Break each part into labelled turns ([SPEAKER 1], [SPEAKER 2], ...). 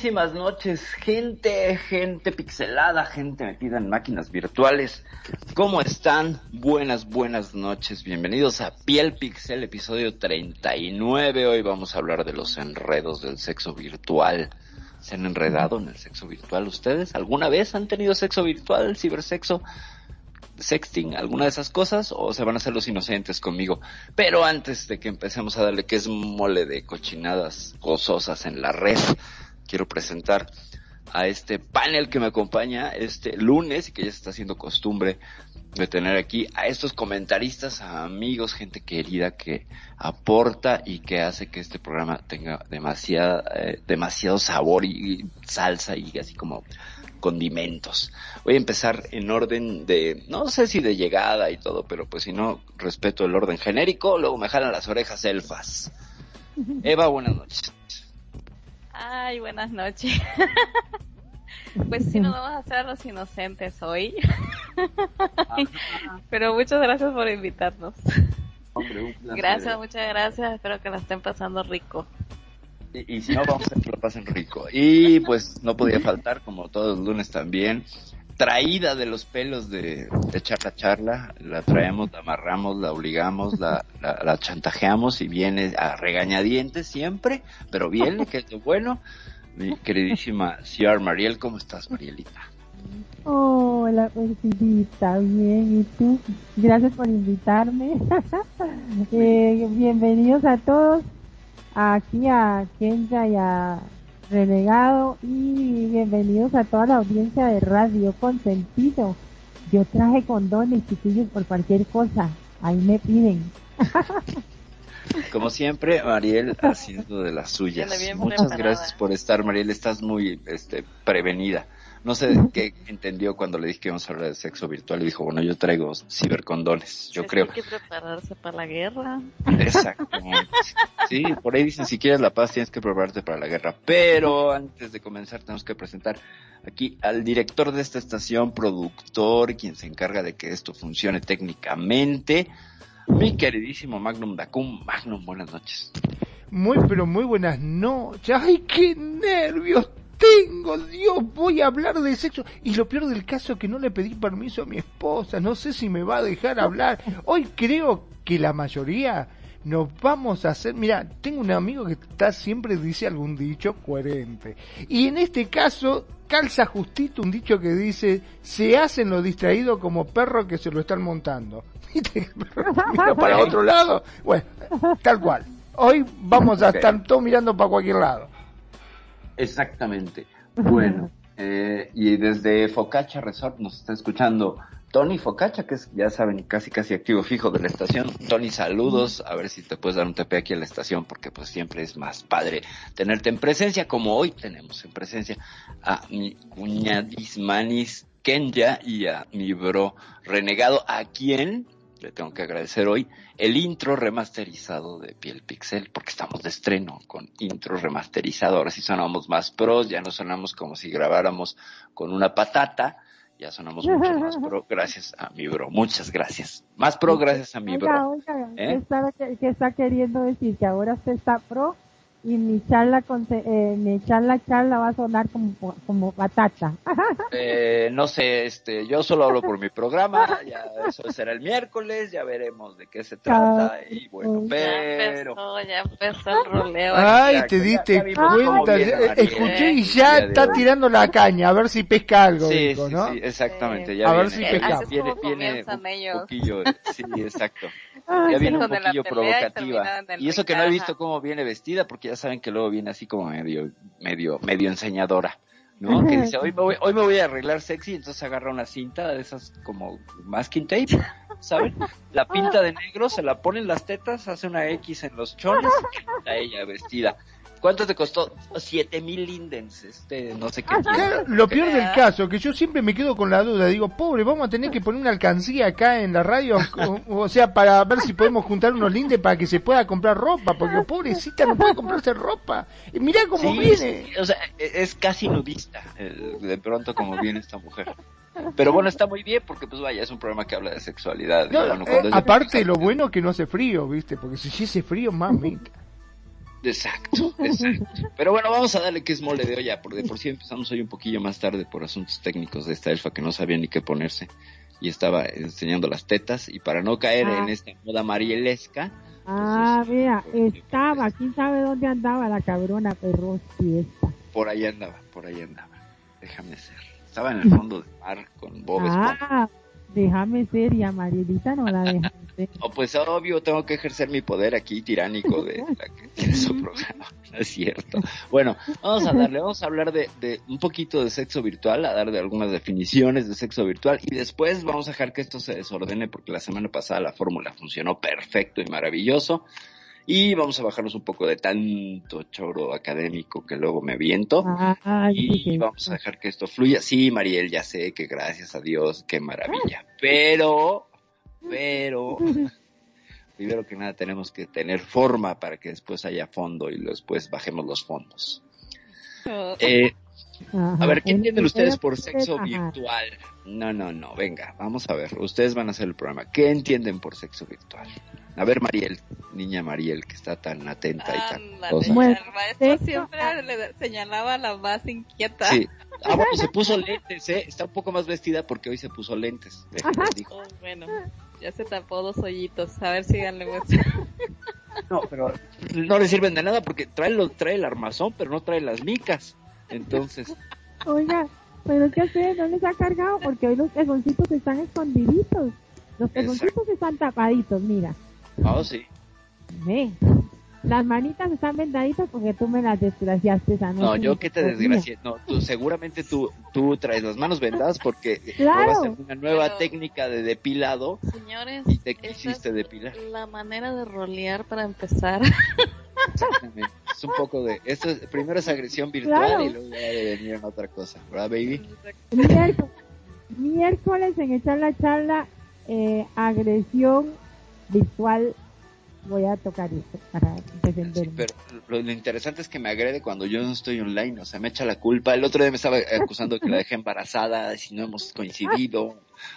[SPEAKER 1] Buenísimas noches, gente, gente pixelada, gente metida en máquinas virtuales. ¿Cómo están? Buenas, buenas noches. Bienvenidos a Piel Pixel, episodio 39. Hoy vamos a hablar de los enredos del sexo virtual. ¿Se han enredado en el sexo virtual ustedes? ¿Alguna vez han tenido sexo virtual, cibersexo? sexting, alguna de esas cosas, o se van a hacer los inocentes conmigo. Pero antes de que empecemos a darle que es mole de cochinadas gozosas en la red, quiero presentar a este panel que me acompaña este lunes y que ya se está haciendo costumbre de tener aquí a estos comentaristas, amigos, gente querida que aporta y que hace que este programa tenga demasiada, eh, demasiado sabor y salsa y así como condimentos. Voy a empezar en orden de, no sé si de llegada y todo, pero pues si no, respeto el orden genérico, luego me jalan las orejas elfas. Eva, buenas noches.
[SPEAKER 2] Ay, buenas noches. pues sí, nos vamos a hacer los inocentes hoy. pero muchas gracias por invitarnos.
[SPEAKER 1] Hombre, un placer.
[SPEAKER 2] Gracias, muchas gracias. Espero que la estén pasando rico.
[SPEAKER 1] Y, y si no, vamos a que lo pasen rico. Y pues no podía faltar, como todos los lunes también, traída de los pelos de, de charla charla, la traemos, la amarramos, la obligamos, la, la, la chantajeamos y viene a regañadientes siempre, pero viene, que es lo bueno. Mi queridísima Ciar Mariel, ¿cómo estás, Marielita?
[SPEAKER 3] Hola, Percidita, bien, ¿y tú? Gracias por invitarme. Eh, bienvenidos a todos, aquí a Kenya y a Renegado, y bienvenidos a toda la audiencia de Radio Consentido. Yo traje condones, chiquillos, por cualquier cosa, ahí me piden.
[SPEAKER 1] Como siempre, Mariel haciendo de las suyas. Muchas
[SPEAKER 2] preparada.
[SPEAKER 1] gracias por estar, Mariel. Estás muy este, prevenida. No sé qué entendió cuando le dije que íbamos a hablar de sexo virtual y dijo, bueno, yo traigo cibercondones, yo
[SPEAKER 2] Pues
[SPEAKER 1] creo.
[SPEAKER 2] Hay que prepararse para la guerra.
[SPEAKER 1] Exactamente. Sí, por ahí dicen, si quieres la paz tienes que prepararte para la guerra. Pero antes de comenzar tenemos que presentar aquí al director de esta estación, productor, quien se encarga de que esto funcione técnicamente, mi queridísimo Magnum Dacum. Magnum, buenas noches.
[SPEAKER 4] Muy, pero muy buenas noches. ¡Ay, qué nervios tengo! Dios, voy a hablar de sexo. Y lo peor del caso es que no le pedí permiso a mi esposa. No sé si me va a dejar hablar. Hoy creo que la mayoría nos vamos a hacer... Mira, tengo un amigo que está siempre dice algún dicho coherente. Y en este caso calza justito un dicho que dice, se hacen los distraídos como perros que se lo están montando. Mira para otro lado. Bueno, tal cual. Hoy vamos a estar todos mirando para cualquier lado.
[SPEAKER 1] Exactamente. Bueno, eh, y desde Focacha Resort nos está escuchando Tony Focacha, que es, ya saben, casi casi activo fijo de la estación. Tony, saludos. A ver si te puedes dar un TP aquí en la estación, porque pues siempre es más padre tenerte en presencia, como hoy tenemos en presencia a mi cuñadismanis Kenya y a mi bro renegado, a quien le tengo que agradecer hoy el intro remasterizado de Piel Pixel, porque estamos de estreno con intro remasterizado. Ahora sí sonamos más pros, ya no sonamos como si grabáramos con una patata, ya sonamos mucho más pro, gracias a mi bro. Muchas gracias. Más pro, gracias a mi bro.
[SPEAKER 3] oiga,
[SPEAKER 1] ¿Eh?
[SPEAKER 3] ¿qué, está, qué- qué está queriendo decir? Que ahora usted está pro y mi charla, con, eh, mi charla, charla va a sonar como, como batata.
[SPEAKER 1] Eh, no sé, este, yo solo hablo por mi programa, ya eso será el miércoles, ya veremos de qué se trata y bueno,
[SPEAKER 3] Ya
[SPEAKER 2] Ya
[SPEAKER 1] pero
[SPEAKER 2] empezó, ya empezó el roleo.
[SPEAKER 4] Ay,
[SPEAKER 1] ya-
[SPEAKER 4] te
[SPEAKER 1] ya-
[SPEAKER 4] diste cuenta. eh. Escuché y ya está tirando la caña, a ver si pesca algo,
[SPEAKER 1] Sí,
[SPEAKER 4] dijo,
[SPEAKER 1] sí,
[SPEAKER 4] ¿no?
[SPEAKER 1] sí, exactamente. Ya
[SPEAKER 4] A ver
[SPEAKER 1] viene,
[SPEAKER 4] si.
[SPEAKER 2] Así es como
[SPEAKER 1] viene, viene un poquillo, sí, exacto. ya viene un poquillo
[SPEAKER 2] y
[SPEAKER 1] provocativa.
[SPEAKER 2] en
[SPEAKER 1] Y eso que no he visto cómo viene vestida, porque ya saben que luego viene así como medio, medio, medio enseñadora. ¿No? Que dice, hoy me, voy, hoy me voy a arreglar sexy, entonces agarra una cinta de esas como masking tape, ¿saben? La pinta de negro, se la pone en las tetas, hace una X en los chones y está ella vestida. ¿Cuánto te costó? Siete mil lindens, este, no sé qué.
[SPEAKER 4] Claro, lo peor del caso, que yo siempre me quedo con la duda, digo, pobre, vamos a tener que poner una alcancía acá en la radio, o, o sea, para ver si podemos juntar unos lindes para que se pueda comprar ropa, porque pobrecita no puede comprarse ropa. Y mirá cómo
[SPEAKER 1] Sí,
[SPEAKER 4] viene.
[SPEAKER 1] o sea, e- es casi nudista, eh, de pronto como viene esta mujer. Pero bueno, está muy bien porque pues vaya, es un programa que habla de sexualidad. y
[SPEAKER 4] No,
[SPEAKER 1] bueno,
[SPEAKER 4] eh, aparte lo bueno que no hace frío, viste, porque si hiciese frío, mami.
[SPEAKER 1] Exacto, exacto. Pero bueno, vamos a darle que es mole de olla, porque de por sí empezamos hoy un poquillo más tarde por asuntos técnicos de esta elfa que no sabía ni qué ponerse y estaba enseñando las tetas y para no caer
[SPEAKER 3] Ah.
[SPEAKER 1] en esta moda marielesca,
[SPEAKER 3] Ah, mira, estaba, quién sabe dónde andaba la cabrona perros fiesta.
[SPEAKER 1] por ahí andaba, por ahí andaba. Déjame ser. Estaba en el fondo del mar con Bob Esponja.
[SPEAKER 3] Ah, déjame ser y a Marielita no la dejan ser.
[SPEAKER 1] Oh, pues obvio, tengo que ejercer mi poder aquí tiránico de la que tiene su programa. No es cierto. Bueno, vamos a darle, vamos a hablar de, de un poquito de sexo virtual, a dar de algunas definiciones de sexo virtual y después vamos a dejar que esto se desordene porque la semana pasada la fórmula funcionó perfecto y maravilloso. Y vamos a bajarnos un poco de tanto choro académico que luego me viento.
[SPEAKER 3] Ay,
[SPEAKER 1] Y
[SPEAKER 3] sí.
[SPEAKER 1] vamos a dejar que esto fluya. Sí, Mariel, ya sé que gracias a Dios, qué maravilla. Pero, pero, primero que nada tenemos que tener forma para que después haya fondo y después bajemos los fondos. Eh,
[SPEAKER 3] Ajá.
[SPEAKER 1] a ver, ¿qué
[SPEAKER 3] En-
[SPEAKER 1] entienden
[SPEAKER 3] en-
[SPEAKER 1] ustedes por sexo
[SPEAKER 3] Ajá.
[SPEAKER 1] virtual? No, no, no, venga, vamos a ver. Ustedes van a hacer el programa. ¿Qué entienden por sexo virtual? A ver, Mariel, niña Mariel, que está tan atenta y tan cosa.
[SPEAKER 3] Bueno,
[SPEAKER 2] el maestro siempre le señalaba a la más inquieta.
[SPEAKER 1] Sí. Ah, bueno, se puso lentes, ¿eh? Está un poco más vestida porque hoy se puso lentes. dijo.
[SPEAKER 2] Oh, bueno, ya se tapó dos hoyitos. A ver, síganle. maestro.
[SPEAKER 1] No, pero no le sirven de nada porque trae, lo, trae el armazón, pero no trae las micas. Entonces,
[SPEAKER 3] Oiga, pero es que a ustedes no les ha cargado porque hoy los pezoncitos están escondiditos. Los pezoncitos están tapaditos, mira.
[SPEAKER 1] oh, sí.
[SPEAKER 3] Las manitas están vendaditas porque tú me las desgraciaste esa noche.
[SPEAKER 1] No, yo que te desgracié. No, tú, seguramente tú, tú traes las manos vendadas porque
[SPEAKER 3] Claro.
[SPEAKER 1] probaste una nueva
[SPEAKER 2] Pero-
[SPEAKER 1] técnica de depilado
[SPEAKER 2] Señores,
[SPEAKER 1] y te
[SPEAKER 2] esa
[SPEAKER 1] quisiste
[SPEAKER 2] es
[SPEAKER 1] depilar.
[SPEAKER 2] la manera de rolear para empezar.
[SPEAKER 1] Exactamente. Es un poco de. Esto es, primero es agresión virtual
[SPEAKER 3] Claro.
[SPEAKER 1] y luego ya debe venir en otra cosa, ¿verdad, baby?
[SPEAKER 3] Miércoles, miércoles en echar la charla, eh, agresión virtual. Voy a tocar esto para
[SPEAKER 1] Sí,
[SPEAKER 3] defenderme.
[SPEAKER 1] pero lo, lo interesante es que me agrede cuando yo no estoy online, o sea, me echa la culpa. El otro día me estaba acusando que la dejé embarazada, si no hemos coincidido.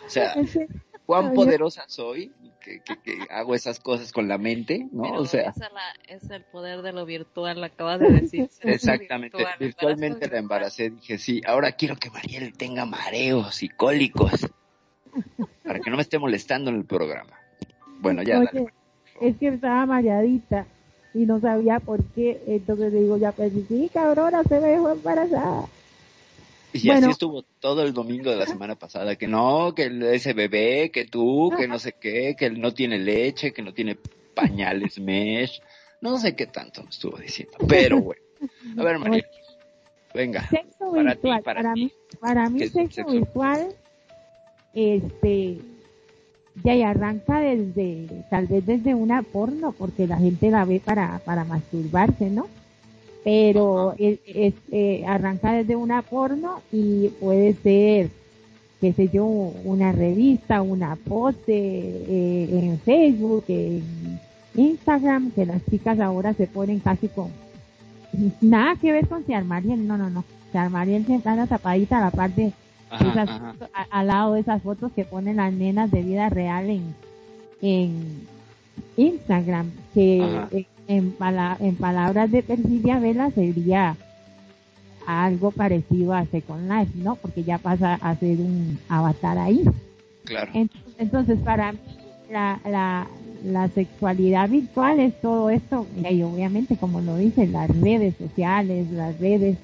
[SPEAKER 1] O sea, cuán
[SPEAKER 3] Ay,
[SPEAKER 1] poderosa soy que, que, que hago esas cosas con la mente, ¿no?
[SPEAKER 2] Pero
[SPEAKER 1] O sea,
[SPEAKER 2] esa la- es el poder de lo virtual, acabas de decir.
[SPEAKER 1] exactamente.
[SPEAKER 2] virtual,
[SPEAKER 1] Virtualmente la embaracé, dije, sí, ahora quiero que Mariel tenga mareos y cólicos para que no me esté molestando en el programa. Bueno, ya,
[SPEAKER 3] Oye,
[SPEAKER 1] dale.
[SPEAKER 3] es que estaba mareadita y no sabía por qué. Entonces le digo, ya, pues sí, cabrona, se me dejó embarazada.
[SPEAKER 1] Y
[SPEAKER 3] Bueno.
[SPEAKER 1] así estuvo todo el domingo de la semana pasada, que no, que ese bebé, que tú, que no sé qué, que él no tiene leche, que no tiene pañales mesh, no sé qué tanto me estuvo diciendo, pero bueno. A ver, María, venga,
[SPEAKER 3] Sexo
[SPEAKER 1] Para ti, para
[SPEAKER 3] para,
[SPEAKER 1] ti.
[SPEAKER 3] mí, para mí
[SPEAKER 1] ¿Qué es
[SPEAKER 3] sexo,
[SPEAKER 1] sexo?
[SPEAKER 3] virtual, este, ya y arranca desde, tal vez desde una porno, porque la gente la ve para, para masturbarse, ¿no? Pero es, es, eh, arranca desde una porno y puede ser, qué sé yo, una revista, una pose eh, en Facebook, en Instagram, que las chicas ahora se ponen casi con nada que ver con Ciar Mariel, no, no, no. Ciar Mariel siempre anda tapadita a la parte
[SPEAKER 1] ajá,
[SPEAKER 3] esas
[SPEAKER 1] ajá.
[SPEAKER 3] a- al lado de esas fotos que ponen las nenas de vida real en, en Instagram, que. En, pala- en palabras de Perfidia Vela sería algo parecido a Second Life, ¿no? Porque ya pasa a ser un avatar ahí.
[SPEAKER 1] claro,
[SPEAKER 3] Ent- Entonces, para mí, la, la, la sexualidad virtual es todo esto, y obviamente, como lo dicen, las redes sociales, las redes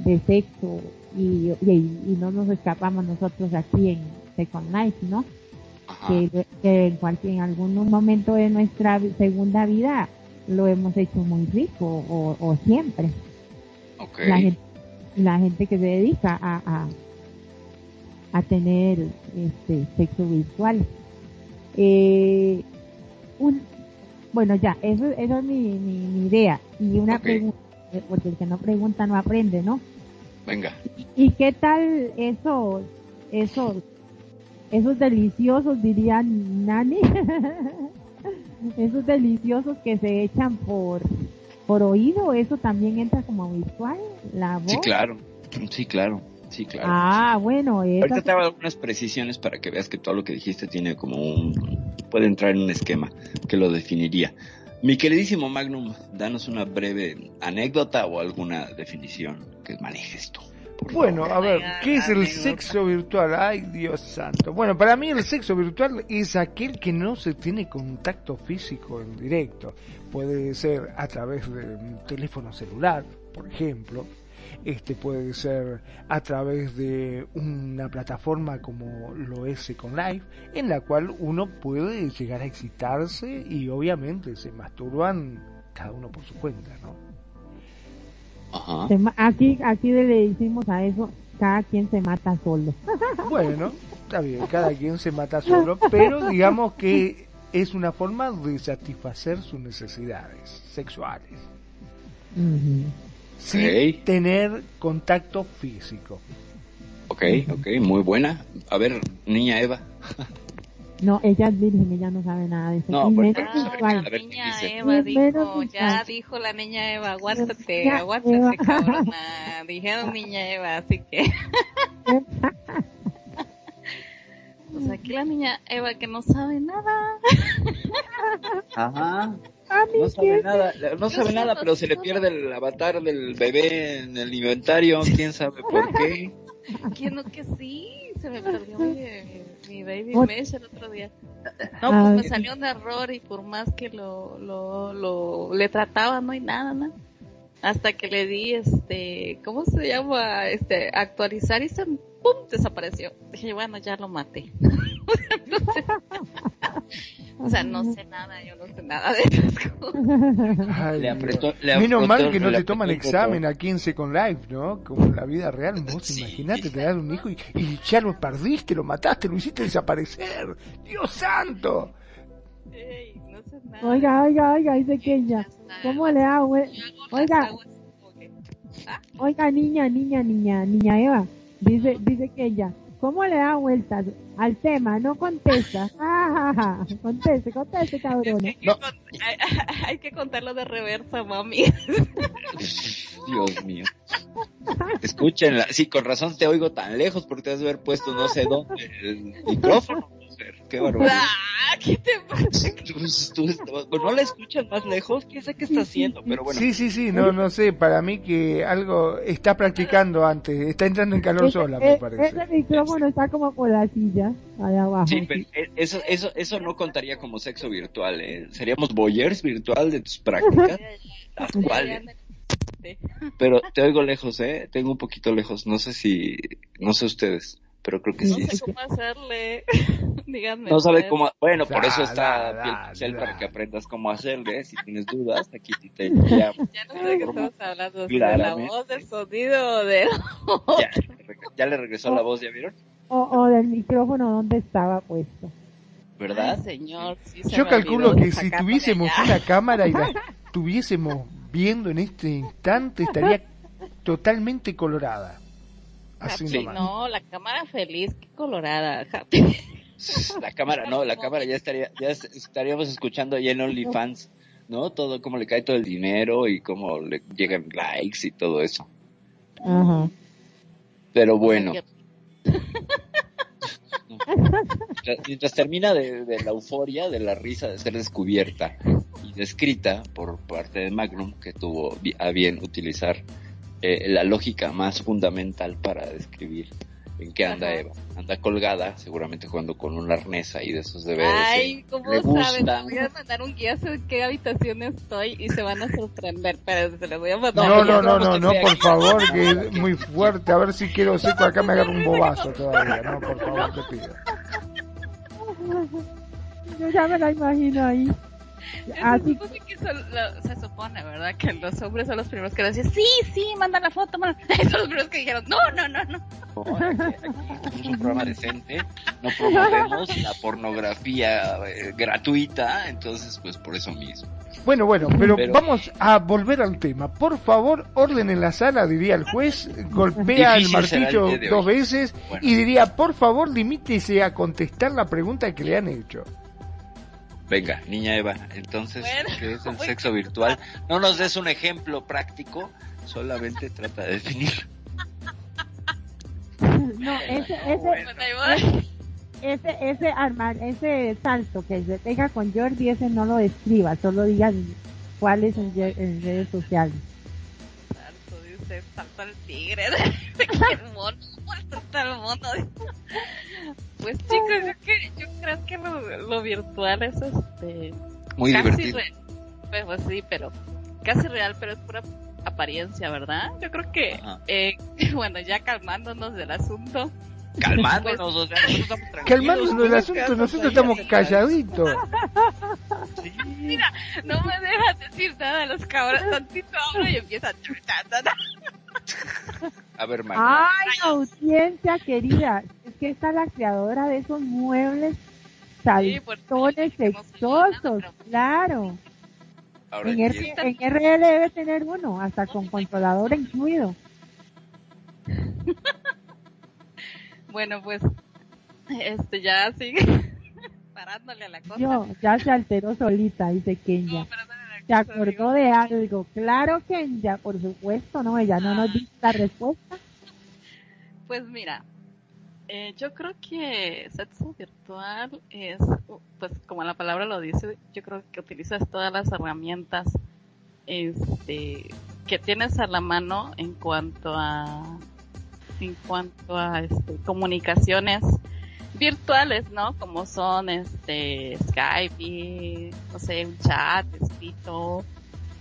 [SPEAKER 3] de sexo, y, y, y no nos escapamos nosotros aquí en Second Life, ¿no? Que, que en, cualquier, en algún momento de nuestra segunda vida lo hemos hecho muy rico o, o siempre. La, gente, la gente que se dedica a, a, a tener este sexo virtual. Eh, un, bueno, ya, eso, eso es mi, mi, mi idea. Y una pregunta, porque el que no pregunta no aprende, ¿no?
[SPEAKER 1] Venga.
[SPEAKER 3] ¿Y qué tal esos, esos, esos deliciosos, dirían Nani? esos deliciosos que se echan por, por oído, eso también entra como virtual, la voz.
[SPEAKER 1] Sí, claro. Sí, claro. Sí, claro.
[SPEAKER 3] Ah, bueno,
[SPEAKER 1] Ahorita te hago algunas precisiones para que veas que todo lo que dijiste tiene como un... puede entrar en un esquema que lo definiría. Mi queridísimo Magnum, danos una breve anécdota o alguna definición que manejes tú.
[SPEAKER 4] Bueno, a ver, ¿qué es el sexo virtual? Ay, Dios santo. Bueno, para mí el sexo virtual es aquel que no se tiene contacto físico en directo. Puede ser a través de un teléfono celular, por ejemplo. Este puede ser a través de una plataforma como lo es Second Life, en la cual uno puede llegar a excitarse y obviamente se masturban cada uno por su cuenta, ¿no?
[SPEAKER 1] Ajá.
[SPEAKER 3] aquí, aquí le decimos a eso, cada quien se mata solo.
[SPEAKER 4] Bueno, está bien, cada quien se mata solo, pero digamos que es una forma de satisfacer sus necesidades sexuales,
[SPEAKER 3] Ujú.
[SPEAKER 4] sin
[SPEAKER 1] Ok.
[SPEAKER 4] tener contacto físico.
[SPEAKER 1] Ok, ok, muy buena. A ver, niña Eva.
[SPEAKER 3] No, ella es virgen, ella no sabe nada de eso.
[SPEAKER 1] No,
[SPEAKER 3] Y
[SPEAKER 1] pues,
[SPEAKER 3] menos
[SPEAKER 1] pero-
[SPEAKER 3] virtual.
[SPEAKER 1] A ver,
[SPEAKER 5] La
[SPEAKER 1] ¿qué
[SPEAKER 5] niña? Eva
[SPEAKER 3] menos
[SPEAKER 5] dijo, ya dijo la niña Eva, aguántate,
[SPEAKER 3] Niña
[SPEAKER 5] aguántate,
[SPEAKER 3] Eva.
[SPEAKER 5] cabrona. Dijeron niña Eva, así que. Pues aquí la niña Eva que no sabe nada.
[SPEAKER 1] Ajá. No sabe nada, no sabe nada,
[SPEAKER 5] no
[SPEAKER 1] pero se le pierde el avatar del bebé en el inventario, quién sabe por qué.
[SPEAKER 5] ¿Quién no que sí? Se me perdió mi, mi baby
[SPEAKER 3] Ot-
[SPEAKER 5] mesh el otro día. No, pues me
[SPEAKER 3] sí.
[SPEAKER 5] salió un error y por más que lo, lo, lo, le trataba, no hay nada, ¿no? Hasta que le di, este, ¿cómo se llama? Este, actualizar y se, ¡pum! desapareció. Dije, bueno, ya lo maté. Entonces, o sea, no sé nada, yo no sé nada de esas cosas.
[SPEAKER 4] Ay,
[SPEAKER 1] Le apretó- le
[SPEAKER 4] Menos
[SPEAKER 1] apretó-
[SPEAKER 4] mal que no
[SPEAKER 1] le
[SPEAKER 4] te toman examen
[SPEAKER 1] botón.
[SPEAKER 4] aquí en Second Life, ¿no? Como en la vida real, vos
[SPEAKER 1] Sí.
[SPEAKER 4] imaginate, te das un hijo y, y ya lo perdiste, lo mataste, lo hiciste desaparecer. ¡Dios santo!
[SPEAKER 5] Ey, no sé nada.
[SPEAKER 3] Oiga, oiga, oiga, dice que ella. ¿Cómo le
[SPEAKER 5] hago las
[SPEAKER 3] Oiga.
[SPEAKER 5] que-
[SPEAKER 3] Oiga, niña, niña, niña, niña Eva. Dice, dice que ella. ¿Cómo le da vueltas al tema? No contesta. Ah. Conteste, conteste, cabrona.
[SPEAKER 5] Hay que,
[SPEAKER 1] No.
[SPEAKER 5] con- hay, hay que contarlo de reversa, mami.
[SPEAKER 1] Dios mío. Escúchenla. Sí, con razón te oigo tan lejos porque te has de haber puesto no sé dónde el micrófono. Qué barbaridad.
[SPEAKER 5] Ah, ¿Qué te pasa?
[SPEAKER 1] Pues, tú- tú- no la escuchas más lejos, quién sabe qué está haciendo, pero bueno.
[SPEAKER 4] Sí, sí, sí, no, no sé, para mí que algo está practicando antes, está entrando en calor sola, me parece.
[SPEAKER 3] Ese micrófono está como por la silla, allá abajo.
[SPEAKER 1] Sí, pero e- eso, eso, eso no contaría como sexo virtual, ¿eh? Seríamos boyers virtual de tus prácticas, las cuales. Pero te oigo lejos, ¿eh? Tengo un poquito lejos, no sé si, no sé ustedes, pero creo que
[SPEAKER 5] No
[SPEAKER 1] sí.
[SPEAKER 5] sé cómo hacerle. Díganme.
[SPEAKER 1] No sabe cómo, bueno, por eso está
[SPEAKER 4] da,
[SPEAKER 1] Piel
[SPEAKER 4] da,
[SPEAKER 1] Pixel
[SPEAKER 4] da.
[SPEAKER 1] para que aprendas cómo hacerle, si tienes dudas, aquí te llamo.
[SPEAKER 5] Ya no sé de qué estamos hablando. si de la voz, del sonido, de.
[SPEAKER 1] Ya, ya le regresó la voz, ¿ya vieron?
[SPEAKER 3] O, o del micrófono donde estaba puesto.
[SPEAKER 1] ¿Verdad?
[SPEAKER 5] Ay, señor. sí se
[SPEAKER 4] Yo calculo que si tuviésemos una cámara y la estuviésemos viendo en este instante, estaría totalmente colorada. Así
[SPEAKER 5] Sí,
[SPEAKER 4] nomás.
[SPEAKER 5] no, la cámara feliz, qué colorada.
[SPEAKER 1] La cámara, no, la cámara ya estaría, ya es- estaríamos escuchando ya en OnlyFans, ¿no? Todo, cómo le cae todo el dinero y cómo le llegan likes y todo eso.
[SPEAKER 3] Ajá.
[SPEAKER 1] Pero bueno, mientras, mientras termina de, de la euforia, de la risa de ser descubierta y descrita por parte de Magnum, que tuvo a bien utilizar eh, la lógica más fundamental para describir en qué anda
[SPEAKER 5] Ajá.
[SPEAKER 1] Eva. Anda colgada, seguramente jugando con un arnés ahí de esos de
[SPEAKER 5] Ay, ¿cómo
[SPEAKER 1] le
[SPEAKER 5] saben?
[SPEAKER 1] gusta.
[SPEAKER 5] Les voy a mandar un guía en qué habitación estoy y se van a sorprender. Pero se les voy a mandar.
[SPEAKER 4] No,
[SPEAKER 1] No,
[SPEAKER 4] no, no,
[SPEAKER 1] no,
[SPEAKER 4] por favor, que es muy fuerte. A ver si quiero seco acá me agarro un bobazo todavía. No, por favor, te pido.
[SPEAKER 3] Yo ya me la imagino ahí.
[SPEAKER 5] Se
[SPEAKER 3] Así,
[SPEAKER 5] supone, que son lo- se supone, ¿verdad? Que los hombres son los primeros que decían, sí, sí, manda la foto, manda. Son los primeros que dijeron, no, no, no, no.
[SPEAKER 1] No, aquí, aquí es un programa decente, no promovemos la pornografía eh, gratuita, entonces pues por eso mismo.
[SPEAKER 4] Bueno, bueno, pero,
[SPEAKER 1] Pero-
[SPEAKER 4] vamos a volver al tema. Por favor, orden en la sala, diría el juez, golpea el
[SPEAKER 1] el
[SPEAKER 4] martillo
[SPEAKER 1] de
[SPEAKER 4] dos veces
[SPEAKER 1] Bueno.
[SPEAKER 4] y diría, por favor, limítese a contestar la pregunta que le han hecho.
[SPEAKER 1] Venga, niña Eva, entonces,
[SPEAKER 5] Bueno,
[SPEAKER 1] ¿qué es el sexo virtual? No nos des un ejemplo práctico, solamente trata de definir.
[SPEAKER 3] no, ese, ese, ese, ese arma, ese salto que se pega con Jordi, ese no lo describa, solo digan cuál es en, re- en redes sociales.
[SPEAKER 5] Salto, dice, salta el tigre. Qué mono, salta el mono. Pues chicos, yo, que, yo creo que lo, lo virtual es este...
[SPEAKER 1] Muy
[SPEAKER 5] casi
[SPEAKER 1] divertido.
[SPEAKER 5] re- pues, pues sí, pero casi real, pero es pura apariencia, ¿verdad? Yo creo que, eh, bueno, ya calmándonos del asunto,
[SPEAKER 1] Calmándonos, o sea, nosotros estamos tranquilos.
[SPEAKER 4] Calmándonos del asunto, nosotros estamos calladitos.
[SPEAKER 1] Sí.
[SPEAKER 5] no me dejas decir nada de los cabros, tantito hablo y empieza a
[SPEAKER 1] A ver, man.
[SPEAKER 3] Ay, audiencia querida, es que esta es la creadora de esos muebles
[SPEAKER 5] Sí,
[SPEAKER 3] saltones
[SPEAKER 5] se
[SPEAKER 3] sexosos,
[SPEAKER 5] llama,
[SPEAKER 3] claro.
[SPEAKER 1] Ahora
[SPEAKER 3] En, R, en RL debe tener uno, hasta con controlador incluido.
[SPEAKER 5] Bueno, pues, este, ya sigue parándole a la cosa.
[SPEAKER 3] Yo, ya se alteró solita, dice Kenya.
[SPEAKER 5] No,
[SPEAKER 3] Se acordó
[SPEAKER 5] digo,
[SPEAKER 3] de algo. Claro, Kenya, por supuesto, no, ella no nos dice la respuesta.
[SPEAKER 5] Pues mira, eh, yo creo que sexo virtual es, pues como la palabra lo dice, yo creo que utilizas todas las herramientas este, que tienes a la mano en cuanto a en cuanto a este, comunicaciones virtuales, ¿no? Como son este Skype no sé, un chat escrito,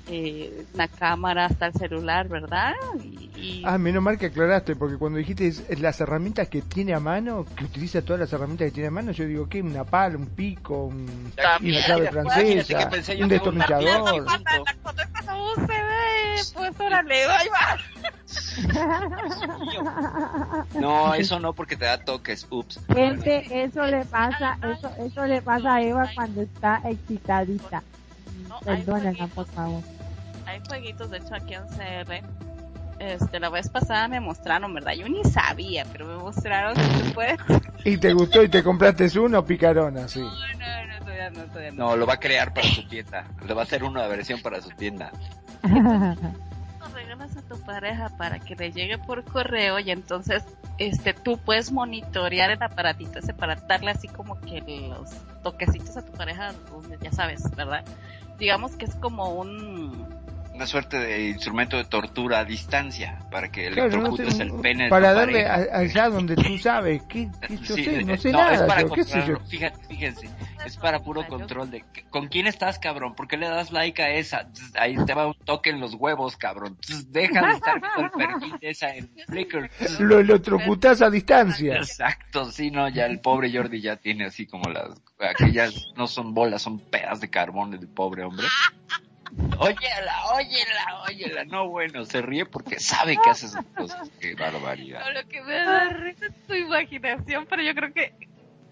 [SPEAKER 5] eh, una cámara hasta el celular, ¿verdad? Y, y-
[SPEAKER 4] Ah, menos mal que aclaraste, porque cuando dijiste es- las herramientas que tiene a mano, que utiliza todas las herramientas que tiene a mano, yo digo, ¿qué? Una pala, un pico, un,
[SPEAKER 5] También.
[SPEAKER 4] una llave
[SPEAKER 1] Mira,
[SPEAKER 4] francesa, un destornillador.
[SPEAKER 5] Pues órale, ahí va.
[SPEAKER 1] No, eso no porque te da toques, ups.
[SPEAKER 3] Gente, eso le pasa, eso, eso le pasa a Eva cuando está excitadita. Perdónenla, por favor.
[SPEAKER 5] Hay jueguitos, de hecho, aquí en CR. Este, la vez pasada me mostraron, ¿verdad? Yo ni sabía, pero me mostraron que se puede.
[SPEAKER 4] Y te gustó y te compraste uno, picarona, sí.
[SPEAKER 5] No, no, no, todavía no, todavía no.
[SPEAKER 1] No, lo va a crear para su tienda. Le va a hacer una versión para su tienda.
[SPEAKER 5] Lo regalas a tu pareja para que le llegue por correo y entonces este tú puedes monitorear el aparatito ese para darle así como que los toquecitos a tu pareja donde ya sabes, ¿verdad? Digamos que es como un
[SPEAKER 1] Una suerte de instrumento de tortura a distancia para que
[SPEAKER 4] Claro, no
[SPEAKER 1] electrocutes el pene
[SPEAKER 4] para darle a- allá donde tú sabes, ¿qué, qué yo
[SPEAKER 1] Sí,
[SPEAKER 4] sé? No
[SPEAKER 1] eh,
[SPEAKER 4] sé
[SPEAKER 1] es
[SPEAKER 4] nada,
[SPEAKER 1] para
[SPEAKER 4] yo, qué sé yo.
[SPEAKER 1] controlarlo. Fíjate, fíjense, es para puro control de con quién estás, cabrón. ¿Por qué le das like a esa? Ahí te va un toque en los huevos, cabrón. Deja de estar viendo el perfil de esa en Flickr.
[SPEAKER 4] Lo electrocutás a distancia.
[SPEAKER 1] Exacto, sí, no, ya el pobre Jordi ya tiene así como las, aquellas no son bolas, son pedas de carbón el pobre hombre. Óyela, óyela, óyela, no bueno, se ríe porque sabe que hace esas cosas, qué barbaridad.
[SPEAKER 5] No, lo que me da risa es tu imaginación, pero yo creo que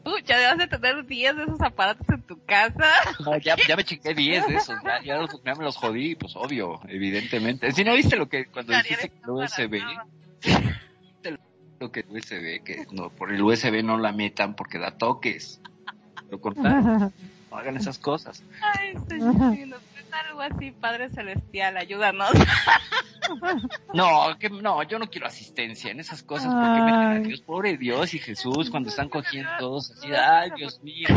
[SPEAKER 5] tú ya debes de tener 10 de esos aparatos en tu casa.
[SPEAKER 1] No, ya, ya me chequé 10 de esos, ya, ya, los- ya me los jodí, pues obvio, evidentemente. Si no viste lo que cuando dijiste que el USB, lo que el USB, que no, por el USB no la metan porque da toques. Lo contrario, no hagan esas cosas.
[SPEAKER 5] Ay, señor, algo así, Padre Celestial, ayúdanos.
[SPEAKER 1] No, que no, yo no quiero asistencia en esas cosas porque meten a
[SPEAKER 3] Ay.
[SPEAKER 1] Dios, pobre Dios y Jesús cuando están cogiendo todos así, ay Dios mío,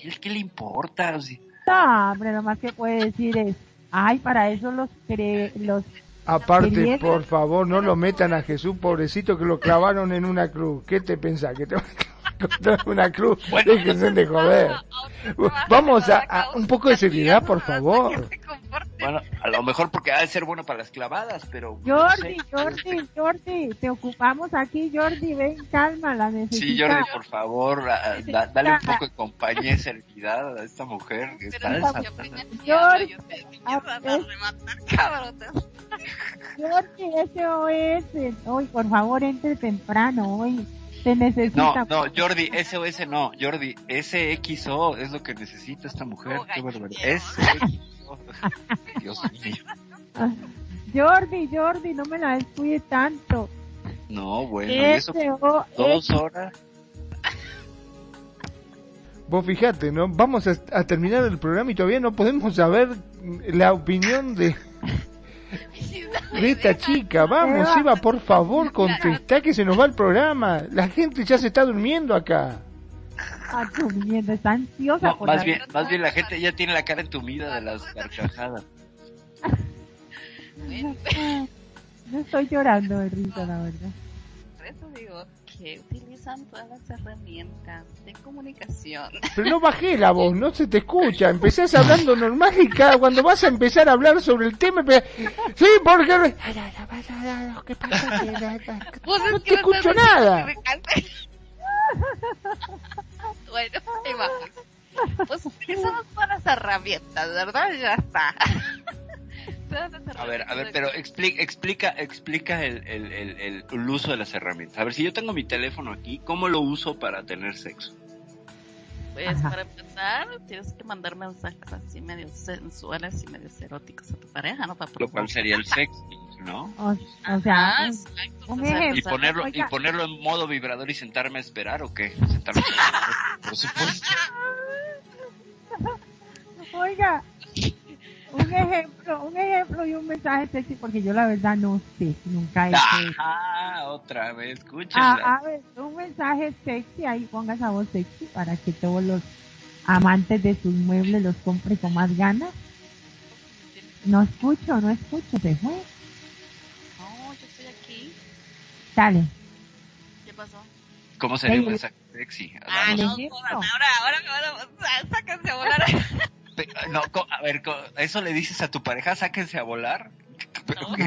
[SPEAKER 1] ¿qué, qué le importa? O sea,
[SPEAKER 3] No, hombre, lo más que puede decir es, ay, para eso los cre los
[SPEAKER 4] Aparte, por favor, no lo metan a Jesús, pobrecito, que lo clavaron en una cruz. ¿Qué te pensás? ¿Que te una cruz?
[SPEAKER 1] Bueno.
[SPEAKER 4] Déjense de joder. Vamos a, a un poco de seriedad, por favor.
[SPEAKER 1] Bueno, a lo mejor porque ha de ser bueno para las clavadas, pero... no
[SPEAKER 3] Jordi,
[SPEAKER 1] sé.
[SPEAKER 3] Jordi, Jordi, te ocupamos aquí, Jordi, ven, calma, la necesita.
[SPEAKER 1] Sí, Jordi, por favor, a- da- dale un poco de compañía y serenidad a esta mujer que está
[SPEAKER 5] Pero
[SPEAKER 1] desatada.
[SPEAKER 5] yo primero
[SPEAKER 3] Jordi. Jordi, SOS, hoy, por favor, entre temprano, hoy, te
[SPEAKER 1] No,
[SPEAKER 3] necesita.
[SPEAKER 1] no, Jordi, SOS no, Jordi, SXO es lo que necesita esta mujer.
[SPEAKER 5] No,
[SPEAKER 1] Qué barbaridad. SXO. Dios mío.
[SPEAKER 3] Jordi, Jordi, no me la descuide tanto.
[SPEAKER 1] No, bueno, y eso dos horas.
[SPEAKER 4] Vos fijate, ¿no? Vamos a, a terminar el programa y todavía no podemos saber la opinión de, de esta chica. Vamos,
[SPEAKER 3] Eva.
[SPEAKER 4] Por favor, contestá que se nos va el programa. La gente ya se está durmiendo acá.
[SPEAKER 3] Ah, durmiendo, está ansiosa
[SPEAKER 1] No,
[SPEAKER 3] por
[SPEAKER 1] más
[SPEAKER 3] la-
[SPEAKER 1] bien, más bien la gente ya tiene la cara entumida de las carcajadas.
[SPEAKER 3] No estoy llorando de risa, la verdad.
[SPEAKER 5] Por eso digo que utilizan todas las herramientas de comunicación.
[SPEAKER 4] Pero no bajé la voz, no se te escucha. Empezás hablando normal y cada cuando vas a empezar a hablar sobre el tema, empe- sí, porque No te escucho nada.
[SPEAKER 5] bueno, ahí. Pues utilizamos todas las herramientas, ¿verdad? Ya está.
[SPEAKER 1] A ver, a ver, pero explica, explica, explica el, el, el, el- el uso de las herramientas. A ver, si yo tengo mi teléfono aquí, ¿cómo lo uso para tener sexo?
[SPEAKER 5] Pues
[SPEAKER 3] Ajá.
[SPEAKER 5] para empezar, tienes que mandar mensajes así medio sensuales y medio eróticos a tu pareja, ¿no? Para
[SPEAKER 1] Lo cual sería el sexting, ¿no?
[SPEAKER 3] O, o sea, un-
[SPEAKER 5] exacto, o sea.
[SPEAKER 1] Y ponerlo, y ponerlo en modo vibrador y sentarme a esperar, ¿o qué? Sentarme a esperar, por supuesto.
[SPEAKER 3] Oiga, un ejemplo, un ejemplo y un mensaje sexy, porque yo la verdad no sé, nunca he hecho eso.
[SPEAKER 1] Ah, otra vez, escúchenla.
[SPEAKER 3] Ah, a ver, un mensaje sexy, ahí ponga esa voz sexy para que todos los amantes de sus muebles los compre con más ganas. No escucho, no escucho, se fue.
[SPEAKER 5] No, yo estoy aquí.
[SPEAKER 3] Dale.
[SPEAKER 5] ¿Qué pasó?
[SPEAKER 1] ¿Cómo sería un mensaje sexy?
[SPEAKER 5] Ah, no, ahora, ahora me van a... Sáquense a volar.
[SPEAKER 1] No, a ver, ¿eso le dices a tu pareja? Sáquense a volar.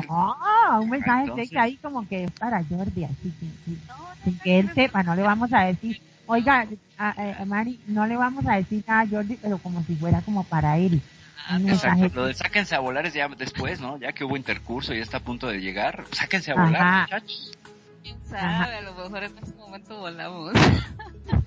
[SPEAKER 5] No.
[SPEAKER 3] No, un mensaje
[SPEAKER 1] Entonces-
[SPEAKER 3] sexy ahí como que es para Jordi, así, sin, sin-
[SPEAKER 5] No, no,
[SPEAKER 3] sin que él sepa, no le vamos a decir, oiga, a, a- Mari, no le vamos a decir nada a Jordi, pero como si fuera como para él.
[SPEAKER 5] Ah,
[SPEAKER 1] Exacto, lo de sáquense a volar es ya después, ¿no? Ya que hubo intercurso y está a punto de llegar. Sáquense a
[SPEAKER 3] Ajá.
[SPEAKER 1] volar, muchachos.
[SPEAKER 5] ¿Quién sabe? A lo mejor en ese momento volamos.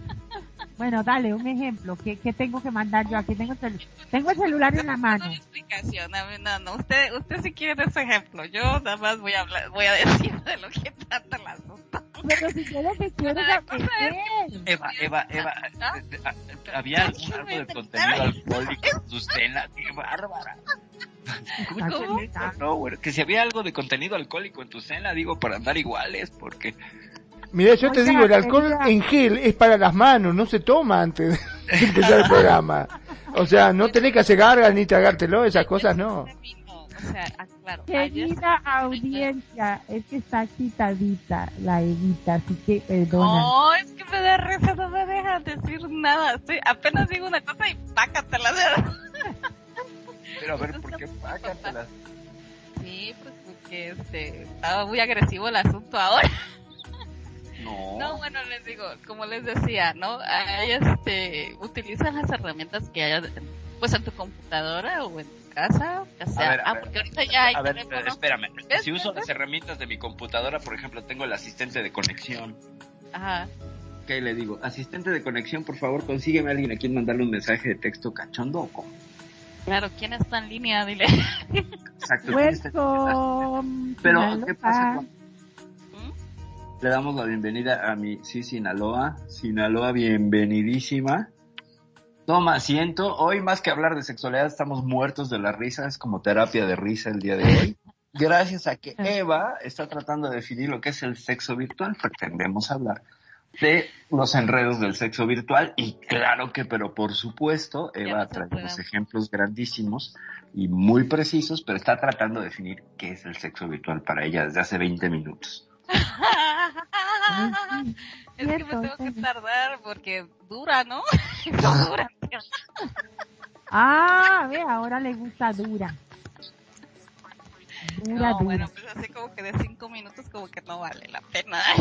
[SPEAKER 3] Bueno, dale, un ejemplo. ¿Qué, qué tengo que mandar yo? Aquí tengo el, celu- tengo el celular en la mano.
[SPEAKER 5] No explicación, no, no. Usted, usted si quiere ese ejemplo. Yo nada más voy a hablar, voy a decir de lo que trata el asunto.
[SPEAKER 3] Pero si yo lo que quiero es.
[SPEAKER 1] Eva, Eva, Eva,
[SPEAKER 5] ¿Ah?
[SPEAKER 1] eh, eh, ah, ¿había algún, algo de contenido alcohólico en su cena? ¡Qué bárbara!
[SPEAKER 5] ¿Cómo?
[SPEAKER 1] No, bueno, que si había algo de contenido alcohólico en tu cena, digo, para andar iguales, porque...
[SPEAKER 4] Mira, yo te digo, el alcohol en gel es para las manos, no se toma antes de empezar el programa. O sea, no tenés que hacer gargas ni tragártelo, esas cosas no.
[SPEAKER 5] O sea, aclaro. ayer-
[SPEAKER 3] Querida audiencia, es que está quitadita la Evita, así que perdona.
[SPEAKER 5] No, es que me da risa, no me dejan decir nada. Estoy, apenas digo una cosa y pácatela
[SPEAKER 1] Pero a ver, ¿por qué pácatelas?
[SPEAKER 5] Sí, pues porque este, estaba muy agresivo el asunto ahora.
[SPEAKER 1] No.
[SPEAKER 5] No, bueno, les digo, como les decía, ¿no? Hay, este, utilizan las herramientas que hay pues en tu computadora o en tu casa, ya sea,
[SPEAKER 1] ver, a
[SPEAKER 5] ah,
[SPEAKER 1] ver,
[SPEAKER 5] porque ahorita ya hay
[SPEAKER 1] A ver,
[SPEAKER 5] teléfono.
[SPEAKER 1] espérame. Si uso las herramientas de mi computadora, por ejemplo, tengo el asistente de conexión.
[SPEAKER 5] Ajá.
[SPEAKER 1] ¿Qué le digo? Asistente de conexión, por favor, consígueme a alguien a quien mandarle un mensaje de texto cachondo o cómo.
[SPEAKER 5] Claro, ¿quién está en línea? Dile.
[SPEAKER 1] Exacto. ¿quién está-
[SPEAKER 3] Welcome.
[SPEAKER 1] Pero. ¿qué pasa con-
[SPEAKER 5] ¿Mm?
[SPEAKER 1] Le damos la bienvenida a mi sí Sinaloa. Sinaloa, bienvenidísima. Toma asiento. Hoy más que hablar de sexualidad estamos muertos de la risa. Es como terapia de risa el día de hoy. Gracias a que Eva está tratando de definir lo que es el sexo virtual, pretendemos hablar de los enredos del sexo virtual y claro que, pero por supuesto, Eva trae unos ejemplos grandísimos y muy precisos, pero está tratando de definir qué es el sexo virtual para ella desde hace 20 minutos.
[SPEAKER 5] Es que me tengo que tardar porque dura, ¿no? No dura.
[SPEAKER 3] Ah, ve, ahora le gusta dura. Dura,
[SPEAKER 5] No,
[SPEAKER 3] dura.
[SPEAKER 5] bueno, pues así como que de cinco minutos como que no vale la pena.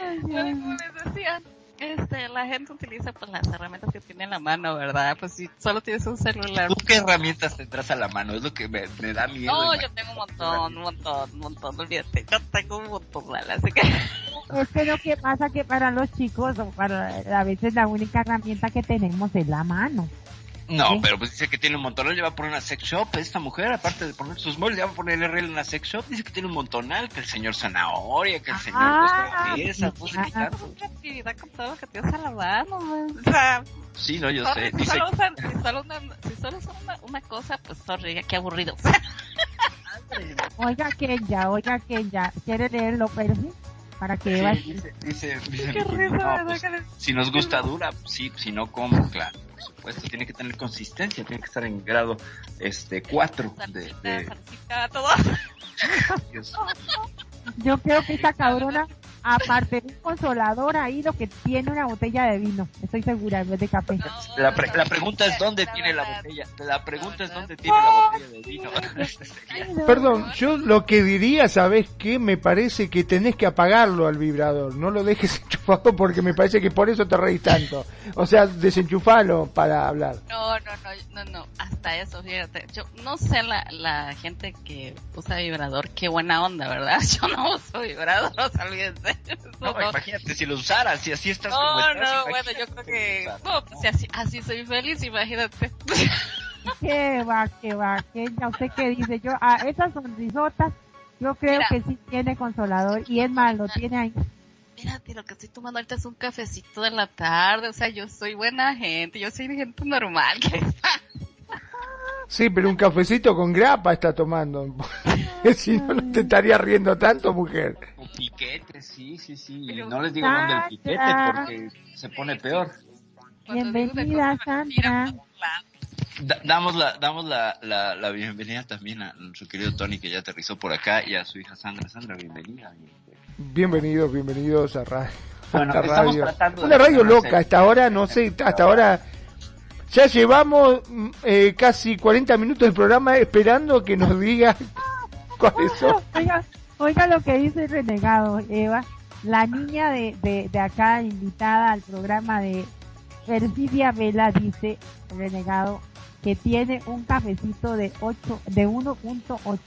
[SPEAKER 3] Ay,
[SPEAKER 5] Bueno,
[SPEAKER 3] Dios.
[SPEAKER 5] como les decía, este, la gente utiliza pues las herramientas que tiene en la mano, ¿verdad? Pues si solo tienes un celular.
[SPEAKER 1] ¿Tú qué herramientas tendrás a la mano? Es lo que me, me da miedo.
[SPEAKER 5] No, yo tengo un montón, un montón, un montón, olvídate. Yo tengo un montón, Lala, así que...
[SPEAKER 3] Es que lo que pasa que para los chicos, o para, a veces la única herramienta que tenemos es la mano.
[SPEAKER 1] No,
[SPEAKER 3] ¿Sí?
[SPEAKER 1] pero pues dice que tiene un montonal, le va a poner una sex shop, esta mujer, aparte de poner sus muebles, le va a poner RL en una sex shop, dice que tiene un montonal, que el señor zanahoria, que el señor
[SPEAKER 3] Ah,
[SPEAKER 1] esa,
[SPEAKER 3] sí,
[SPEAKER 1] pues,
[SPEAKER 3] ah,
[SPEAKER 1] tanto.
[SPEAKER 5] Mucha actividad con todo lo que tienes a la mano, man. O sea,
[SPEAKER 1] Sí, no, yo
[SPEAKER 5] sorry,
[SPEAKER 1] sé,
[SPEAKER 5] si,
[SPEAKER 1] dice,
[SPEAKER 5] solo usan, si, solo una, si solo usan una, una cosa, pues sorry, qué aburrido.
[SPEAKER 3] Oiga, Kenya, oiga, Kenya, ¿quiere leerlo, Percy? Para que
[SPEAKER 1] sí, dice, dice, dice,
[SPEAKER 5] qué risa,
[SPEAKER 1] no, pues,
[SPEAKER 5] que
[SPEAKER 1] si nos gusta dura, sí, si no, ¿cómo? Claro, supuesto, tiene que tener consistencia, tiene que estar en grado, este, 4 de, de.
[SPEAKER 3] Yo creo que esta cabrona, aparte de un consolador ahí, lo que tiene una botella de vino. Estoy segura, en vez de café.
[SPEAKER 5] No,
[SPEAKER 1] La, pre- pregunta es dónde
[SPEAKER 5] la
[SPEAKER 1] tiene la botella. La pregunta
[SPEAKER 5] La
[SPEAKER 1] es dónde tiene la botella de vino.
[SPEAKER 4] Perdón, yo lo que diría, ¿sabes qué? Me parece que tenés que apagarlo al vibrador. No lo dejes enchufado porque me parece que por eso te reís tanto. O sea, desenchufalo para hablar.
[SPEAKER 5] No, no, no, no, no, hasta eso, fíjate. Yo no sé la, la gente que usa vibrador, qué buena onda, ¿verdad? Yo no uso vibrador, olvídense.
[SPEAKER 1] No,
[SPEAKER 5] no.
[SPEAKER 1] imagínate si lo usaras, si así estás como
[SPEAKER 5] No,
[SPEAKER 1] estás.
[SPEAKER 5] no,
[SPEAKER 1] imagínate
[SPEAKER 5] bueno, yo creo que, no, pues si así, así soy feliz, imagínate.
[SPEAKER 3] ¿Qué va, qué va, Kenya? ¿Usted qué dice? Yo, a esas sonrisotas, yo creo
[SPEAKER 5] Mira.
[SPEAKER 3] que sí tiene consolador. Y es más, lo tiene ahí.
[SPEAKER 5] Mírate, lo que estoy tomando ahorita es un cafecito de la tarde, o sea, yo soy buena gente, yo soy gente normal, ¿qué
[SPEAKER 4] Sí, pero un cafecito con grapa está tomando. si no, no te estaría riendo tanto, mujer.
[SPEAKER 1] O piquete, sí, sí, sí. Y
[SPEAKER 5] Pero-
[SPEAKER 1] no les digo dónde el piquete porque se pone peor.
[SPEAKER 3] Bienvenida, Sandra.
[SPEAKER 5] lados.
[SPEAKER 1] Da- damos la, damos la, la, la bienvenida también a nuestro querido Tony que ya aterrizó por acá y a su hija Sandra. Sandra, bienvenida.
[SPEAKER 4] Bienvenidos, bienvenidos a, ra
[SPEAKER 1] Bueno,
[SPEAKER 4] a
[SPEAKER 1] estamos
[SPEAKER 4] radio. Una radio loca, hasta ahora, no sé, hasta ahora ya llevamos mm, eh, casi 40 minutos del programa esperando que nos diga cuáles son.
[SPEAKER 3] Oiga, oiga lo que dice el renegado, Eva. La niña de, de, de acá invitada al programa de Perfidia Vela dice, renegado, que tiene un cafecito de 8, de 1.8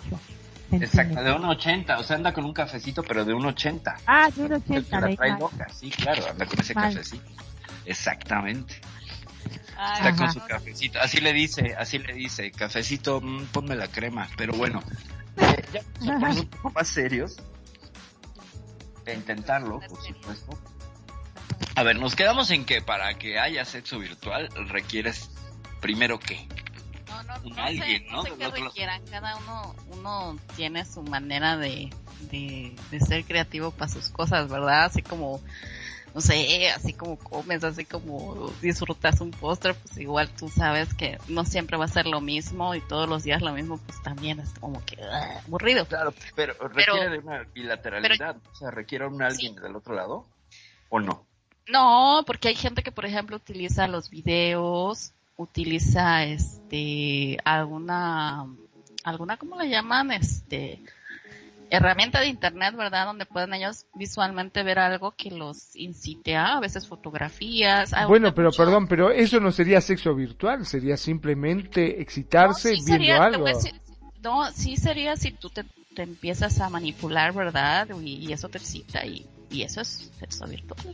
[SPEAKER 1] Exacto, de
[SPEAKER 3] centímetros.
[SPEAKER 1] 1.80, o sea, anda con un cafecito, pero de 1.80.
[SPEAKER 3] Ah, de
[SPEAKER 1] El que
[SPEAKER 3] 1.80,
[SPEAKER 1] la trae loca, sí, claro, anda con ese
[SPEAKER 3] Mal.
[SPEAKER 1] cafecito. Exactamente. Está con su cafecito. Así le dice, así le dice, cafecito, mm, ponme la crema. Pero bueno, eh, ya vamos un poco más serios. De intentarlo, por supuesto. A ver, nos quedamos en que para que haya sexo virtual requieres primero qué.
[SPEAKER 5] No, no,
[SPEAKER 1] un
[SPEAKER 5] no
[SPEAKER 1] alguien,
[SPEAKER 5] sé,
[SPEAKER 1] ¿no?
[SPEAKER 5] sé qué requieran. Cada uno, uno tiene su manera de, de, de ser creativo para sus cosas, ¿verdad? Así como, no sé, así como comes, así como disfrutas un postre, pues igual tú sabes que no siempre va a ser lo mismo y todos los días lo mismo, pues también es como que ah, aburrido.
[SPEAKER 1] Claro, pero requiere de una bilateralidad. o sea, requiere un alguien del otro lado o no.
[SPEAKER 5] No, porque hay gente que, por ejemplo, utiliza los videos, utiliza este alguna alguna ¿cómo le llaman? Este herramienta de internet, ¿verdad? Donde pueden ellos visualmente ver algo que los incite a, a veces fotografías. a-
[SPEAKER 4] Bueno, pero
[SPEAKER 5] mucho-
[SPEAKER 4] perdón, pero eso no sería sexo virtual, sería simplemente excitarse
[SPEAKER 5] No, sí
[SPEAKER 4] viendo
[SPEAKER 5] sería,
[SPEAKER 4] algo.
[SPEAKER 5] decir- no, sí sería si tú te, te empiezas a manipular, ¿verdad? Y, y eso te excita y, y eso es sexo virtual.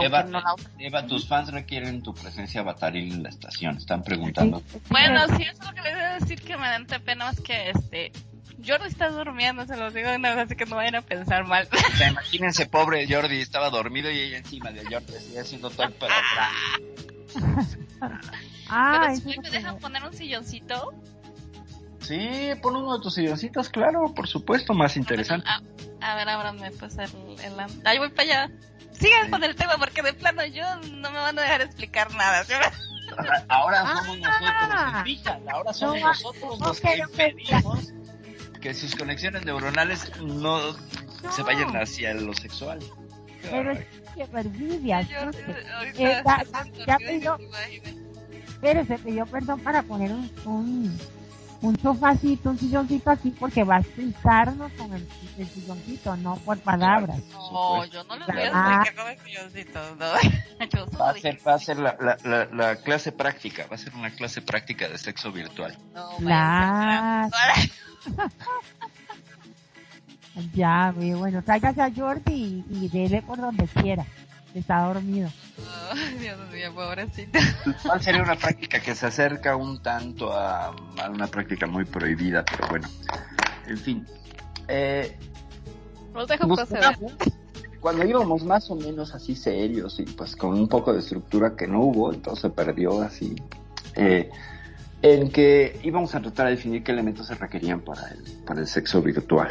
[SPEAKER 1] Eva,
[SPEAKER 5] no la
[SPEAKER 1] Eva, tus fans requieren tu presencia avataril en la estación. Están preguntando.
[SPEAKER 5] Bueno, sí, eso es lo que les voy a decir que me dan pena más que este. Jordi está durmiendo, se los digo de una vez, así que no vayan a pensar mal.
[SPEAKER 1] O sea, imagínense, pobre Jordi, estaba dormido y ella encima de Jordi, así haciendo todo el pedo.
[SPEAKER 3] Ah,
[SPEAKER 5] Pero si me dejan poner un silloncito.
[SPEAKER 1] Sí, pon uno de tus silloncitos, claro, por supuesto, más interesante.
[SPEAKER 5] A, a ver, ábranme pues el, el... Ahí voy para allá. Sigan con el tema porque de plano yo no me van a dejar explicar nada. ¿sí?
[SPEAKER 1] Ahora somos
[SPEAKER 3] Ah.
[SPEAKER 1] nosotros, fijan, ahora somos
[SPEAKER 3] No,
[SPEAKER 1] nosotros los que
[SPEAKER 3] ok.
[SPEAKER 1] Que sus conexiones neuronales no se vayan hacia lo sexual.
[SPEAKER 3] Pero es que ¿sí?
[SPEAKER 5] eh,
[SPEAKER 3] ya- pidió-. Pero se pidió perdón para poner un, un, un sofacito, un silloncito aquí porque va a explicarnos con el, el silloncito, no por palabras.
[SPEAKER 2] No, yo no les voy a
[SPEAKER 3] Ah.
[SPEAKER 2] explicar con el silloncito, no. Yo solo
[SPEAKER 1] Va a ser, va a ser la, la, la, la clase práctica, va a ser una clase práctica de sexo virtual.
[SPEAKER 2] no,
[SPEAKER 3] La- Ya, ve, bueno, tráigase a Jordi y, y dele por donde quiera. Está dormido.
[SPEAKER 2] a- Ay, Dios mío, pobrecito.
[SPEAKER 1] ¿Cuál sería una práctica que se acerca un tanto a, a una práctica muy prohibida? Pero bueno, en fin. Eh,
[SPEAKER 5] Los dejo proceder.
[SPEAKER 1] cuando íbamos más o menos así serios y pues con un poco de estructura que no hubo, entonces se perdió así. eh, en que íbamos a tratar de definir qué elementos se requerían para el, para el sexo virtual.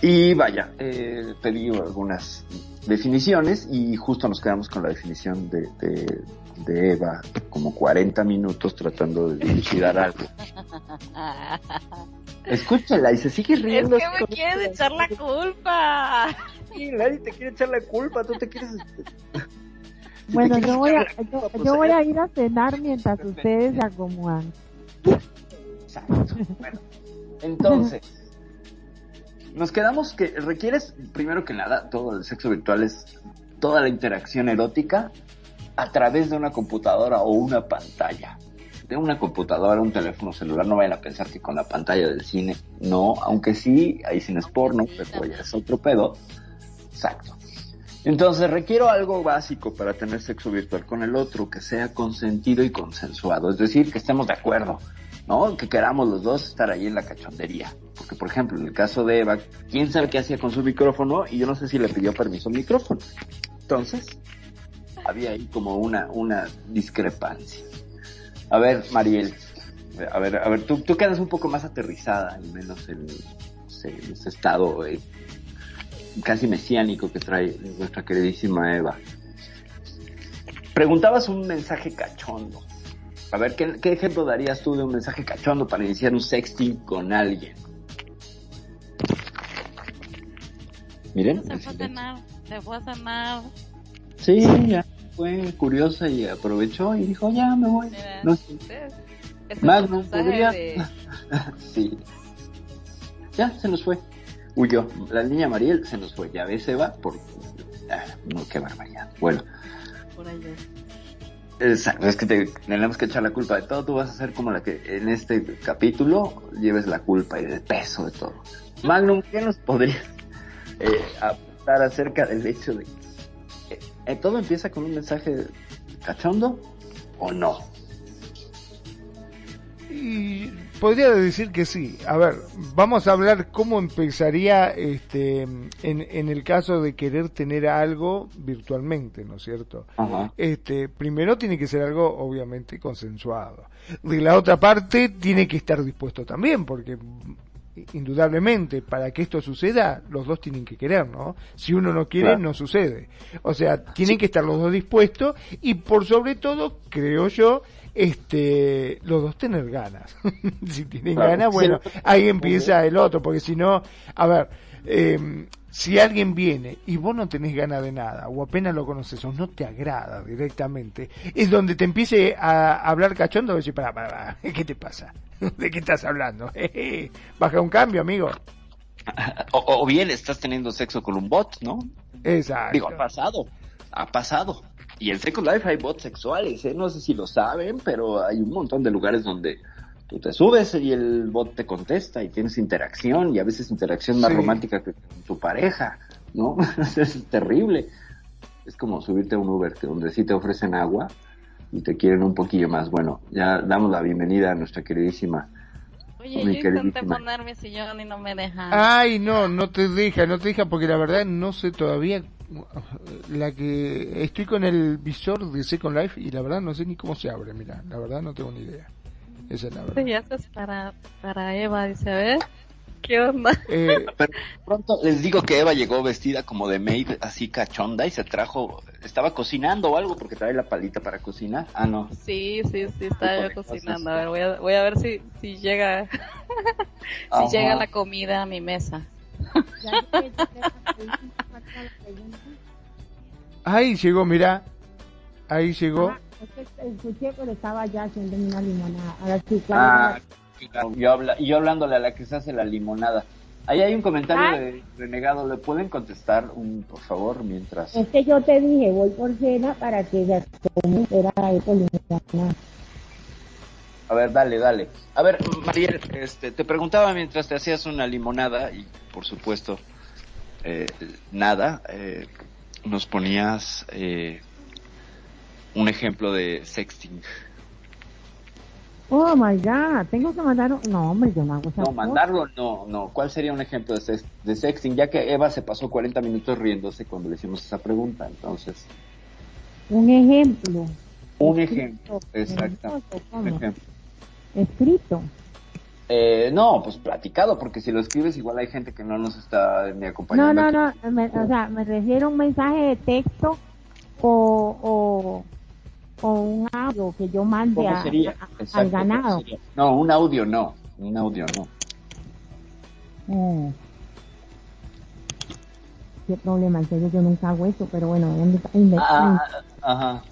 [SPEAKER 1] Y vaya, eh, pedí algunas definiciones y justo nos quedamos con la definición de, de, de Eva, como 40 minutos tratando de dilucidar algo. Escúchala y se sigue
[SPEAKER 5] Es
[SPEAKER 1] riendo.
[SPEAKER 5] que me quieres echar la culpa.
[SPEAKER 1] Sí, nadie te quiere echar la culpa, tú te quieres...
[SPEAKER 3] Bueno, yo voy, a, yo, voy a ir a cenar mientras ustedes se acomodan.
[SPEAKER 1] Exacto. Bueno, entonces, nos quedamos que requieres, primero que nada, todo el sexo virtual es toda la interacción erótica a través de una computadora o una pantalla. De una computadora, un teléfono celular, no vayan a pensar que con la pantalla del cine, no, aunque sí, hay cines porno, pero ya es otro pedo. Exacto. Entonces requiero algo básico para tener sexo virtual con el otro, que sea consentido y consensuado, es decir, que estemos de acuerdo, ¿no? Que queramos los dos estar ahí en la cachondería. Porque, por ejemplo, en el caso de Eva, quién sabe qué hacía con su micrófono y yo no sé si le pidió permiso al micrófono. Entonces, había ahí como una, una discrepancia. A ver, Mariel, a ver, a ver, tú, tú quedas un poco más aterrizada, al menos en en ese estado eh, casi mesiánico que trae nuestra queridísima Eva. Preguntabas un mensaje cachondo. A ver, ¿qué, qué ejemplo darías tú de un mensaje cachondo para iniciar un sexting con alguien? Miren.
[SPEAKER 2] Se fue a cenar, se fue a cenar.
[SPEAKER 1] Sí, ya fue curiosa y aprovechó y dijo, ya me voy.
[SPEAKER 5] Mira,
[SPEAKER 1] No, Magnum,
[SPEAKER 5] un mensaje
[SPEAKER 1] ¿podría?
[SPEAKER 5] de-
[SPEAKER 1] sí. Ya, se nos fue. Huyó. La niña Mariel se nos fue. Ya ves, Eva, por... Ah, no, qué barbaridad. Bueno,
[SPEAKER 5] por allá.
[SPEAKER 1] exacto, es que te, tenemos que echar la culpa de todo. Tú vas a ser como la que en este capítulo lleves la culpa y el peso de todo. Magnum, ¿qué nos podrías eh, aportar acerca del hecho de que eh, todo empieza con un mensaje cachondo o no?
[SPEAKER 4] Y podría decir que sí. A ver, vamos a hablar cómo empezaría este en, en el caso de querer tener algo virtualmente, ¿no es cierto?
[SPEAKER 1] Ajá.
[SPEAKER 4] Este, primero tiene que ser algo obviamente consensuado. De la otra parte tiene que estar dispuesto también, porque indudablemente para que esto suceda los dos tienen que querer, ¿no? Si uno no quiere
[SPEAKER 1] Claro.
[SPEAKER 4] no sucede. O sea, tienen que estar los dos dispuestos y por sobre todo, creo yo, este, los dos tener ganas. si tienen
[SPEAKER 1] Claro.
[SPEAKER 4] ganas, bueno,
[SPEAKER 1] Sí.
[SPEAKER 4] ahí empieza el otro, porque si no, a ver, eh, si alguien viene y vos no tenés ganas de nada, o apenas lo conoces, o no te agrada directamente, es donde te empiece a hablar cachondo y decir, para, para, ¿qué te pasa? ¿De qué estás hablando? Baja un cambio, amigo.
[SPEAKER 1] O, o bien estás teniendo sexo con un bot, ¿no?
[SPEAKER 4] Exacto.
[SPEAKER 1] Digo, ha pasado, ha pasado. Y en Second Life hay bots sexuales, ¿eh? No sé si lo saben, pero hay un montón de lugares donde tú te subes y el bot te contesta y tienes interacción y a veces interacción más
[SPEAKER 4] Sí.
[SPEAKER 1] romántica que con tu pareja, ¿no? es terrible. Es como subirte a un Uber que donde sí te ofrecen agua y te quieren un poquillo más. Bueno, ya damos la bienvenida a nuestra queridísima.
[SPEAKER 5] Oye,
[SPEAKER 1] Mi
[SPEAKER 5] yo intenté
[SPEAKER 1] queridísima.
[SPEAKER 5] poner mi sillón y no me deja.
[SPEAKER 4] Ay, no, no te deja, no te deja porque la verdad no sé todavía la que estoy con el visor de Second Life y la verdad no sé ni cómo se abre, mira, la verdad no tengo ni idea. Esa es la verdad.
[SPEAKER 5] Sí, eso es para, para Eva, dice, a ver, ¿qué onda?
[SPEAKER 4] Eh,
[SPEAKER 1] Pero pronto les digo que Eva llegó vestida como de maid, así cachonda, y se trajo, estaba cocinando o algo porque trae la palita para cocinar. Ah, no.
[SPEAKER 5] Sí, sí, sí, estaba yo cocinando.
[SPEAKER 1] cosas.
[SPEAKER 5] A ver, voy a, voy a ver si, si llega, si
[SPEAKER 1] Ajá.
[SPEAKER 5] llega la comida a mi mesa.
[SPEAKER 3] Que- que-
[SPEAKER 4] ahí llegó, mira, ahí llegó.
[SPEAKER 3] Ah, escuché, pero estaba ya haciendo una limonada. Ahora sí,
[SPEAKER 1] ah. Yo, habla, yo hablándole a la que se hace la limonada. Ahí hay un comentario ah. de renegado, ¿le pueden contestar un por favor mientras?
[SPEAKER 3] Es que yo te dije, voy por cena para que ya era
[SPEAKER 1] A ver, dale, dale. A ver, Mariel, este, te preguntaba mientras te hacías una limonada y por supuesto eh, nada, eh, nos ponías eh, un ejemplo de sexting.
[SPEAKER 3] Oh my god, tengo que mandar No, hombre, yo no hago
[SPEAKER 1] No, mandarlo no, no. ¿Cuál sería un ejemplo de, de sexting? Ya que Eva se pasó 40 minutos riéndose cuando le hicimos esa pregunta, entonces.
[SPEAKER 3] Un ejemplo.
[SPEAKER 1] Un ejemplo, exacto. Un ejemplo.
[SPEAKER 3] Escrito.
[SPEAKER 1] Eh, no, pues platicado, porque si lo escribes igual hay gente que no nos está ni acompañando.
[SPEAKER 3] No, no, no, o sea, me refiero a un mensaje de texto o, o, un audio que yo mande al ganado.
[SPEAKER 1] No, un audio no, un audio no.
[SPEAKER 3] Mm. Qué problema, en serio, yo nunca hago eso, pero bueno,
[SPEAKER 1] ah, ajá.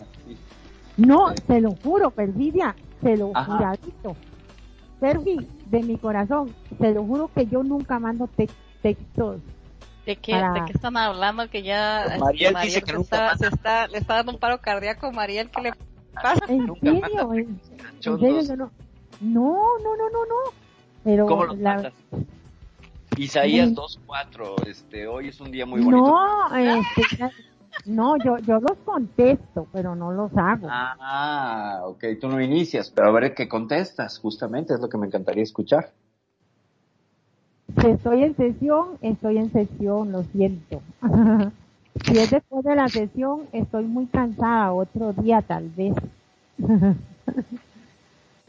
[SPEAKER 3] No, te lo juro, perfidia, te lo juradito. Sergi, de mi corazón, te lo juro que yo nunca mando textos.
[SPEAKER 5] ¿De qué, ¿De qué están hablando? Que ya
[SPEAKER 1] pues Mariel, dice que
[SPEAKER 5] está, se está, le está dando un paro cardíaco a Mariel, ¿qué le pasa?
[SPEAKER 3] ¿En serio? ¿En, serio? No, no, no, no, no, no. Pero
[SPEAKER 1] ¿Cómo lo la... Isaías 2.4, este, hoy es un día muy bonito.
[SPEAKER 3] No, este, no, yo, yo los contesto, pero no los hago.
[SPEAKER 1] Ah, ok, tú no inicias, pero a ver qué contestas, justamente, es lo que me encantaría escuchar.
[SPEAKER 3] Si estoy en sesión, estoy en sesión, lo siento. si es después de la sesión, estoy muy cansada, otro día tal vez.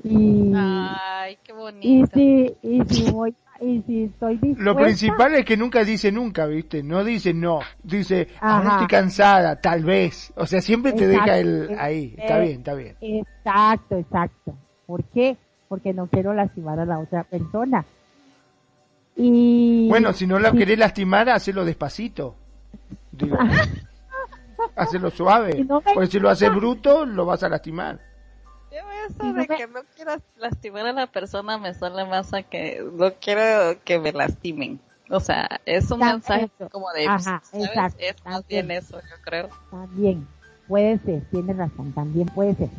[SPEAKER 5] y, Ay, qué bonito.
[SPEAKER 3] Y si, y si voy y si estoy dispuesta...
[SPEAKER 4] Lo principal es que nunca dice nunca, ¿viste? No dice no, dice ahora estoy cansada, tal vez. O sea, siempre te deja el ahí. Está bien, está bien.
[SPEAKER 3] Exacto, exacto. ¿Por qué? Porque no quiero lastimar a la otra persona. Y
[SPEAKER 4] bueno, si no la querés lastimar, hacelo despacito. Digo, hacelo suave. Porque si lo haces bruto, lo vas a lastimar
[SPEAKER 5] eso de que no quieras lastimar a la persona me suele más a que no quiero que me lastimen. O sea, es un mensaje como de, Ajá, exacto, es más bien eso, yo creo.
[SPEAKER 3] También, puede ser, tienes razón, también puede ser.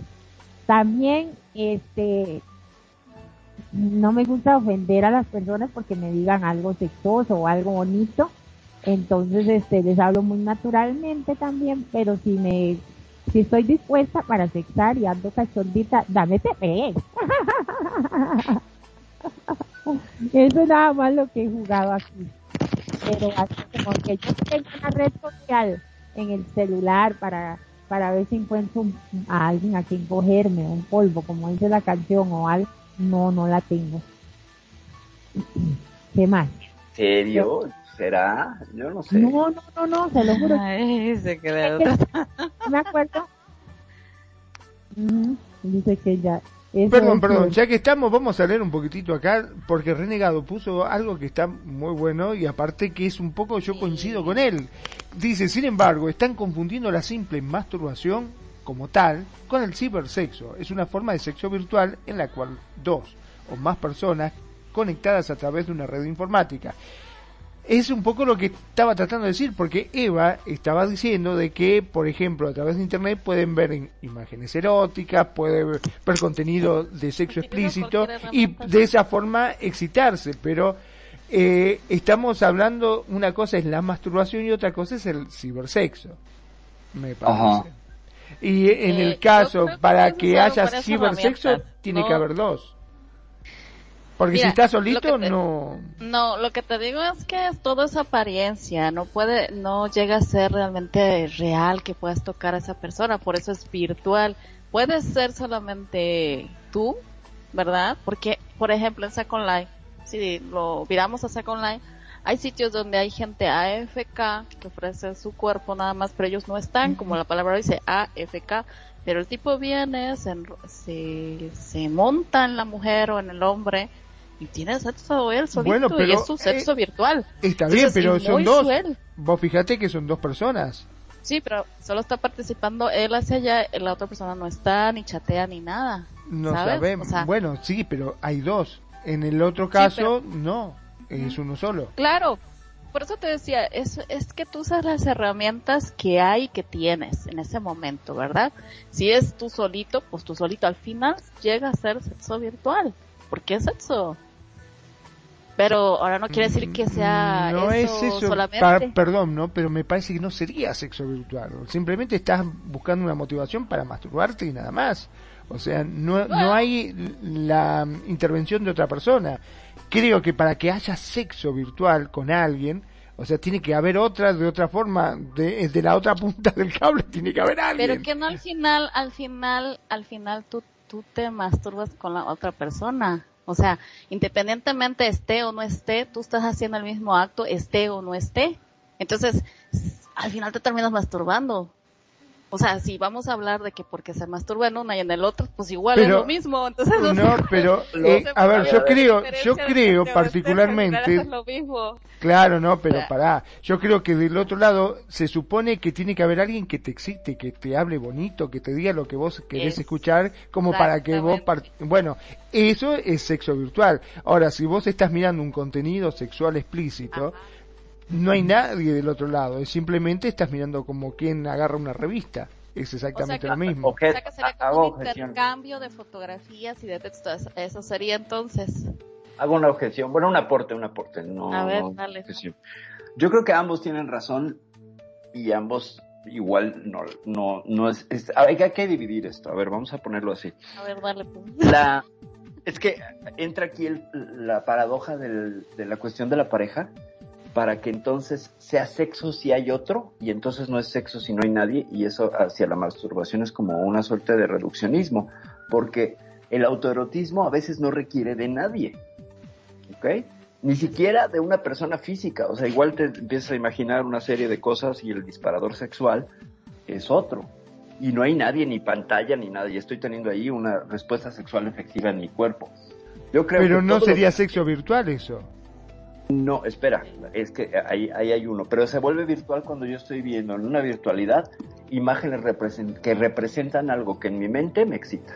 [SPEAKER 3] También, este, no me gusta ofender a las personas porque me digan algo sexoso o algo bonito. Entonces, este, les hablo muy naturalmente también, pero si me si estoy dispuesta para sexar y ando cachondita, dame TV. Eso es nada más lo que he jugado aquí. Pero así como que yo tengo una red social en el celular para, para ver si encuentro a alguien a quien cogerme, un polvo, como dice la canción, o algo, no, no la tengo. ¿Qué más?
[SPEAKER 1] ¿Serio? ¿Será? Yo no sé.
[SPEAKER 3] No, no, no, no, se lo juro.
[SPEAKER 5] Ay, se quedó.
[SPEAKER 3] me acuerdo. Dice que ya.
[SPEAKER 4] Perdón, perdón, ya que estamos, vamos a leer un poquitito acá, porque Renegado puso algo que está muy bueno y aparte que es un poco, yo coincido con él. Dice, sin embargo, están confundiendo la simple masturbación como tal con el cibersexo. Es una forma de sexo virtual en la cual dos o más personas conectadas a través de una red informática es un poco lo que estaba tratando de decir, porque Eva estaba diciendo de que, por ejemplo, a través de Internet pueden ver imágenes eróticas, pueden ver, contenido de sexo explícito y de esa forma excitarse, pero eh, estamos hablando, una cosa es la masturbación y otra cosa es el cibersexo, me parece. Y en el eh, caso, para que haya cibersexo, tiene que haber dos. Porque si estás solito, no.
[SPEAKER 5] No, lo que te digo es que todo es apariencia, no puede, no llega a ser realmente real que puedas tocar a esa persona, por eso es virtual. Puede ser solamente tú, ¿verdad? Porque, por ejemplo, en Second Life, si lo miramos a Second Life, hay sitios donde hay gente AFK que ofrece su cuerpo nada más, pero ellos no están, como la palabra dice AFK, pero el tipo viene, se, se, se monta en la mujer o en el hombre, y tiene sexo él solito bueno, pero, y es sexo eh, virtual.
[SPEAKER 4] Está bien, pero son dos. Vos fíjate que son dos personas.
[SPEAKER 5] Sí, pero solo está participando él hacia allá, la otra persona no está, ni chatea, ni nada.
[SPEAKER 4] No
[SPEAKER 5] ¿sabes?
[SPEAKER 4] sabemos.
[SPEAKER 5] O sea-
[SPEAKER 4] bueno, sí, pero hay dos. En el otro caso, no, es uno solo.
[SPEAKER 5] Claro, por eso te decía, es, es que tú usas las herramientas que hay, que tienes en ese momento, ¿verdad? Si es tú solito, pues tú solito al final llega a ser sexo virtual, porque es sexo. Pero ahora no quiere decir que sea
[SPEAKER 4] no
[SPEAKER 5] eso,
[SPEAKER 4] es eso,
[SPEAKER 5] solamente.
[SPEAKER 4] perdón, ¿no? Pero me parece que no sería sexo virtual. Simplemente estás buscando una motivación para masturbarte y nada más. O sea, no, no hay la intervención de otra persona. Creo que para que haya sexo virtual con alguien, o sea, tiene que haber otra de otra forma, de, de la otra punta del cable tiene que haber alguien.
[SPEAKER 5] Pero que no al final, al final, al final tú, tú te masturbas con la otra persona. O sea, independientemente esté o no esté, tú estás haciendo el mismo acto, esté o no esté. Entonces, al final te terminas masturbando. O sea, si vamos a hablar de que porque se masturba en una y en el otro, pues igual es lo mismo. Entonces,
[SPEAKER 4] No, pero, eh, a ver, yo creo, yo creo particularmente,
[SPEAKER 5] es lo mismo.
[SPEAKER 4] Claro, no, pero pará. Yo creo que del otro lado se supone que tiene que haber alguien que te excite, que te hable bonito, que te diga lo que vos querés
[SPEAKER 5] Es-
[SPEAKER 4] escuchar, como para que vos... par- Bueno, eso es sexo virtual. Ahora, si vos estás mirando un contenido sexual explícito, no hay nadie del otro lado. Es simplemente estás mirando como quien agarra una revista. Es exactamente
[SPEAKER 5] que-
[SPEAKER 4] lo mismo.
[SPEAKER 5] O sea que sería
[SPEAKER 1] hago
[SPEAKER 5] como un
[SPEAKER 1] objeción.
[SPEAKER 5] intercambio de fotografías y de textos. Eso sería entonces.
[SPEAKER 1] Hago una objeción, bueno, un aporte, un aporte, no,
[SPEAKER 5] A ver,
[SPEAKER 1] no
[SPEAKER 5] dale.
[SPEAKER 1] objeción. Yo creo que ambos tienen razón y ambos igual no, no, no es, es- hay, que- hay que dividir esto. A ver, vamos a ponerlo así.
[SPEAKER 5] A ver, dale pues.
[SPEAKER 1] La, es que entra aquí el- la paradoja del- de la cuestión de la pareja para que entonces sea sexo si hay otro y entonces no es sexo si no hay nadie y eso hacia la masturbación es como una suerte de reduccionismo porque el autoerotismo a veces no requiere de nadie, ¿ok? Ni siquiera de una persona física, o sea, igual te empiezas a imaginar una serie de cosas y el disparador sexual es otro. Y no hay nadie, ni pantalla, ni nada. Y estoy teniendo ahí una respuesta sexual efectiva en mi cuerpo. Yo creo
[SPEAKER 4] Pero
[SPEAKER 1] que
[SPEAKER 4] no sería sexo virtual eso.
[SPEAKER 1] No, espera, es que ahí, ahí hay uno. Pero se vuelve virtual cuando yo estoy viendo en una virtualidad imágenes represent- que representan algo que en mi mente me excita.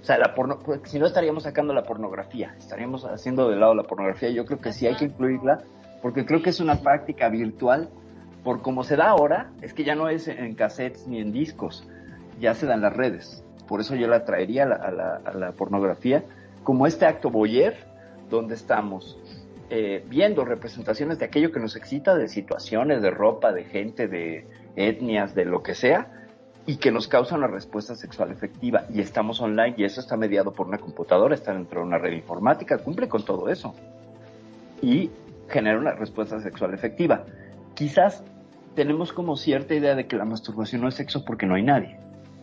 [SPEAKER 1] O sea, la porno, si no estaríamos sacando la pornografía, estaríamos haciendo de lado la pornografía. Yo creo que sí hay que incluirla, porque creo que es una práctica virtual. Por como se da ahora, es que ya no es en cassettes ni en discos, ya se da en las redes. Por eso yo la traería a la, a la- a la pornografía como este acto voyeur, donde estamos eh, viendo representaciones de aquello que nos excita, de situaciones, de ropa, de gente, de etnias, de lo que sea, y que nos causa una respuesta sexual efectiva. Y estamos online y eso está mediado por una computadora, está dentro de una red informática, cumple con todo eso. Y genera una respuesta sexual efectiva. Quizás tenemos como cierta idea de que la masturbación no es sexo porque no hay nadie,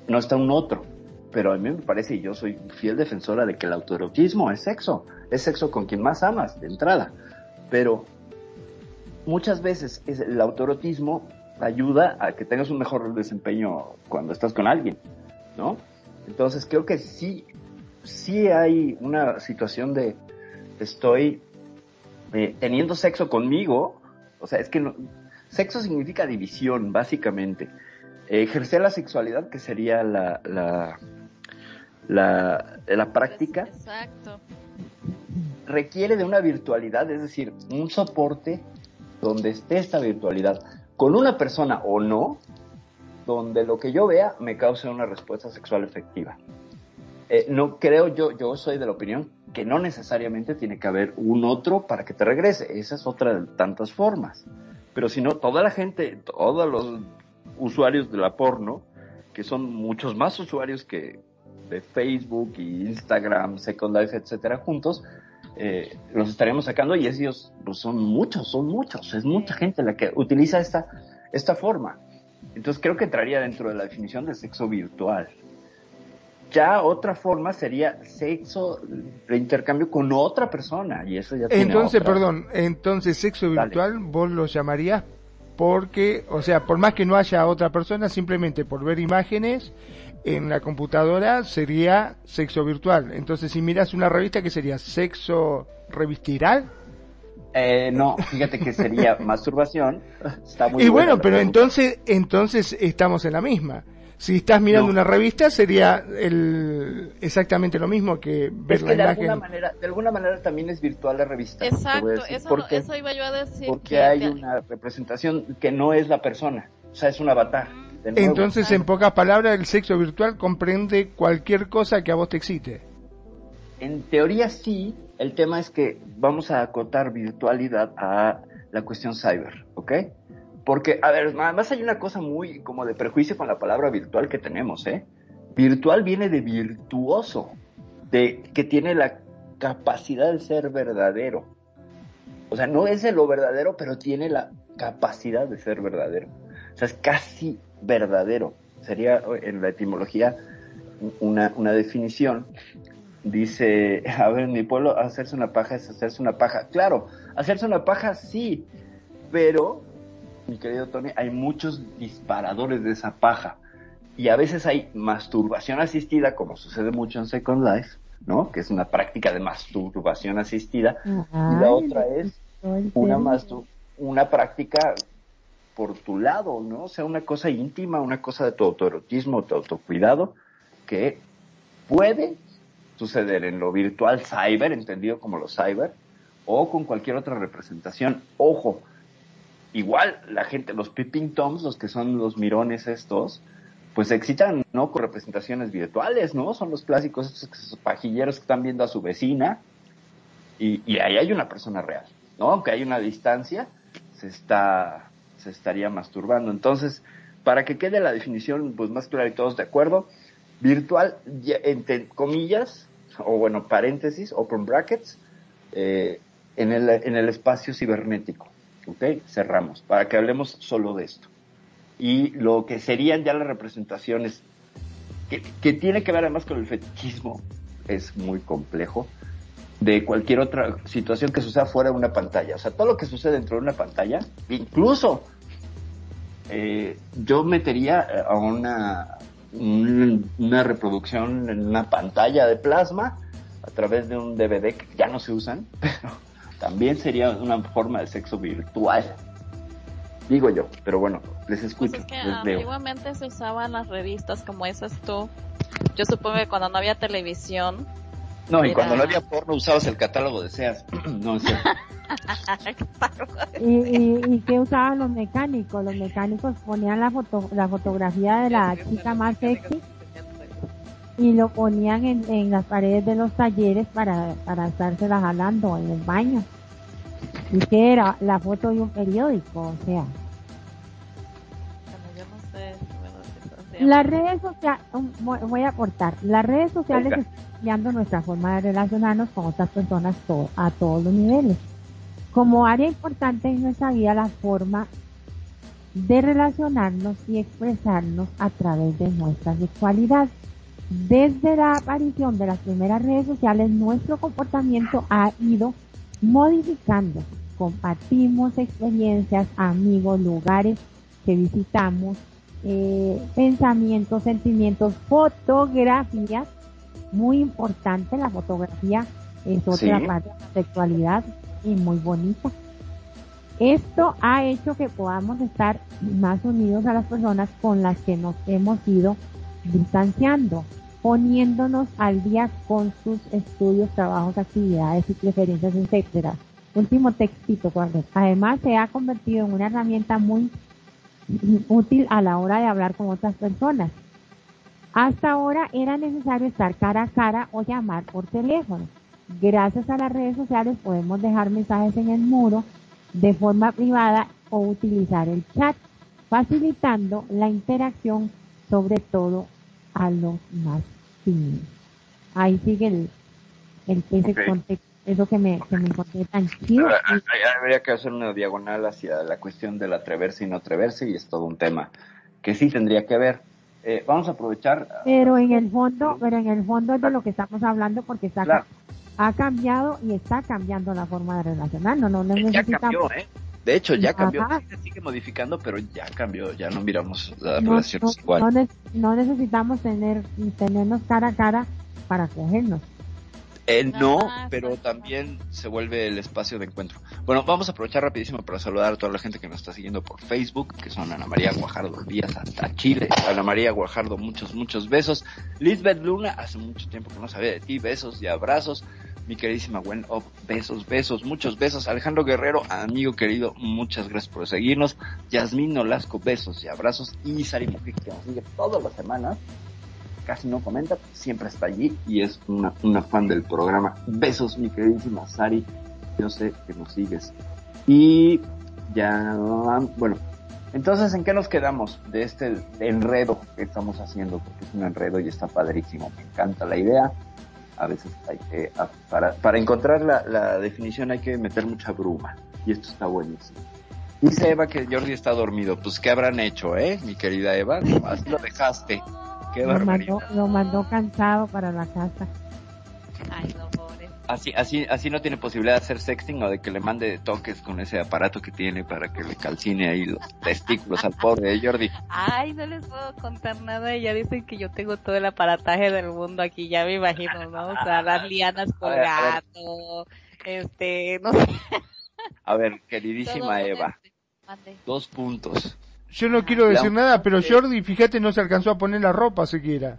[SPEAKER 1] no está un otro. Pero a mí me parece, y yo soy fiel defensora de que el autoerotismo es sexo, es sexo con quien más amas, de entrada. Pero muchas veces es- el autoerotismo ayuda a que tengas un mejor desempeño cuando estás con alguien, ¿no? Entonces creo que sí, sí hay una situación de estoy eh, teniendo sexo conmigo, o sea, es que no- sexo significa división, básicamente. Ejercer la sexualidad, que sería la, la, la práctica,
[SPEAKER 5] Exacto.
[SPEAKER 1] requiere de una virtualidad, es decir, un soporte donde esté esta virtualidad, con una persona o no, donde lo que yo vea me cause una respuesta sexual efectiva. Eh, no creo yo, yo soy de la opinión que no necesariamente tiene que haber un otro para que te regrese. Esa es otra de tantas formas. Pero si no, toda la gente, todos los usuarios de la porno, que son muchos más usuarios que de Facebook y Instagram, Second Life, etcétera, juntos, eh, los estaríamos sacando y ellos pues, son muchos, son muchos, es mucha gente la que utiliza esta, esta forma. Entonces creo que entraría dentro de la definición de sexo virtual. Ya otra forma sería sexo de intercambio con otra persona y eso ya tiene
[SPEAKER 4] Entonces,
[SPEAKER 1] otra-
[SPEAKER 4] perdón, entonces sexo
[SPEAKER 1] Dale.
[SPEAKER 4] virtual vos lo llamarías porque, o sea, por más que no haya otra persona, simplemente por ver imágenes en la computadora sería sexo virtual. Entonces, si miras una revista, ¿qué sería? ¿Sexo revistiral?
[SPEAKER 1] Eh, no, fíjate que sería masturbación. Está muy
[SPEAKER 4] y bueno,
[SPEAKER 1] la
[SPEAKER 4] pero entonces, entonces estamos en la misma. Si estás mirando
[SPEAKER 1] No.
[SPEAKER 4] una revista sería el, exactamente lo mismo que ver
[SPEAKER 1] Es
[SPEAKER 4] la
[SPEAKER 1] que de
[SPEAKER 4] imagen.
[SPEAKER 1] alguna manera, de alguna manera también es virtual la revista.
[SPEAKER 5] Exacto,
[SPEAKER 1] decir
[SPEAKER 5] eso,
[SPEAKER 1] por qué.
[SPEAKER 5] eso iba yo a decir.
[SPEAKER 1] Porque
[SPEAKER 5] que
[SPEAKER 1] hay
[SPEAKER 5] te-
[SPEAKER 1] una representación que no es la persona, o sea, es un avatar. nuevo.
[SPEAKER 4] Entonces, en pocas palabras, el sexo virtual comprende cualquier cosa que a vos te excite.
[SPEAKER 1] En teoría sí, el tema es que vamos a acotar virtualidad a la cuestión cyber, ¿ok? Porque, a ver, además hay una cosa muy como de prejuicio con la palabra virtual que tenemos, ¿eh? Virtual viene de virtuoso, de que tiene la capacidad de ser verdadero. O sea, no es de lo verdadero, pero tiene la capacidad de ser verdadero. O sea, es casi verdadero. Sería en la etimología una, una definición dice, a ver, en mi pueblo hacerse una paja es hacerse una paja. Claro, hacerse una paja sí, pero, mi querido Tony, hay muchos disparadores de esa paja. Y a veces hay masturbación asistida, como sucede mucho en Second Life, ¿no? Que es una práctica de masturbación asistida. y la otra es una, una práctica por tu lado, ¿no? O sea, una cosa íntima, una cosa de tu autoerotismo, tu autocuidado, que puede suceder en lo virtual cyber, entendido como lo cyber, o con cualquier otra representación. Ojo, igual la gente, los peeping toms, los que son los mirones estos, pues se excitan no con representaciones virtuales, ¿no? Son los clásicos estos pajilleros que están viendo a su vecina y, y ahí hay una persona real, ¿no? Aunque hay una distancia, se está se estaría masturbando. Entonces, para que quede la definición pues más clara y todos de acuerdo, virtual, entre comillas, o bueno, paréntesis, open brackets, eh, en, el, en el espacio cibernético. ¿Ok? Cerramos, para que hablemos solo de esto. Y lo que serían ya las representaciones, que, que tiene que ver además con el fetichismo, es muy complejo, de cualquier otra situación que suceda fuera de una pantalla. O sea, todo lo que sucede dentro de una pantalla, incluso eh, yo metería eh, a una, un- una reproducción en una pantalla de plasma a través de un DVD que ya no se usan, pero también sería una forma de sexo virtual. Digo yo, pero bueno, les
[SPEAKER 5] Pues
[SPEAKER 1] escucho,
[SPEAKER 5] es que
[SPEAKER 1] les leo.
[SPEAKER 5] antiguamente se usaban las revistas como esas tú. Yo supongo que cuando no había televisión,
[SPEAKER 1] No, y
[SPEAKER 5] Era-
[SPEAKER 1] cuando no había porno usabas el catálogo de SEAS. no, es cierto.
[SPEAKER 3] ¿Y, y, y qué usaban los mecánicos? Los mecánicos ponían la, foto, la fotografía de la chica más sexy y lo ponían en, en las paredes de los talleres para, para estársela jalando en el baño. ¿Y qué era? La foto de un periódico, o sea. Las redes sociales, voy a aportar, las redes sociales están cambiando nuestra forma de relacionarnos con otras personas to- a todos los niveles. Como área importante en nuestra vida, la forma de relacionarnos y expresarnos a través de nuestra sexualidad. Desde la aparición de las primeras redes sociales, nuestro comportamiento ha ido modificando. Compartimos experiencias, amigos, lugares que visitamos, eh, pensamientos, sentimientos, fotografías. Muy importante, la fotografía es otra
[SPEAKER 1] Sí.
[SPEAKER 3] parte de la sexualidad y muy bonita. Esto ha hecho que podamos estar más unidos a las personas con las que nos hemos ido distanciando, poniéndonos al día con sus estudios, trabajos, actividades y preferencias, etcétera. Último textito. Además, se ha convertido en una herramienta muy útil a la hora de hablar con otras personas. Hasta ahora era necesario estar cara a cara o llamar por teléfono. Gracias a las redes sociales podemos dejar mensajes en el muro de forma privada o utilizar el chat, facilitando la interacción sobre todo a los más tímidos. Ahí sigue el, el ese
[SPEAKER 1] Ok.
[SPEAKER 3] contexto, eso que me, que me encontré tan chido.
[SPEAKER 1] Habría- que hacer una diagonal hacia la cuestión del atreverse y no atreverse y es todo un tema que sí tendría que ver. Eh, vamos a aprovechar.
[SPEAKER 3] Pero en el fondo, pero en el fondo es de lo que estamos hablando porque está
[SPEAKER 1] Claro.
[SPEAKER 3] ha cambiado y está cambiando la forma de relacionarnos. No, no
[SPEAKER 1] Ya
[SPEAKER 3] necesitamos,
[SPEAKER 1] cambió, ¿eh? De hecho, ya cambió.
[SPEAKER 3] Ajá.
[SPEAKER 1] Sí, se sigue modificando, pero ya cambió. Ya no miramos las
[SPEAKER 3] no,
[SPEAKER 1] relaciones
[SPEAKER 3] no-
[SPEAKER 1] igual.
[SPEAKER 3] no ne- no necesitamos tener tenernos cara a cara para cogernos.
[SPEAKER 1] Eh, no, pero también se vuelve el espacio de encuentro. Bueno, vamos a aprovechar rapidísimo para saludar a toda la gente que nos está siguiendo por Facebook, que son Ana María Guajardo Díaz hasta Chile. Ana María Guajardo, muchos, muchos besos. Lisbeth Luna, hace mucho tiempo que no sabía de ti, besos y abrazos. Mi queridísima Gwen Up, besos, besos, muchos besos. Alejandro Guerrero, amigo querido, muchas gracias por seguirnos. Yasmín Nolasco, besos y abrazos. Y Sari Mujica, que nos sigue todas las semanas casi no comenta, siempre está allí y es una, una fan del programa. Besos, mi queridísima Sari yo sé que nos sigues. Y ya, bueno, entonces, ¿en qué nos quedamos de este enredo que estamos haciendo? Porque es un enredo y está padrísimo, me encanta la idea. A veces hay que, para, para encontrar la, la definición hay que meter mucha bruma. Y esto está buenísimo. Dice Eva que Jordi está dormido. Pues, ¿qué habrán hecho, eh, mi querida Eva? Así lo dejaste. Qué
[SPEAKER 3] lo mandó, lo mandó cansado para la casa.
[SPEAKER 5] Ay, no,
[SPEAKER 1] así, así, así no tiene posibilidad de hacer sexting o de que le mande toques con ese aparato que tiene para que le calcine ahí los testículos al pobre de Jordi.
[SPEAKER 5] Ay, no les puedo contar nada. Ya dicen que yo tengo todo el aparataje del mundo aquí, ya me imagino, ¿no? O sea, las lianas colgando, este, no sé.
[SPEAKER 1] A ver, queridísima Eva, dos puntos.
[SPEAKER 4] Yo no quiero decir nada, pero Jordi, fíjate, no se alcanzó a poner la ropa siquiera.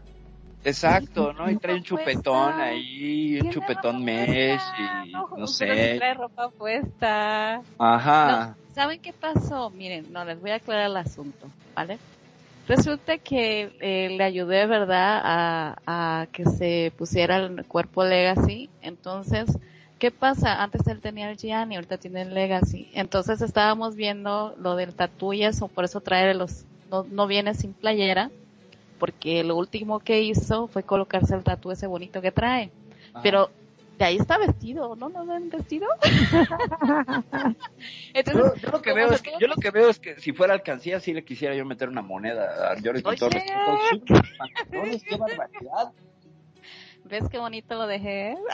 [SPEAKER 1] Exacto, ¿no? Y trae un chupetón ahí, un chupetón mesh y no, sé.
[SPEAKER 5] Trae ropa puesta.
[SPEAKER 1] Ajá.
[SPEAKER 5] ¿Saben qué pasó? Miren, no, les voy a aclarar el asunto, ¿vale? Resulta que eh, le ayudé, ¿verdad?, a, a que se pusiera el cuerpo Legacy. Entonces, ¿qué pasa? Antes él tenía el Gianni, ahorita tiene el Legacy. Entonces estábamos viendo lo del tatu y eso, por eso trae los, no, no viene sin playera porque lo último que hizo fue colocarse el tatu ese bonito que trae. Pero de ahí está vestido, ¿no? ¿No ven vestido?
[SPEAKER 1] Entonces, yo, lo que veo es que, yo lo que veo es que si fuera alcancía sí le quisiera yo meter una moneda a con todo qué barbaridad.
[SPEAKER 5] ¿Ves qué bonito lo dejé?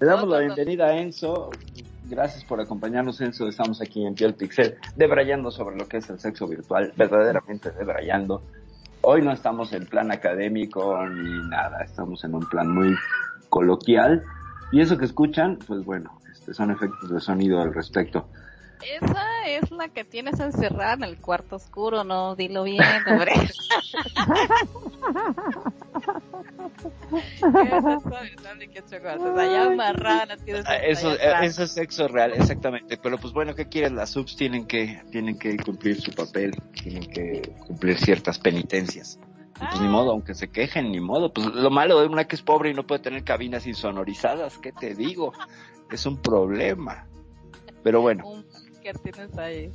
[SPEAKER 1] Le damos la bienvenida a Enzo. Gracias por acompañarnos, Enzo. Estamos aquí en Piel Pixel, debrayando sobre lo que es el sexo virtual, verdaderamente debrayando. Hoy no estamos en plan académico ni nada, estamos en un plan muy coloquial. Y eso que escuchan, pues bueno, este, son efectos de sonido al respecto.
[SPEAKER 5] Esa es la que tienes encerrada en el cuarto oscuro, no, dilo bien, hombre.
[SPEAKER 1] eso, eso es sexo real, exactamente. Pero pues bueno, ¿qué quieres? Las subs tienen que, tienen que cumplir su papel, tienen que cumplir ciertas penitencias. Pues ni ah. modo, aunque se quejen, ni modo. Pues lo malo de una que es pobre y no puede tener cabinas insonorizadas, ¿qué te digo? Es un problema. Pero bueno
[SPEAKER 5] tienes ahí?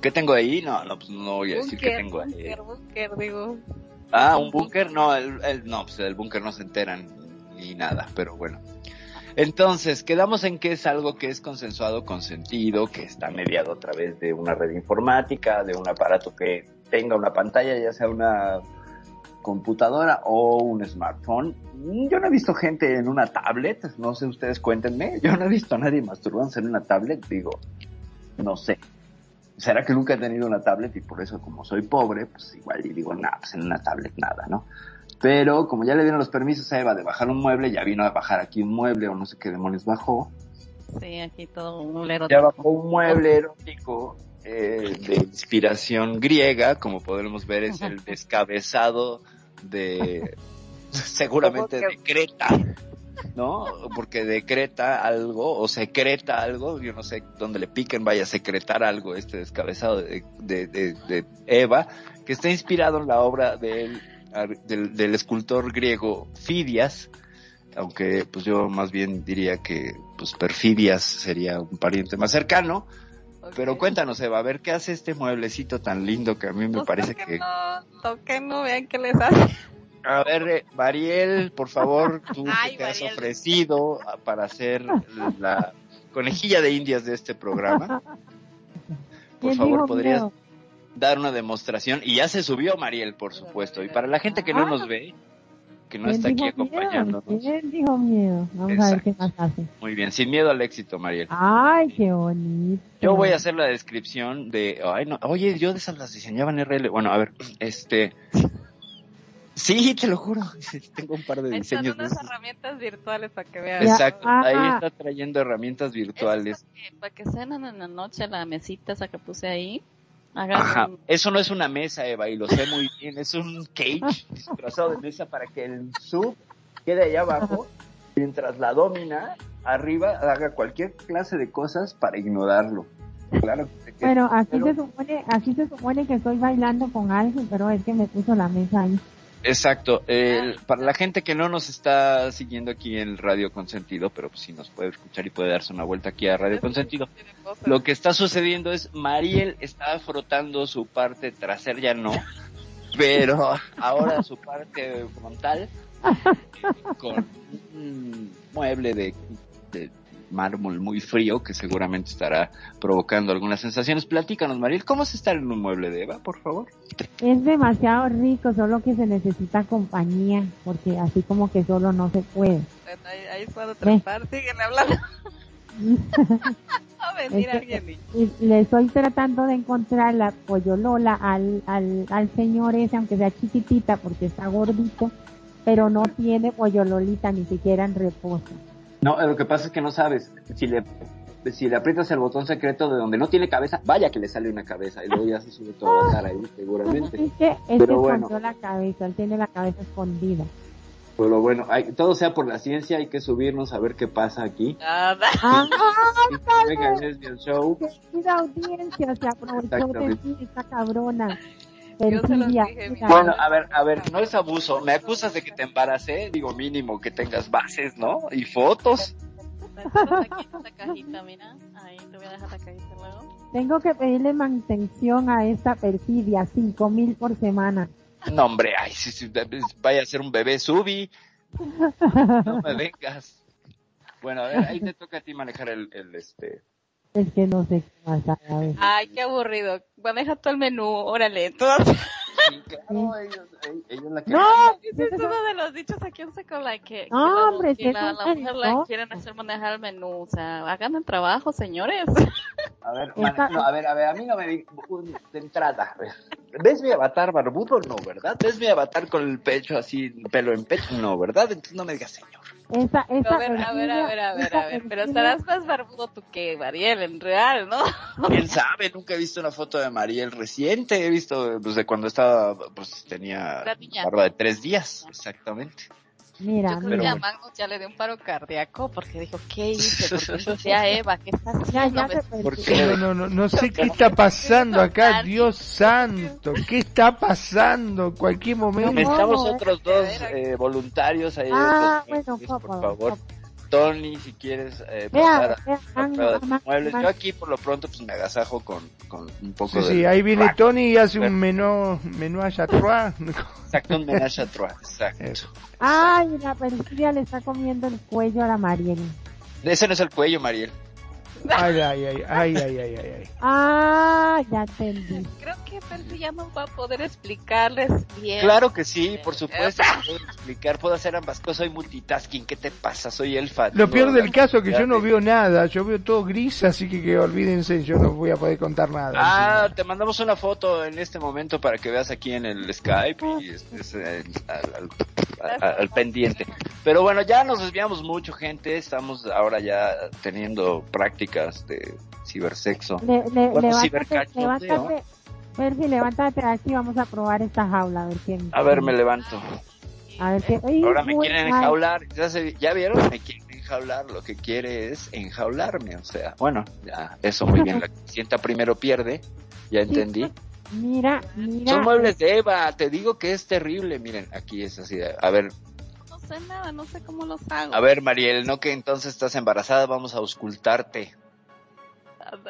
[SPEAKER 1] ¿Qué tengo ahí? No, no, pues no voy a decir qué tengo
[SPEAKER 5] ahí. Búnker, digo.
[SPEAKER 1] Ah, un búnker, no, el, no, pues del búnker no se enteran ni nada, pero bueno. Entonces, quedamos en que es algo que es consensuado, consentido, que está mediado a través de una red informática, de un aparato que tenga una pantalla, ya sea una computadora o un smartphone. Yo no he visto gente en una tablet, no sé ustedes cuéntenme, yo no he visto a nadie masturbándose en una tablet, digo, no sé. ¿Será que nunca he tenido una tablet y por eso como soy pobre, pues igual y digo, nada, pues en una tablet nada, ¿no? Pero como ya le dieron los permisos a Eva de bajar un mueble, ya vino a bajar aquí un mueble o no sé qué demonios bajó.
[SPEAKER 5] Sí, aquí todo un mueble erótico.
[SPEAKER 1] Ya bajó un mueble erótico eh, de inspiración griega, como podemos ver es el descabezado de seguramente de Creta. ¿No? Porque decreta algo o secreta algo, yo no sé dónde le piquen, vaya a secretar algo este descabezado de, de, Eva, que está inspirado en la obra del, del, escultor griego Fidias, aunque pues yo más bien diría que pues Perfidias sería un pariente más cercano. Pero cuéntanos, Eva, a ver qué hace este mueblecito tan lindo que a mí me pues parece que...
[SPEAKER 5] No, no, vean qué les hace.
[SPEAKER 1] A ver, eh, Mariel, por favor, tú te has ofrecido para ser la conejilla de indias de este programa. Por favor, podrías dar una demostración. Y ya se subió Mariel, por supuesto. Y para la gente que no nos ah. ve, que no está aquí acompañándonos.
[SPEAKER 3] ¿Quién dijo miedo? Vamos a ver qué más hace.
[SPEAKER 1] Muy bien, sin miedo al éxito, Mariel.
[SPEAKER 3] Ay, qué bonito.
[SPEAKER 1] Yo voy a hacer la descripción de, ay, no, oye, yo de esas las diseñaba en RL. Bueno, a ver, este, Sí, te lo juro. Tengo un par de
[SPEAKER 5] Ahí están
[SPEAKER 1] diseños de
[SPEAKER 5] unas herramientas virtuales para que vean.
[SPEAKER 3] Ya.
[SPEAKER 1] Exacto, ahí
[SPEAKER 3] Ah.
[SPEAKER 1] está trayendo herramientas virtuales.
[SPEAKER 5] Para que, para que cenan en la noche la mesita esa que puse ahí.
[SPEAKER 1] Ajá,
[SPEAKER 5] un-
[SPEAKER 1] eso no es una mesa, Eva, y lo sé muy bien, es un cage disfrazado de mesa para que el sub quede allá abajo, mientras la domina arriba haga cualquier clase de cosas para ignorarlo. Claro que
[SPEAKER 3] Bueno, aquí
[SPEAKER 1] pero-
[SPEAKER 3] se supone, aquí se supone que estoy bailando con alguien, pero es que me puso la mesa ahí.
[SPEAKER 1] Exacto, el- para la gente que no nos está siguiendo aquí en Radio Consentido, pero pues sí nos puede escuchar y puede darse una vuelta aquí a Radio Consentido, lo que está sucediendo es Mariel está frotando su parte trasera, ya no, pero ahora su parte frontal con un mueble de, de mármol muy frío que seguramente estará provocando algunas sensaciones. Platícanos, Mariel, ¿cómo es estar en un mueble de Eva, por favor?
[SPEAKER 3] Es demasiado rico, solo que se necesita compañía, porque así como que solo no se puede.
[SPEAKER 5] Bueno, ahí, ahí es cuando trepar, síguele hablando. A venir
[SPEAKER 3] Es que-
[SPEAKER 5] alguien y...
[SPEAKER 3] Y le estoy tratando de encontrar la pollolola al, al, al señor ese, aunque sea chiquitita, porque está gordito, pero no tiene pollololita ni siquiera en reposo.
[SPEAKER 1] No, lo que pasa es que no sabes. Si le, si le aprietas el botón secreto de donde no tiene cabeza, vaya que le sale una cabeza y luego ya se sube toda la cara ahí, seguramente.
[SPEAKER 3] Es que, es que
[SPEAKER 1] Pero bueno.
[SPEAKER 3] la cabeza, él tiene la cabeza escondida.
[SPEAKER 1] Pero bueno, hay, todo sea por la ciencia, hay que subirnos a ver qué pasa aquí.
[SPEAKER 3] ¡Ah!
[SPEAKER 1] Venga, es el show.
[SPEAKER 3] ¡Querida audiencia! Se aprovechó de ti esta cabrona.
[SPEAKER 5] Yo se los
[SPEAKER 3] Perfidia,
[SPEAKER 5] dije,
[SPEAKER 3] mira.
[SPEAKER 1] Bueno, a ver, a ver, no es abuso. Me acusas de que te embaracé, digo mínimo que tengas bases, ¿no? Y fotos.
[SPEAKER 5] Entonces, aquí esta cajita, mira. Ahí te voy a dejar la cajita luego.
[SPEAKER 3] Tengo que pedirle mantención a esta perfidia, cinco mil por semana.
[SPEAKER 1] No, hombre, ay, sí, sí, vaya a ser un bebé subi. No me vengas. Bueno, a ver, ahí te toca a ti manejar el, el este.
[SPEAKER 3] Es que no sé qué más a ver.
[SPEAKER 5] Ay, qué aburrido. Maneja todo el menú, órale.
[SPEAKER 1] Sí, claro, ellos, ellos la que
[SPEAKER 3] No,
[SPEAKER 5] ese es uno de los dichos aquí en Second Life que, que
[SPEAKER 3] No,
[SPEAKER 5] la-
[SPEAKER 3] hombre,
[SPEAKER 5] que
[SPEAKER 3] si es
[SPEAKER 5] la, la mujer la quieren hacer manejar el menú. O sea, hagan el trabajo, señores.
[SPEAKER 1] A ver,
[SPEAKER 3] Esta-
[SPEAKER 1] man- no, a ver, a ver, a mí no me digas ¿Ves mi avatar barbudo? No, ¿verdad? ¿Ves mi avatar con el pecho así, pelo en pecho? No, ¿verdad? Entonces no me digas señor.
[SPEAKER 3] Esa, esa
[SPEAKER 5] A ver, a ver, a ver, a ver, a ver. Pero estarás más barbudo tú que Mariel, en real, ¿no?
[SPEAKER 1] ¿Quién sabe? Nunca he visto una foto de Mariel reciente. He visto, pues, de cuando estaba, pues, tenía barba de tres días, exactamente.
[SPEAKER 3] Mira,
[SPEAKER 5] Yo creo que a. Magnus ya le dio un paro cardíaco porque dijo, ¿qué hice? Porque decía Eva, ¿qué está
[SPEAKER 3] ya,
[SPEAKER 5] haciendo?
[SPEAKER 3] ya
[SPEAKER 5] Me-
[SPEAKER 3] se
[SPEAKER 1] ¿Por
[SPEAKER 3] perfidia.
[SPEAKER 1] qué?
[SPEAKER 4] No, no, no, no sé qué está pasando acá, Dios santo, ¿qué está pasando? Cualquier momento.
[SPEAKER 1] Necesitamos
[SPEAKER 3] no,
[SPEAKER 1] otros dos eh, voluntarios ahí.
[SPEAKER 3] Ah, bueno,
[SPEAKER 1] por favor. Tony, si quieres eh, pasar a-
[SPEAKER 3] vea,
[SPEAKER 1] a tus
[SPEAKER 3] Magno,
[SPEAKER 1] muebles. Yo aquí por lo pronto pues me agasajo con, con un poco
[SPEAKER 4] Sí,
[SPEAKER 1] de...
[SPEAKER 4] sí, ahí viene
[SPEAKER 1] rack.
[SPEAKER 4] Tony y hace un menú, menú a trois.
[SPEAKER 1] Exacto, un menage à trois, exacto.
[SPEAKER 4] Eso.
[SPEAKER 3] Ay, la perfidia le está comiendo el cuello a la Mariel.
[SPEAKER 1] Ese no es el cuello, Mariel.
[SPEAKER 4] Ay, ay, ay, ay, ay, ay, ay, ay.
[SPEAKER 3] Ah, ya entendí.
[SPEAKER 5] Creo que Percy ya no va a poder explicarles bien.
[SPEAKER 1] Claro que sí, por supuesto que puedo explicar, puedo hacer ambas cosas, soy multitasking, ¿qué te pasa? Soy elfa.
[SPEAKER 4] Lo peor del caso es que yo no veo nada, yo veo todo gris, así que, que olvídense, yo no voy a poder contar nada.
[SPEAKER 1] Ah, te mandamos una foto en este momento para que veas aquí en el Skype y estés eh, al, al- al- al pendiente. Pero bueno, ya nos desviamos mucho, gente. Estamos ahora ya teniendo de cibersexo.
[SPEAKER 3] Le, le,
[SPEAKER 1] Bueno,
[SPEAKER 3] levántate, levántate. Percy, levántate aquí, vamos a probar esta jaula, a ver quién.
[SPEAKER 1] A ver, me levanto.
[SPEAKER 3] A ver qué. Ay,
[SPEAKER 1] Ahora me
[SPEAKER 3] uy,
[SPEAKER 1] quieren enjaular. ¿Ya, se- ¿Ya vieron? Me quieren enjaular. Lo que quiere es enjaularme. O sea, bueno, ya, eso muy bien. La que sienta primero pierde. Ya entendí.
[SPEAKER 3] Mira, mira.
[SPEAKER 1] Son muebles de Eva. Te digo que es terrible. Miren, aquí es así. A ver,
[SPEAKER 5] sé nada, no sé cómo los hago.
[SPEAKER 1] a ver, Mariel, no que entonces estás embarazada. Vamos a auscultarte.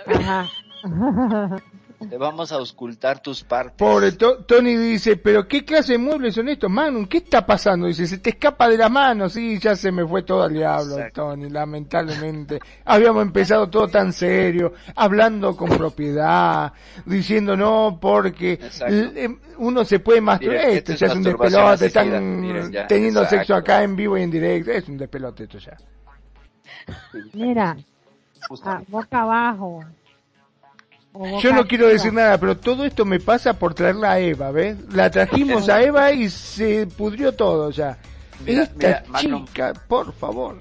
[SPEAKER 3] Ajá.
[SPEAKER 1] Te vamos a auscultar tus partes.
[SPEAKER 4] Pobre To- Tony dice, pero ¿qué clase de muebles son estos, Magnum? ¿Qué está pasando? Dice, se te escapa de las manos. Sí, ya se me fue todo al diablo,
[SPEAKER 1] Exacto.
[SPEAKER 4] Tony, lamentablemente. Habíamos empezado todo tan serio, hablando con propiedad, diciendo no, porque em, uno se puede masturbar. Esto ya
[SPEAKER 1] es
[SPEAKER 4] un despelote, están
[SPEAKER 1] Miren, ya,
[SPEAKER 4] teniendo
[SPEAKER 1] exacto.
[SPEAKER 4] sexo acá en vivo y en directo. Es un despelote esto ya.
[SPEAKER 3] Mira, ah, boca abajo.
[SPEAKER 4] Yo no quiero decir nada, pero todo esto me pasa por traerla a Eva, ¿ves? La trajimos a Eva y se pudrió todo ya.
[SPEAKER 1] Mira,
[SPEAKER 4] Esta
[SPEAKER 1] mira, Magnum.
[SPEAKER 4] chica, por favor.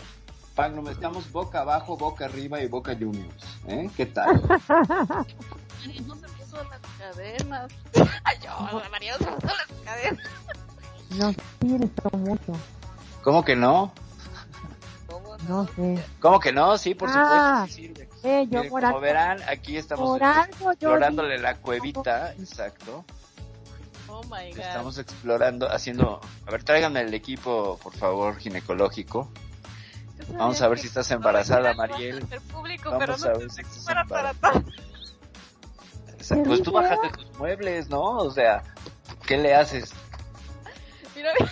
[SPEAKER 1] Magnum, estamos boca abajo, boca arriba y boca juniors. ¿eh? ¿Qué tal?
[SPEAKER 5] María no se puso las cadenas. Ay, yo, María no se puso las cadenas.
[SPEAKER 3] No sirve mucho.
[SPEAKER 1] ¿Cómo que no?
[SPEAKER 5] ¿Cómo
[SPEAKER 3] No sé.
[SPEAKER 1] ¿Cómo que no? Sí, por
[SPEAKER 3] Ah,
[SPEAKER 1] supuesto. sí sirve.
[SPEAKER 3] Eh, yo
[SPEAKER 1] Miren,
[SPEAKER 3] por,
[SPEAKER 1] como
[SPEAKER 3] algo,
[SPEAKER 1] verán, aquí estamos
[SPEAKER 3] algo yo
[SPEAKER 1] explorándole la cuevita, exacto.
[SPEAKER 5] Oh my god.
[SPEAKER 1] Estamos explorando, haciendo... A ver, tráiganme el equipo, por favor, ginecológico.
[SPEAKER 5] Yo
[SPEAKER 1] Vamos a ver si estás
[SPEAKER 5] no
[SPEAKER 1] embarazada,
[SPEAKER 5] a
[SPEAKER 1] Mariel.
[SPEAKER 5] público,
[SPEAKER 1] Vamos
[SPEAKER 5] pero
[SPEAKER 1] a
[SPEAKER 5] no
[SPEAKER 1] ver si estás embarazada. Pues tú bajaste tus muebles, ¿no? O sea, ¿qué le haces?
[SPEAKER 5] Mira, mira.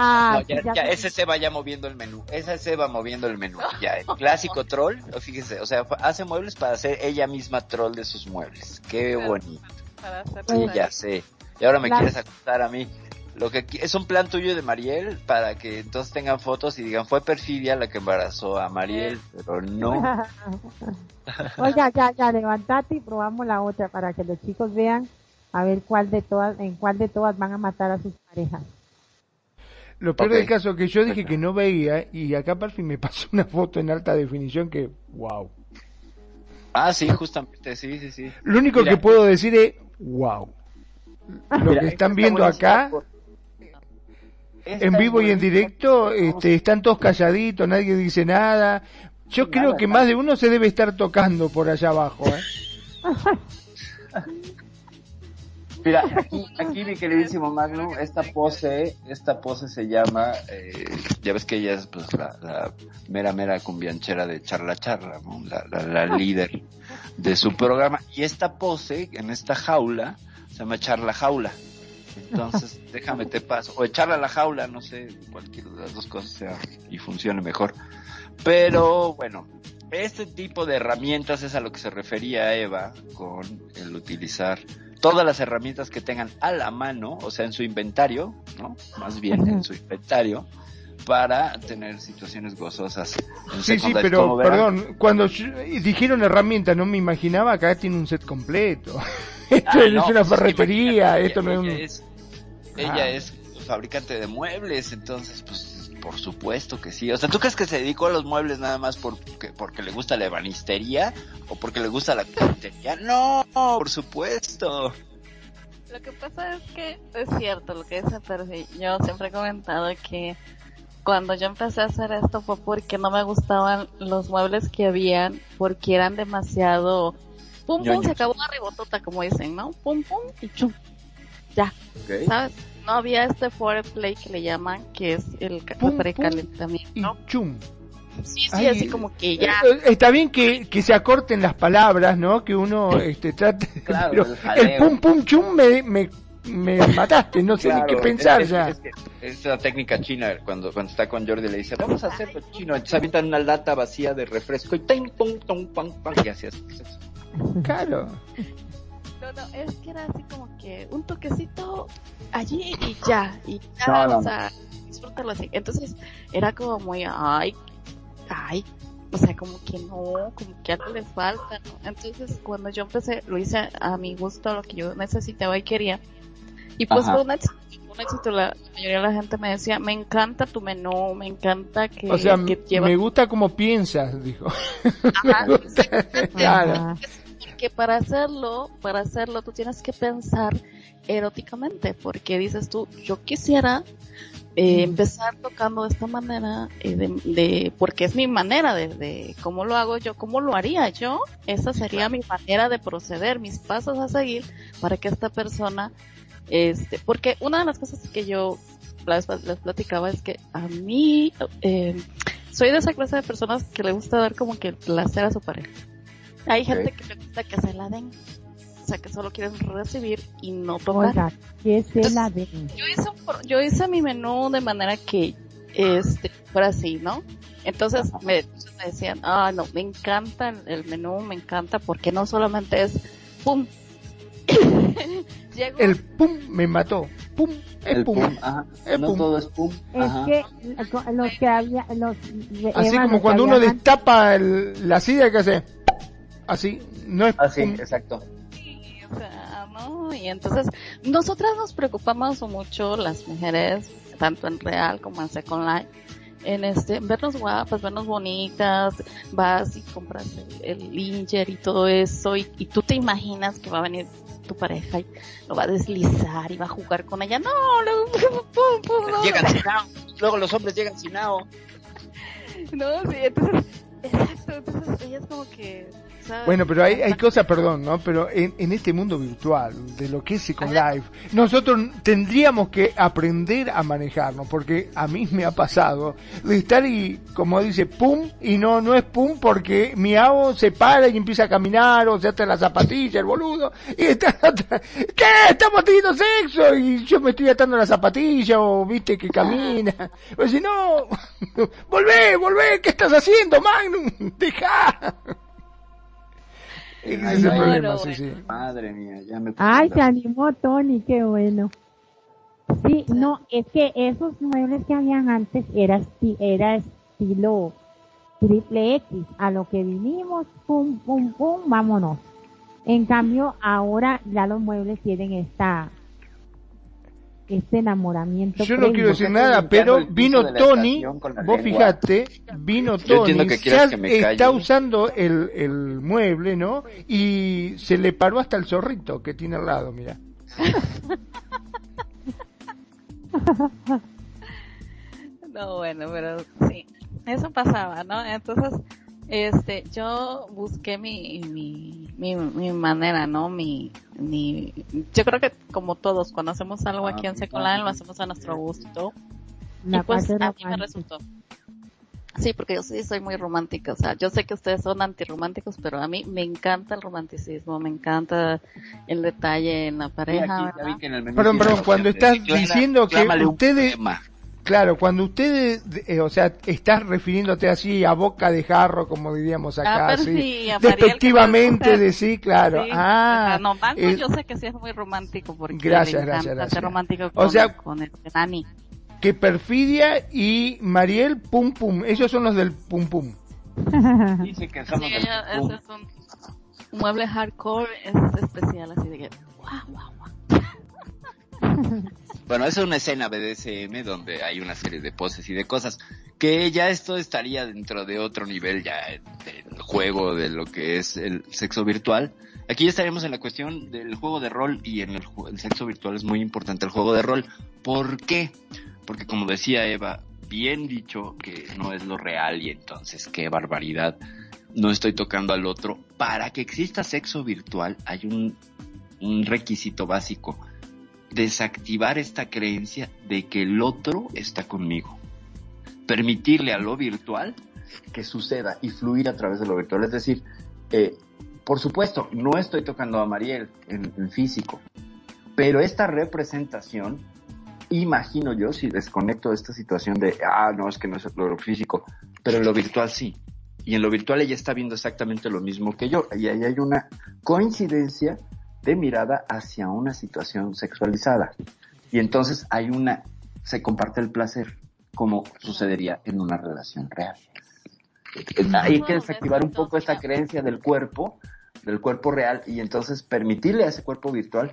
[SPEAKER 3] Ah,
[SPEAKER 1] No, ya,
[SPEAKER 3] ya
[SPEAKER 1] ese se va ya moviendo el menú. Esa se va moviendo el menú. Ya, el clásico troll, fíjese, o sea, hace muebles para hacer ella misma troll de sus muebles. Qué
[SPEAKER 5] Claro.
[SPEAKER 1] bonito.
[SPEAKER 5] Para
[SPEAKER 1] Sí, ya sé. Y ahora me
[SPEAKER 3] Claro.
[SPEAKER 1] quieres acusar a mí. Lo que es un plan tuyo de Mariel para que entonces tengan fotos y digan fue perfidia la que embarazó a Mariel, pero no.
[SPEAKER 3] Oiga, ya, ya, levantate y probamos la otra para que los chicos vean a ver cuál de todas, en cuál de todas van a matar a sus parejas.
[SPEAKER 4] Lo peor del caso que yo dije que no veía y acá Perfi me pasó una foto en alta definición que, wow.
[SPEAKER 1] Ah, sí, justamente, sí, sí, sí.
[SPEAKER 4] Lo único
[SPEAKER 1] Mira.
[SPEAKER 4] que puedo decir es, wow. Lo
[SPEAKER 1] Mira,
[SPEAKER 4] que están
[SPEAKER 1] está
[SPEAKER 4] viendo acá,
[SPEAKER 1] por-
[SPEAKER 4] en
[SPEAKER 1] es
[SPEAKER 4] vivo y en directo, este, están todos calladitos, nadie dice nada. Yo creo que
[SPEAKER 1] nada.
[SPEAKER 4] más de uno se debe estar tocando por allá abajo. ¿eh?
[SPEAKER 1] Mira, aquí, aquí mi queridísimo Magnum, esta pose, esta pose se llama, eh, ya ves que ella es pues la, la mera mera cumbianchera de charla charla, ¿no? la, la, la líder de su programa, y esta pose en esta jaula se llama charla jaula. Entonces, déjame te paso, o echarla a la jaula, no sé, cualquiera de las dos cosas sea y funcione mejor. Pero bueno, este tipo de herramientas es a lo que se refería Eva con el utilizar todas las herramientas que tengan a la mano, o sea, en su inventario, ¿no? Más bien en su inventario, para tener situaciones gozosas. en
[SPEAKER 4] Sí, sí, pero perdón, cuando dijeron herramienta no me imaginaba, acá tiene un set completo. Esto
[SPEAKER 1] Ah,
[SPEAKER 4] es
[SPEAKER 1] no,
[SPEAKER 4] una ferretería, esto no es
[SPEAKER 1] ella,
[SPEAKER 4] un...
[SPEAKER 1] ella es, ella
[SPEAKER 4] Ah.
[SPEAKER 1] es fabricante de muebles, entonces, pues, por supuesto que sí. O sea, ¿tú crees que se dedicó a los muebles nada más porque, porque le gusta la ebanistería o porque le gusta la carpintería? No, por supuesto.
[SPEAKER 5] Lo que pasa es que es cierto lo que dice Percy. Yo siempre he comentado que cuando yo empecé a hacer esto fue porque no me gustaban los muebles que habían, porque eran demasiado pum pum,
[SPEAKER 1] Ñoños.
[SPEAKER 5] se acabó la ribotota como dicen, ¿no? Pum pum y chum. Ya. ¿sabes? No había este foreplay que le llaman, que es el
[SPEAKER 4] Pum, pum,
[SPEAKER 5] precalentamiento.
[SPEAKER 4] Y chum.
[SPEAKER 5] Sí, sí,
[SPEAKER 4] Ay,
[SPEAKER 5] así como que ya.
[SPEAKER 4] Eh, Está bien que, que se acorten las palabras, ¿no? Que uno este, trate.
[SPEAKER 1] Claro,
[SPEAKER 4] pero
[SPEAKER 1] el
[SPEAKER 4] pum pum chum me, me, me mataste, no sé ni qué
[SPEAKER 1] Claro,
[SPEAKER 4] pensar
[SPEAKER 1] es,
[SPEAKER 4] ya.
[SPEAKER 1] Es, que es la técnica china, cuando, cuando está con Jordi le dice, vamos a hacerlo chino, entonces avientan una lata vacía de refresco y ting, pum, tum, pam, pam, y así es.
[SPEAKER 4] Claro.
[SPEAKER 5] No, no, es que era así como que un toquecito allí y ya, y ya,
[SPEAKER 1] No, no,
[SPEAKER 5] o sea, disfrútalo así. Entonces, era como muy, ay, ay, o sea, como que no, como que algo le falta, ¿no? Entonces, cuando yo empecé, lo hice a mi gusto, lo que yo necesitaba y quería. Y pues
[SPEAKER 1] Ajá.
[SPEAKER 5] fue un éxito, fue un éxito. La, la mayoría de la gente me decía, me encanta tu menú, me encanta que,
[SPEAKER 4] O sea,
[SPEAKER 5] que lleva...
[SPEAKER 4] me gusta como piensas, dijo.
[SPEAKER 5] Ajá,
[SPEAKER 4] me gusta. Claro.
[SPEAKER 5] Porque para hacerlo, para hacerlo tú tienes que pensar eróticamente, porque dices tú, yo quisiera eh, empezar tocando de esta manera, eh, de, de- porque es mi manera de, de cómo lo hago yo, cómo lo haría yo, esa sería mi manera de proceder, mis pasos a seguir para que esta persona, este, porque una de las cosas que yo les, les platicaba es que a mí, eh, soy de esa clase de personas que le gusta dar como que el placer a su pareja. Hay gente que le gusta que se la den. O sea, que solo quieren recibir y no tocar.
[SPEAKER 3] Oiga, que se la den.
[SPEAKER 5] Yo hice, yo hice mi menú de manera que este fuera así, ¿no? Entonces me, me decían, ah, no, me encanta el, el menú, me encanta porque no solamente es pum. Llego,
[SPEAKER 4] El pum me mató. Pum, el,
[SPEAKER 1] El
[SPEAKER 4] pum.
[SPEAKER 1] pum, ajá.
[SPEAKER 4] El
[SPEAKER 1] No
[SPEAKER 4] pum.
[SPEAKER 1] todo es pum.
[SPEAKER 3] Es
[SPEAKER 1] Ajá.
[SPEAKER 3] que los que había, los,
[SPEAKER 4] Así
[SPEAKER 3] Eva,
[SPEAKER 4] como cuando uno
[SPEAKER 3] habían-
[SPEAKER 4] destapa el- la silla que hace. Así, no es
[SPEAKER 1] Así,
[SPEAKER 4] pum.
[SPEAKER 1] exacto.
[SPEAKER 5] Sí, o sea, ¿no? Y entonces, nosotras nos preocupamos mucho, las mujeres, tanto en real como en Second Life, en este, en vernos guapas, vernos bonitas, vas y compras el, el Linger y todo eso, y, y tú te imaginas que va a venir tu pareja y lo va a deslizar y va a jugar con ella. No, pum, no.
[SPEAKER 1] Llegan sin nao. Luego los hombres llegan sin nao.
[SPEAKER 5] No, sí, entonces, exacto, entonces ella es como que, ¿sabes?
[SPEAKER 4] Bueno, pero hay, hay cosas, perdón, ¿no? Pero en, en este mundo virtual, de lo que es Second Life, nosotros tendríamos que aprender a manejarnos, porque a mí me ha pasado de estar y, como dice, pum, y no, no es pum porque mi avo se para y empieza a caminar, o se ata la zapatilla, el boludo, y está, ¿qué? Estamos teniendo sexo, y yo me estoy atando la zapatilla, o viste que camina, o si no, volvé, volvé, ¿qué estás haciendo, Magnum? Deja. Ese es el
[SPEAKER 1] Ay,
[SPEAKER 4] problema,
[SPEAKER 5] bueno,
[SPEAKER 4] sí, sí.
[SPEAKER 1] Madre mía, ya me
[SPEAKER 3] Ay, se animó Tony, qué bueno. Sí, no, es que esos muebles que habían antes era, era estilo triple X. A lo que vinimos, pum, pum, pum, vámonos. En cambio, ahora ya los muebles tienen esta, este enamoramiento.
[SPEAKER 4] Yo no
[SPEAKER 3] previo.
[SPEAKER 4] quiero decir nada, pero vino Tony, vos fijate, vino Tony,
[SPEAKER 1] que
[SPEAKER 4] ya
[SPEAKER 1] que
[SPEAKER 4] está usando el, el mueble, ¿no? Y se le paró hasta el zorrito que tiene al lado, mira.
[SPEAKER 5] No, bueno, pero sí, eso pasaba, ¿no? Entonces, este, yo busqué mi, mi, mi, mi manera, ¿no? Mi, mi, yo creo que como todos, cuando hacemos algo aquí en Second Life, lo hacemos a nuestro gusto.
[SPEAKER 3] La
[SPEAKER 5] y pues
[SPEAKER 3] parte
[SPEAKER 5] a mí me resultó. Sí, porque yo sí soy muy romántica, o sea, yo sé que ustedes son antirrománticos, pero a mí me encanta el romanticismo, me encanta el detalle en la
[SPEAKER 1] Sí,
[SPEAKER 5] pareja,
[SPEAKER 1] aquí ya
[SPEAKER 5] ¿verdad?
[SPEAKER 1] vi que en el menú
[SPEAKER 4] Perdón, perdón, cuando estás diciendo que ustedes-. Claro, cuando ustedes, eh, o sea, estás refiriéndote así a boca de jarro, como diríamos acá,
[SPEAKER 5] Ah, sí, que
[SPEAKER 4] despectivamente
[SPEAKER 5] me
[SPEAKER 4] de sí, claro.
[SPEAKER 5] Sí,
[SPEAKER 4] ah,
[SPEAKER 5] o sea, no, Banco
[SPEAKER 4] eh,
[SPEAKER 5] yo sé que sí es muy romántico porque
[SPEAKER 4] Gracias,
[SPEAKER 5] le
[SPEAKER 4] gracias, gracias.
[SPEAKER 5] ser romántico
[SPEAKER 4] O
[SPEAKER 5] con,
[SPEAKER 4] sea-
[SPEAKER 5] con este Nani.
[SPEAKER 4] que Perfidia y Mariel Pum Pum, ellos son los del Pum Pum.
[SPEAKER 1] Dice que
[SPEAKER 5] Sí,
[SPEAKER 1] somos del
[SPEAKER 5] ella-
[SPEAKER 1] pum.
[SPEAKER 5] ese es un, un mueble hardcore, es especial, así de que, guau, guau, guau.
[SPEAKER 1] Bueno, es una escena BDSM donde hay una serie de poses y de cosas que ya esto estaría dentro de otro nivel ya del juego de lo que es el sexo virtual. Aquí ya estaríamos en la cuestión del juego de rol y en el, el sexo virtual es muy importante el juego de rol. ¿Por qué? Porque como decía Eva, bien dicho que no es lo real y entonces qué barbaridad. No estoy tocando al otro. Para que exista sexo virtual hay un requisito básico desactivar esta creencia de que el otro está conmigo. Permitirle a lo virtual que suceda y fluir a través de lo virtual. Es decir, eh, por supuesto, no estoy tocando a Mariel en, en físico, pero esta representación, imagino yo, si desconecto esta situación de, ah, no, es que no es lo físico, pero en lo virtual sí. Y en lo virtual ella está viendo exactamente lo mismo que yo. Y ahí hay una coincidencia de mirada hacia una situación sexualizada. Y entonces hay una, se comparte el placer, como sucedería en una relación real. Hay que desactivar un poco esta creencia del cuerpo, del cuerpo real, y entonces permitirle a ese cuerpo virtual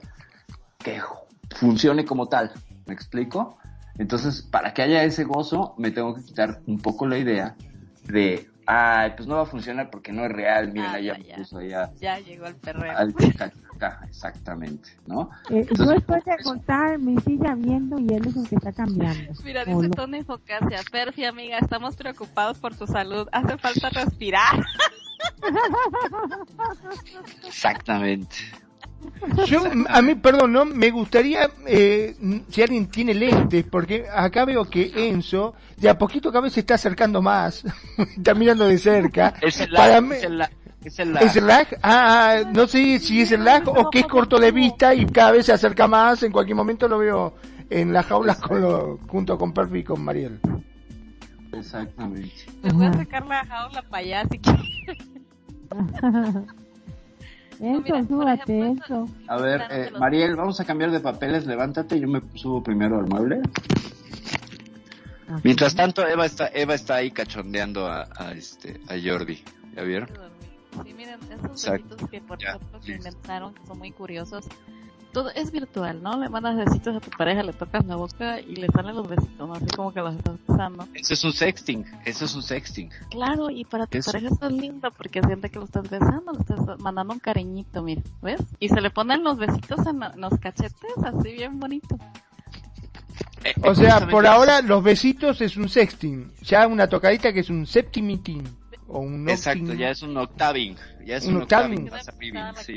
[SPEAKER 1] que funcione como tal. ¿Me explico? Entonces, para que haya ese gozo, me tengo que quitar un poco la idea de, ay, pues no va a funcionar porque no es real, miren,
[SPEAKER 5] Ah,
[SPEAKER 1] allá
[SPEAKER 5] ya,
[SPEAKER 1] puso allá
[SPEAKER 5] Ya llegó el perreo.
[SPEAKER 1] al exactamente, ¿no?
[SPEAKER 3] Eh, yo
[SPEAKER 1] Entonces,
[SPEAKER 3] estoy de contar mi silla viendo y él es el que está cambiando.
[SPEAKER 5] Mira, dice
[SPEAKER 3] no.
[SPEAKER 5] Tony Focasia, Perfi amiga, estamos preocupados por tu salud, hace falta respirar.
[SPEAKER 1] Exactamente.
[SPEAKER 4] Yo, a mí, perdón, no, me gustaría, eh, si alguien tiene lentes, porque acá veo que Enzo, de a poquito cada vez se está acercando más, está mirando de cerca.
[SPEAKER 1] Es el
[SPEAKER 4] Para
[SPEAKER 1] es es el lag.
[SPEAKER 4] ¿Es el lag? Ah, ah, no sé si es el lag o que es corto de vista y cada vez se acerca más. En cualquier momento lo veo en las jaulas con lo- junto con Perfi y con Mariel.
[SPEAKER 1] Exactamente.
[SPEAKER 5] Te voy a sacar la jaula para allá si quieres.
[SPEAKER 3] Súbate,
[SPEAKER 5] ejemplo,
[SPEAKER 3] Enzo.
[SPEAKER 1] A ver, eh, Mariel, vamos a cambiar de papeles, levántate, yo me subo primero al mueble. Mientras tanto, Eva está, Eva está ahí cachondeando a, a este, a Jordi. ¿Ya vieron?
[SPEAKER 2] Sí, miren, esos
[SPEAKER 1] Exacto.
[SPEAKER 2] besitos que por
[SPEAKER 1] Ya,
[SPEAKER 2] ejemplo
[SPEAKER 1] listo.
[SPEAKER 2] inventaron, que son muy curiosos. Todo es virtual, ¿no? Le mandas besitos a tu pareja, le tocas la boca y le salen los besitos, ¿no? Así como que los estás besando.
[SPEAKER 1] Eso es un sexting, eso es un sexting.
[SPEAKER 2] Claro, y para tu
[SPEAKER 1] Eso.
[SPEAKER 2] pareja eso es lindo porque siente que lo estás besando, le estás mandando un cariñito, mira, ¿ves? Y se le ponen los besitos en, los cachetes, así bien bonito.
[SPEAKER 1] Eh,
[SPEAKER 4] O sea, por ahora los besitos es un sexting. Ya una tocadita que es un septimitín. O un
[SPEAKER 1] Exacto, ya es un octaving, ya es
[SPEAKER 4] Un
[SPEAKER 1] un,
[SPEAKER 4] octaving.
[SPEAKER 1] octaving, sí.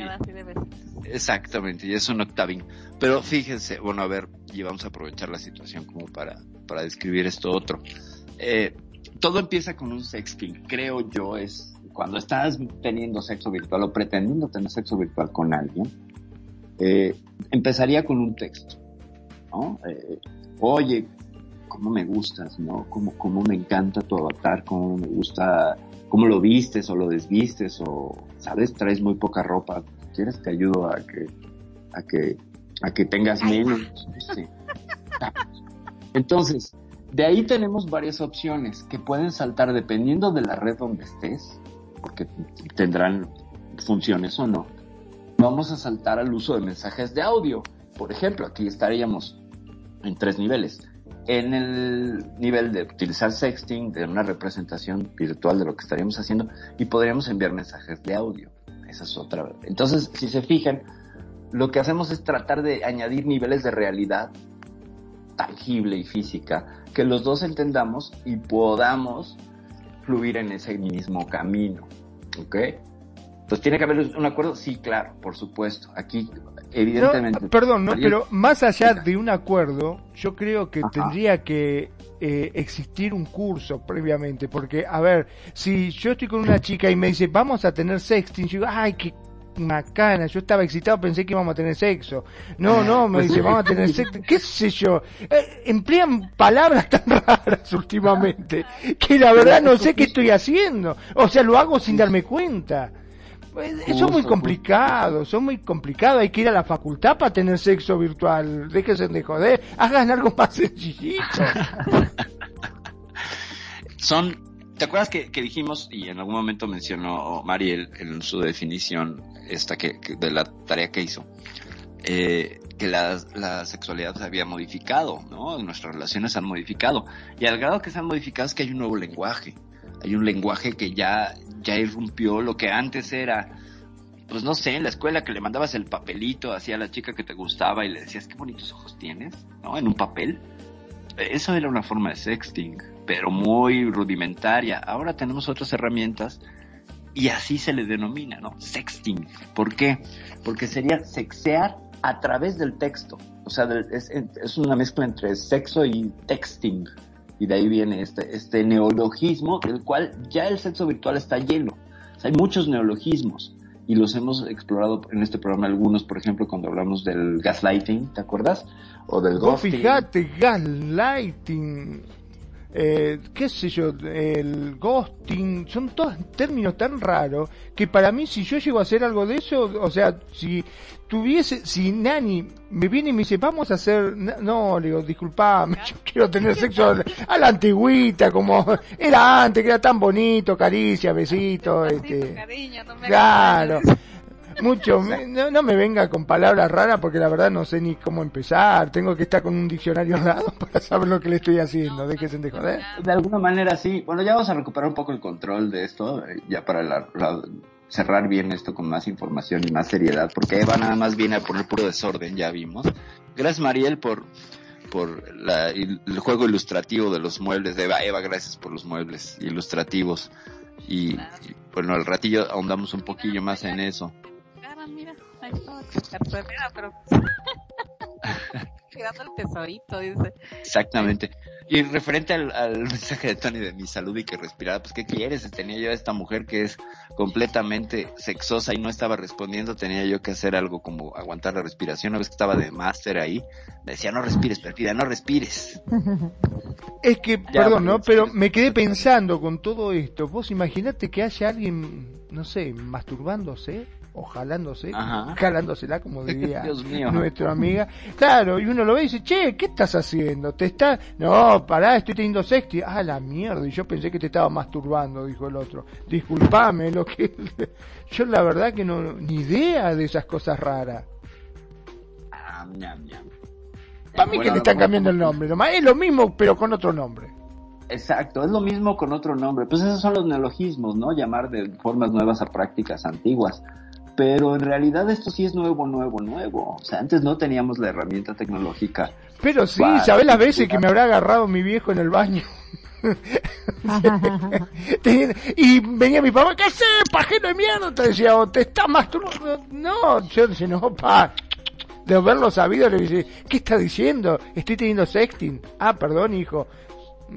[SPEAKER 1] Exactamente, ya es un octaving. Pero fíjense, bueno, a ver, y vamos a aprovechar la situación como para, para describir esto otro. Eh, todo empieza con un sexting, creo yo, es cuando estás teniendo sexo virtual o pretendiendo tener sexo virtual con alguien, eh, empezaría con un texto, ¿no? Eh, Oye, cómo me gustas, ¿no? Cómo, cómo me encanta tu avatar, cómo me gusta, cómo lo vistes o lo desvistes o, ¿sabes? Traes muy poca ropa. ¿Quieres te ayudo a que, a que, a que tengas menos? Sí. Entonces, de ahí tenemos varias opciones que pueden saltar dependiendo de la red donde estés, porque tendrán funciones o no. Vamos a saltar al uso de mensajes de audio. Por ejemplo, aquí estaríamos en tres niveles. En el nivel de utilizar sexting, de una representación virtual de lo que estaríamos haciendo, y podríamos enviar mensajes de audio. Esa es otra. Entonces, si se fijan, lo que hacemos es tratar de añadir niveles de realidad tangible y física que los dos entendamos y podamos fluir en ese mismo camino. ¿Ok? Pues tiene que haber un acuerdo, sí, claro, por supuesto. Aquí, evidentemente.
[SPEAKER 4] No, perdón, no, pero más allá de un acuerdo, yo creo que
[SPEAKER 1] Ajá.
[SPEAKER 4] tendría que eh, existir un curso previamente, porque, a ver, si yo estoy con una chica y me dice, vamos a tener sexting, yo digo, ay, qué macana, yo estaba excitado, pensé que íbamos a tener sexo. No, no, me dice, vamos a tener sexo, qué sé yo. Eh, emplean palabras tan raras últimamente, que la verdad no sé qué estoy haciendo. O sea, lo hago sin darme cuenta. Pues, es muy
[SPEAKER 1] Justo,
[SPEAKER 4] complicado, son muy complicado. Hay que ir a la facultad para tener sexo virtual. Déjense de joder. Hagan algo más sencillito.
[SPEAKER 1] son, ¿te acuerdas que, que dijimos, y en algún momento mencionó Mari el- en su definición esta que, que- de la tarea que hizo, eh, que la, la sexualidad se había modificado, ¿no? Nuestras relaciones se han modificado. Y al grado que se han modificado es que hay un nuevo lenguaje. Hay un lenguaje que ya, ya irrumpió lo que antes era, pues no sé, en la escuela que le mandabas el papelito hacia la chica que te gustaba y le decías, qué bonitos ojos tienes, ¿no? En un papel. Eso era una forma de sexting, pero muy rudimentaria. Ahora tenemos otras herramientas y así se le denomina, ¿no? Sexting. ¿Por qué? Porque sería sexear a través del texto. O sea, es una mezcla entre sexo y texting. Y de ahí viene este, este neologismo del cual ya el sexo virtual está lleno. O sea, hay muchos neologismos y los hemos explorado en este programa algunos, por ejemplo, cuando hablamos del gaslighting, ¿te acuerdas? O del
[SPEAKER 4] Vos
[SPEAKER 1] ghosting.
[SPEAKER 4] fijate, gaslighting, eh, qué sé yo, el ghosting, son todos términos tan raros que para mí si yo llego a hacer algo de eso, o sea, si tuviese, si Nani me viene y me dice, vamos a hacer, no, le digo, disculpame, yo quiero tener sexo a la antigüita, como era antes, que era tan bonito, caricia, besito, este,
[SPEAKER 5] cariño, no me
[SPEAKER 4] claro. Mucho, me- no, no me venga con palabras raras porque la verdad no sé ni cómo empezar. Tengo que estar con un diccionario al lado para saber lo que le estoy haciendo. Déjense de joder.
[SPEAKER 1] De alguna manera sí. Bueno, ya vamos a recuperar un poco el control de esto, eh, ya para la- la- cerrar bien esto con más información y más seriedad, porque Eva nada más viene a poner puro desorden, ya vimos. Gracias Mariel por por la- el juego ilustrativo de los muebles de Eva. Eva, gracias por los muebles ilustrativos. Y, y, bueno, al ratillo ahondamos un poquillo más en eso.
[SPEAKER 2] Está, carcelera, pero cuidando el tesorito, dice.
[SPEAKER 1] Exactamente. Y referente al, al mensaje de Tony de mi salud y que respirara, pues ¿qué quieres? Tenía yo a esta mujer que es completamente sexosa y no estaba respondiendo, tenía yo que hacer algo como aguantar la respiración, una vez que estaba de máster ahí, me decía no respires, perfida, no respires.
[SPEAKER 4] Es que,
[SPEAKER 1] Ya,
[SPEAKER 4] perdón, ¿no? Pero me quedé pensando con todo esto. Vos imaginate que haya alguien, no sé, masturbándose o jalándose,
[SPEAKER 1] Ajá.
[SPEAKER 4] jalándosela como diría nuestra amiga. Claro, y uno lo ve y dice, che, ¿qué estás haciendo? ¿Te está...? No, pará, estoy teniendo sexting. Ah, la mierda, y yo pensé que te estaba masturbando, dijo el otro. Disculpame, lo que... yo la verdad que no, ni idea de esas cosas raras.
[SPEAKER 1] Ah.
[SPEAKER 4] Para mí que le están cambiando el nombre, nomás es lo mismo pero con otro nombre.
[SPEAKER 1] Exacto, es lo mismo con otro nombre. Pues esos son los neologismos, ¿no? Llamar de formas nuevas a prácticas antiguas. Pero en realidad esto sí es nuevo, nuevo, nuevo. O sea, antes no teníamos la herramienta tecnológica.
[SPEAKER 4] Pero sí, ¿sabés las veces que me habrá agarrado mi viejo en el baño? Y venía mi papá, ¿qué haces, pajero de mierda? Te decía, o te estás masturbando. No, yo decía, no, pa. De haberlo sabido, le dice, ¿qué está diciendo? Estoy teniendo sexting. Ah, perdón, hijo.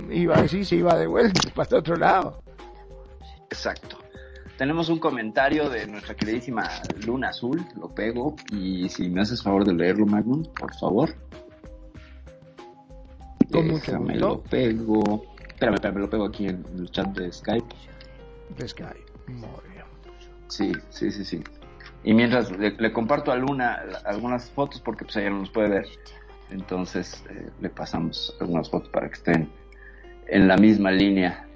[SPEAKER 4] Iba a decir, se iba de vuelta para el otro lado.
[SPEAKER 1] Exacto. Tenemos un comentario de nuestra queridísima Luna Azul, lo pego, y si me haces favor de leerlo, Magnum, por favor.
[SPEAKER 4] Con mucho
[SPEAKER 1] Déjame,
[SPEAKER 4] gusto.
[SPEAKER 1] lo pego. Espérame, espérame, lo pego aquí en el chat de Skype.
[SPEAKER 4] De Sky. Muy bien.
[SPEAKER 1] Sí, sí, sí, sí. Y mientras le, le comparto a Luna algunas fotos porque pues ella no nos puede ver. Entonces eh, le pasamos algunas fotos para que estén en la misma línea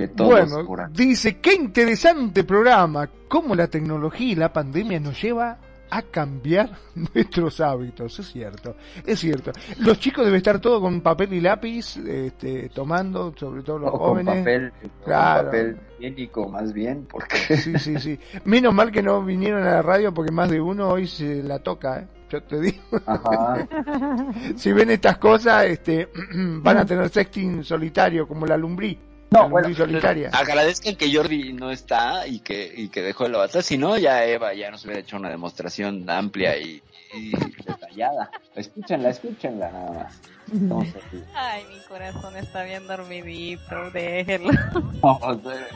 [SPEAKER 1] que todos
[SPEAKER 4] Bueno,
[SPEAKER 1] por aquí.
[SPEAKER 4] dice, qué interesante programa, cómo la tecnología y la pandemia nos lleva a cambiar nuestros hábitos, es cierto, es cierto. Los chicos deben estar todos con papel y lápiz, este, tomando, sobre todo los
[SPEAKER 1] O con
[SPEAKER 4] jóvenes.
[SPEAKER 1] papel,
[SPEAKER 4] Claro.
[SPEAKER 1] con papel higiénico más bien, porque
[SPEAKER 4] Sí, sí, sí. Menos mal que no vinieron a la radio porque más de uno hoy se la toca, ¿eh? Yo te digo,
[SPEAKER 1] Ajá.
[SPEAKER 4] si ven estas cosas, este, van a tener sexting solitario, como la lumbrí.
[SPEAKER 1] No, bueno,
[SPEAKER 4] solitaria.
[SPEAKER 1] agradezcan que Jordi no está y que, y que dejó el avatar, si no ya Eva ya nos hubiera hecho una demostración amplia y, y detallada. Escúchenla, escúchenla nada más.
[SPEAKER 5] Ay, mi corazón está bien dormidito, déjelo.
[SPEAKER 1] No,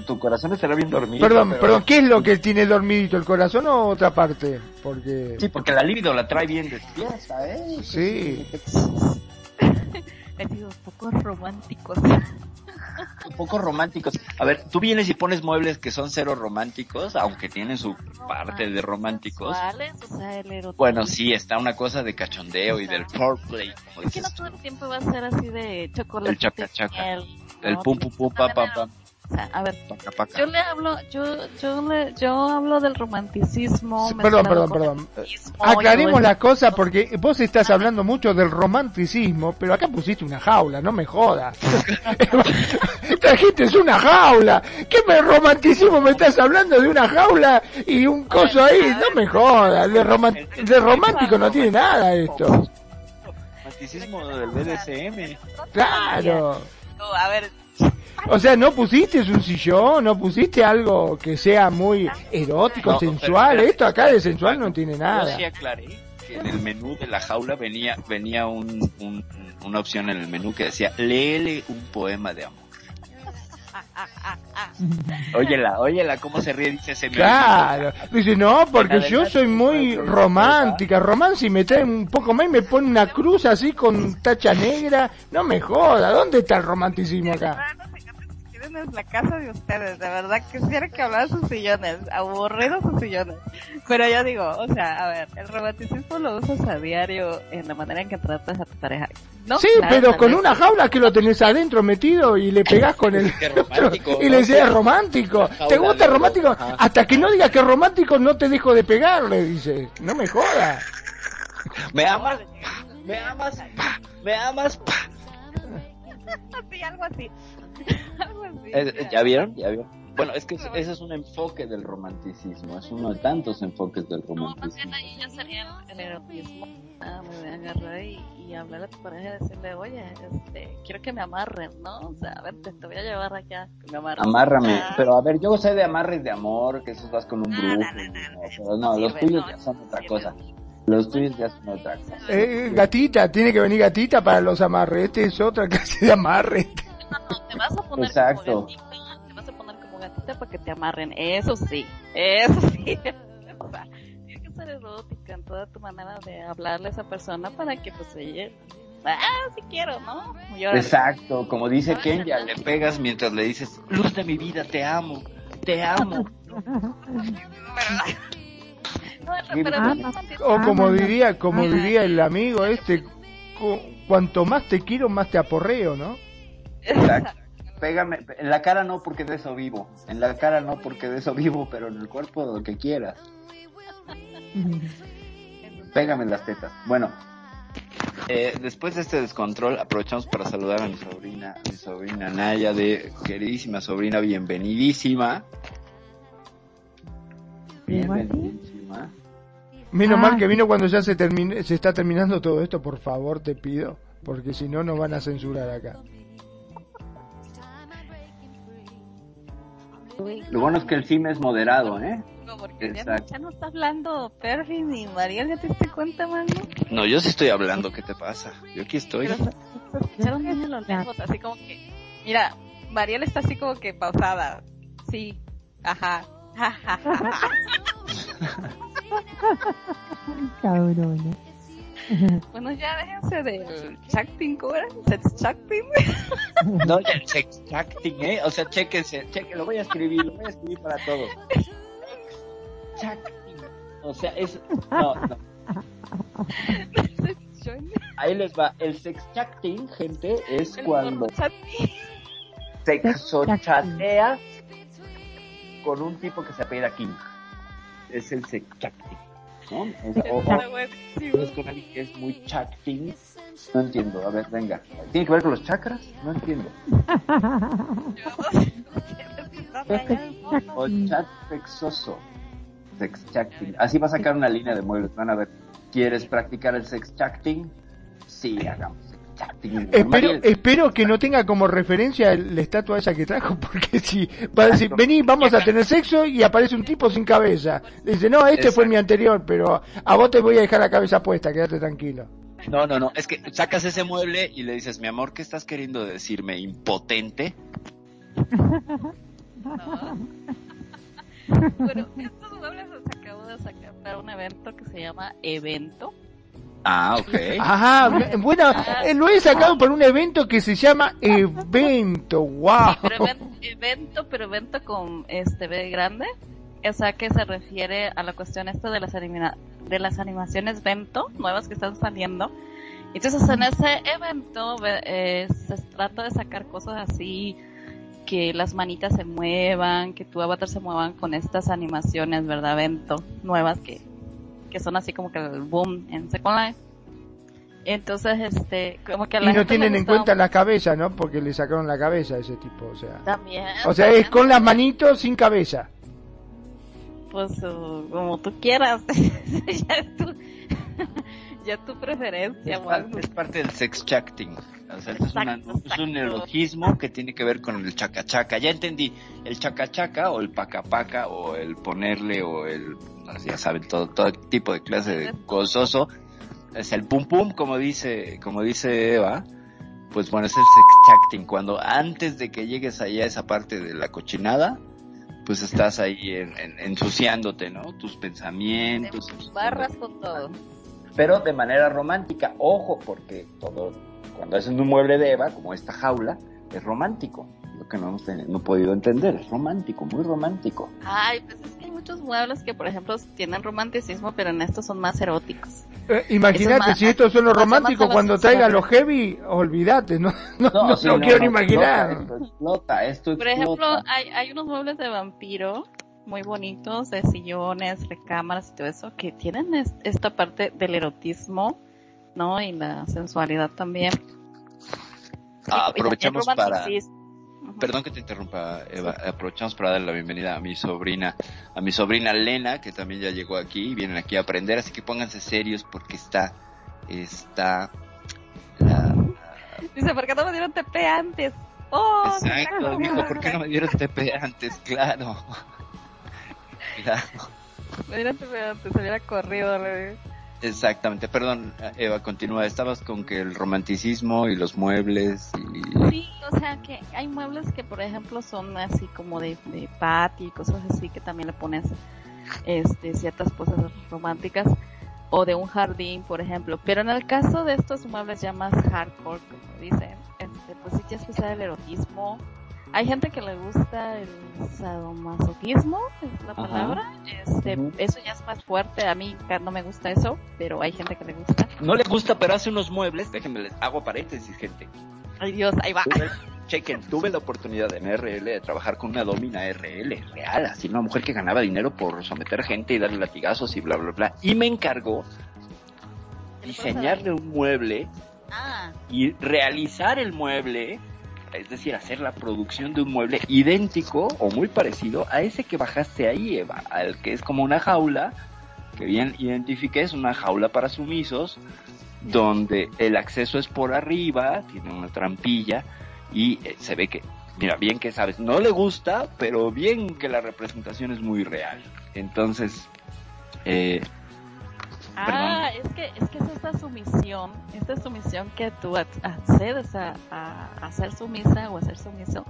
[SPEAKER 1] tu corazón estará bien dormido.
[SPEAKER 4] Perdón,
[SPEAKER 1] pero-
[SPEAKER 4] perdón, ¿qué es lo que tiene dormidito? ¿El corazón o otra parte? Porque...
[SPEAKER 1] Sí, porque la libido la trae bien despierta, ¿eh?
[SPEAKER 4] Sí.
[SPEAKER 5] He sido poco románticos.
[SPEAKER 1] Un poco románticos. A ver, tú vienes y pones muebles que son cero románticos, aunque tienen su parte de románticos.
[SPEAKER 5] O sea, el.
[SPEAKER 1] Bueno, sí, está una cosa de cachondeo y del foreplay,
[SPEAKER 5] Es que no todo el tiempo va a ser así de chocolate.
[SPEAKER 1] El chaca, chaca. El pum pum pum pa pa pa
[SPEAKER 5] O sea, a ver,
[SPEAKER 1] paca, paca.
[SPEAKER 5] yo le hablo, yo, yo le, yo hablo del romanticismo.
[SPEAKER 4] Sí, Perdón, perdón, perdón. Aclaremos
[SPEAKER 5] y todo
[SPEAKER 4] la cosa porque vos estás hablando mucho del romanticismo, pero acá pusiste una jaula, no me jodas. Trajiste es una jaula. ¿Qué me romanticismo me estás hablando de una jaula y un coso ahí? No me jodas. De, roman- de romántico no tiene nada esto.
[SPEAKER 1] Romanticismo del BDSM.
[SPEAKER 4] Claro.
[SPEAKER 5] No, a ver,
[SPEAKER 4] O sea, no pusiste un sillón, no pusiste algo que sea muy erótico,
[SPEAKER 1] No,
[SPEAKER 4] sensual.
[SPEAKER 1] pero-
[SPEAKER 4] Esto acá de sensual no tiene
[SPEAKER 1] Yo
[SPEAKER 4] nada.
[SPEAKER 1] sí aclaré que en el menú de la jaula venía venía un, un- una opción en el menú que decía léele un poema de amor. Óyela, óyela, cómo se ríe, dice ese
[SPEAKER 4] Claro, dice, no, porque yo soy muy romántica. Romance y me trae un poco más y me pone una cruz así con tacha negra. No me joda, ¿dónde está el romanticismo acá?
[SPEAKER 5] No sé, si quieren es la casa de ustedes, de verdad quisiera que hablaran sus sillones, aburridos sus sillones. Pero yo digo, o sea, a ver, el romanticismo lo usas a diario en la manera en que tratas a tu pareja. ¿no?
[SPEAKER 4] Sí,
[SPEAKER 5] Claro,
[SPEAKER 4] pero con una jaula que lo tenés adentro metido y le pegás con el
[SPEAKER 1] romántico,
[SPEAKER 4] y le decís romántico. ¿Te gusta romántico?
[SPEAKER 1] Ajá.
[SPEAKER 4] Hasta que no diga que es romántico no te dejo de pegarle, dice. No me jodas.
[SPEAKER 1] ¿Me amas? ¿Me amas? Pa. ¿Me amas? Pa.
[SPEAKER 5] Sí, algo así. Así.
[SPEAKER 1] Eh, ¿Ya vieron? ¿Ya vieron? Bueno, es que ese es un enfoque del romanticismo, es uno de tantos enfoques del
[SPEAKER 5] No,
[SPEAKER 1] romanticismo.
[SPEAKER 5] bien ahí ya sería el, erotismo. Ah, me voy a agarrar y, y hablar a tu pareja y decirle, oye, este, quiero que me amarren, ¿no? O sea, a ver, te, te voy a llevar allá, que me amarren.
[SPEAKER 1] Amárrame,
[SPEAKER 5] Ah,
[SPEAKER 1] pero a ver, yo sé de amarres de amor, que esos vas con un
[SPEAKER 5] No,
[SPEAKER 1] brujo,
[SPEAKER 5] no, no, no,
[SPEAKER 1] no, no, los tuyos
[SPEAKER 5] no,
[SPEAKER 1] ya son otra cosa. Los tuyos ya son otra cosa.
[SPEAKER 4] Eh, gatita, tiene que venir gatita para los amarres. Este es otra clase de amarre.
[SPEAKER 5] No, no, te vas a poner
[SPEAKER 1] Exacto.
[SPEAKER 5] como gatita, te vas a poner como gatita para que te amarren, eso sí, eso sí. O sea, tienes que ser erótica en toda tu manera de hablarle a esa persona para que pues ella, ah, sí quiero, ¿no?
[SPEAKER 1] Exacto, como dice Kenya, le pegas mientras le dices, luz de mi vida, te amo, te amo.
[SPEAKER 4] O como diría, como diría el amigo este, cu- cuanto más te quiero, más te aporreo, ¿no?
[SPEAKER 1] Exacto. Pégame, en la cara no porque de eso vivo, en la cara no porque de eso vivo, pero en el cuerpo lo que quieras. Pégame en las tetas. Bueno, eh, después de este descontrol, aprovechamos para saludar a mi sobrina, mi sobrina Naya, de queridísima sobrina, bienvenidísima. Bienvenidísima.
[SPEAKER 4] Menos
[SPEAKER 3] Ah.
[SPEAKER 4] mal que vino cuando ya se, termine, se está terminando todo esto, por favor, te pido, porque si no nos van a censurar acá.
[SPEAKER 1] Lo bueno es que el sim es moderado, ¿eh?
[SPEAKER 5] No, porque ya,
[SPEAKER 1] Exacto.
[SPEAKER 5] ya no está hablando Perry ni Mariel, ¿ya te diste cuenta, mano?
[SPEAKER 1] No, yo sí estoy hablando, ¿qué te pasa? Yo aquí estoy.
[SPEAKER 5] Pero escucharon bien a lo lejos, así como que... Mira, Mariel está así como que pausada. Sí, ajá.
[SPEAKER 3] Cabrón.
[SPEAKER 5] Bueno, ya déjense del chatting, ¿cómo era? Sex chatting.
[SPEAKER 1] No, ya el sex chatting, ¿eh? O sea, chéquense, chequen, lo voy a escribir, lo voy a escribir para todos. Sex chatting. O sea, es... No, no. Ahí les va. El sex chatting, gente, es
[SPEAKER 5] El
[SPEAKER 1] cuando
[SPEAKER 5] chatting.
[SPEAKER 1] sexo chateas con un tipo que se apellida Kim. Es el sex chatting. ¿No? O- o- es con alguien que es muy chatting. No entiendo, a ver, venga. ¿Tiene que ver con los chakras? No entiendo. O chat sexoso. Sex chatting. Así va a sacar una línea de muebles. Van a ver. ¿Quieres practicar el sex chatting? Sí, hagamos.
[SPEAKER 4] Espero, espero que no tenga como referencia la estatua esa que trajo, porque si va a decir, vení, vamos a tener sexo y aparece un tipo sin cabeza. Dice, no, este fue mi anterior, pero a vos te voy a dejar la cabeza puesta, quédate tranquilo.
[SPEAKER 1] No, no, no. Es que sacas ese mueble y le dices, mi amor, ¿qué estás queriendo decirme? ¿Impotente?
[SPEAKER 5] Bueno, estos muebles los acabo de sacar para un evento que se llama Evento.
[SPEAKER 1] Ah, ok.
[SPEAKER 4] Ajá, bueno, eh, lo he sacado por un evento que se llama Evento, wow.
[SPEAKER 5] Pero evento, pero evento con este B grande. O sea que se refiere a la cuestión esta de las anima- de las animaciones Vento nuevas que están saliendo. Entonces en ese evento ve- eh, se trata de sacar cosas así que las manitas se muevan, que tu avatar se muevan con estas animaciones, ¿verdad? Vento nuevas que, que son así como que el boom en Second Life. Entonces, este, como que a la
[SPEAKER 4] Y no
[SPEAKER 5] gente
[SPEAKER 4] tienen en cuenta la cabeza, ¿no? Porque le sacaron la cabeza a ese tipo, o sea.
[SPEAKER 5] También.
[SPEAKER 4] O sea, es con las manitos sin cabeza.
[SPEAKER 5] Pues uh, como tú quieras. ya es tu, ya es tu preferencia,
[SPEAKER 1] Es, parte, es parte del sex chatting. O sea, esto es, una-
[SPEAKER 5] Exacto,
[SPEAKER 1] es un
[SPEAKER 5] exacto.
[SPEAKER 1] neologismo que tiene que ver con el chacachaca. Ya entendí, el chacachaca o el pacapaca o el ponerle o el, ya saben, todo, todo tipo de clase de gozoso. Es el pum pum, como dice, como dice Eva. Pues bueno, es el sex chatting. Cuando antes de que llegues allá a esa parte de la cochinada, pues estás ahí en- en- ensuciándote, ¿no? Tus pensamientos.
[SPEAKER 5] Te barras con todo.
[SPEAKER 1] pero de manera romántica. Ojo, porque todo, cuando hacen un mueble de Eva, como esta jaula, es romántico. Lo que no hemos tenido- no he podido entender, es romántico, muy romántico.
[SPEAKER 5] Ay, pues es que muchos muebles que, por ejemplo, tienen romanticismo, pero en estos son más eróticos.
[SPEAKER 4] Eh, Imagínate,
[SPEAKER 5] Eso es más-
[SPEAKER 4] si esto son los románticos, cuando traigan los heavy, olvídate, no, no, no,
[SPEAKER 1] sí,
[SPEAKER 4] no quiero ni
[SPEAKER 1] no,
[SPEAKER 4] imaginar.
[SPEAKER 1] Explota, esto explota, esto
[SPEAKER 5] Por
[SPEAKER 1] explota.
[SPEAKER 5] ejemplo, hay, hay unos muebles de vampiro muy bonitos, de sillones, recámaras y todo eso, que tienen es- esta parte del erotismo, ¿no? Y la sensualidad también.
[SPEAKER 1] Ah,
[SPEAKER 5] Y- y
[SPEAKER 1] aprovechamos para-. Perdón que te interrumpa, Eva. Aprovechamos para darle la bienvenida a mi sobrina, a mi sobrina Lena, que también ya llegó aquí, y vienen aquí a aprender, así que pónganse serios porque está, está, la,
[SPEAKER 5] Dice, ¿por qué no me dieron TP antes? ¡Oh!
[SPEAKER 1] Exacto, dijo, ¿por qué no me dieron TP antes? Claro. Claro.
[SPEAKER 5] Me dieron TP antes, se hubiera corrido.
[SPEAKER 1] Exactamente, perdón, Eva, continúa. Estabas con que el romanticismo y los muebles y...
[SPEAKER 5] Sí, o sea que hay muebles que, por ejemplo, son así como de, de patio y cosas así que también le pones este, ciertas cosas románticas o de un jardín, por ejemplo. Pero en el caso de estos muebles ya más hardcore, como dicen, este, pues sí ya es el erotismo, hay gente que le gusta el sadomasoquismo, es la palabra. Este. Eso ya es más fuerte. A mí no me gusta eso, pero hay gente que le gusta.
[SPEAKER 1] No le gusta, pero hace unos muebles. Déjenme les hago paréntesis, gente.
[SPEAKER 5] Ay Dios, ahí va.
[SPEAKER 1] Tuve, chequen, tuve la oportunidad en RL de trabajar con una domina RL real, así una mujer que ganaba dinero por someter gente y darle latigazos y bla, bla, bla. Y me encargó diseñarle un mueble
[SPEAKER 5] Ah,
[SPEAKER 1] y realizar el mueble, es decir, hacer la producción de un mueble idéntico o muy parecido a ese que bajaste ahí, Eva, al que es como una jaula, que bien identifiqué, es una jaula para sumisos, donde el acceso es por arriba, tiene una trampilla y eh, se ve que, mira, bien que sabes, no le gusta, pero bien que la representación es muy real. Entonces, eh,
[SPEAKER 5] Ah, es que, es que es esta sumisión, esta sumisión que tú ac- accedes a, a, a ser sumisa o a ser sumiso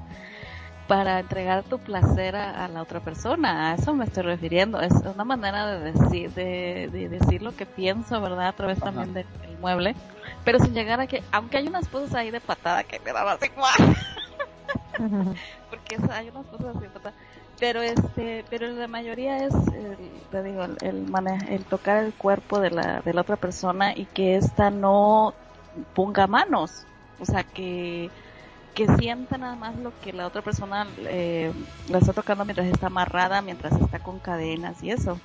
[SPEAKER 5] para entregar tu placer a, a la otra persona. A eso me estoy refiriendo. Es una manera de decir, de, de decir lo que pienso, ¿verdad? A través
[SPEAKER 1] Ajá.
[SPEAKER 5] también del del mueble. Pero sin llegar a que, aunque hay unas cosas ahí de patada que me daban así, porque hay unas cosas así de patada. Pero este, pero la mayoría es, el, te digo, el, el, el tocar el cuerpo de la, de la otra persona y que ésta no ponga manos. O sea, que, que sienta nada más lo que la otra persona eh, la está tocando mientras está amarrada, mientras está con cadenas y eso.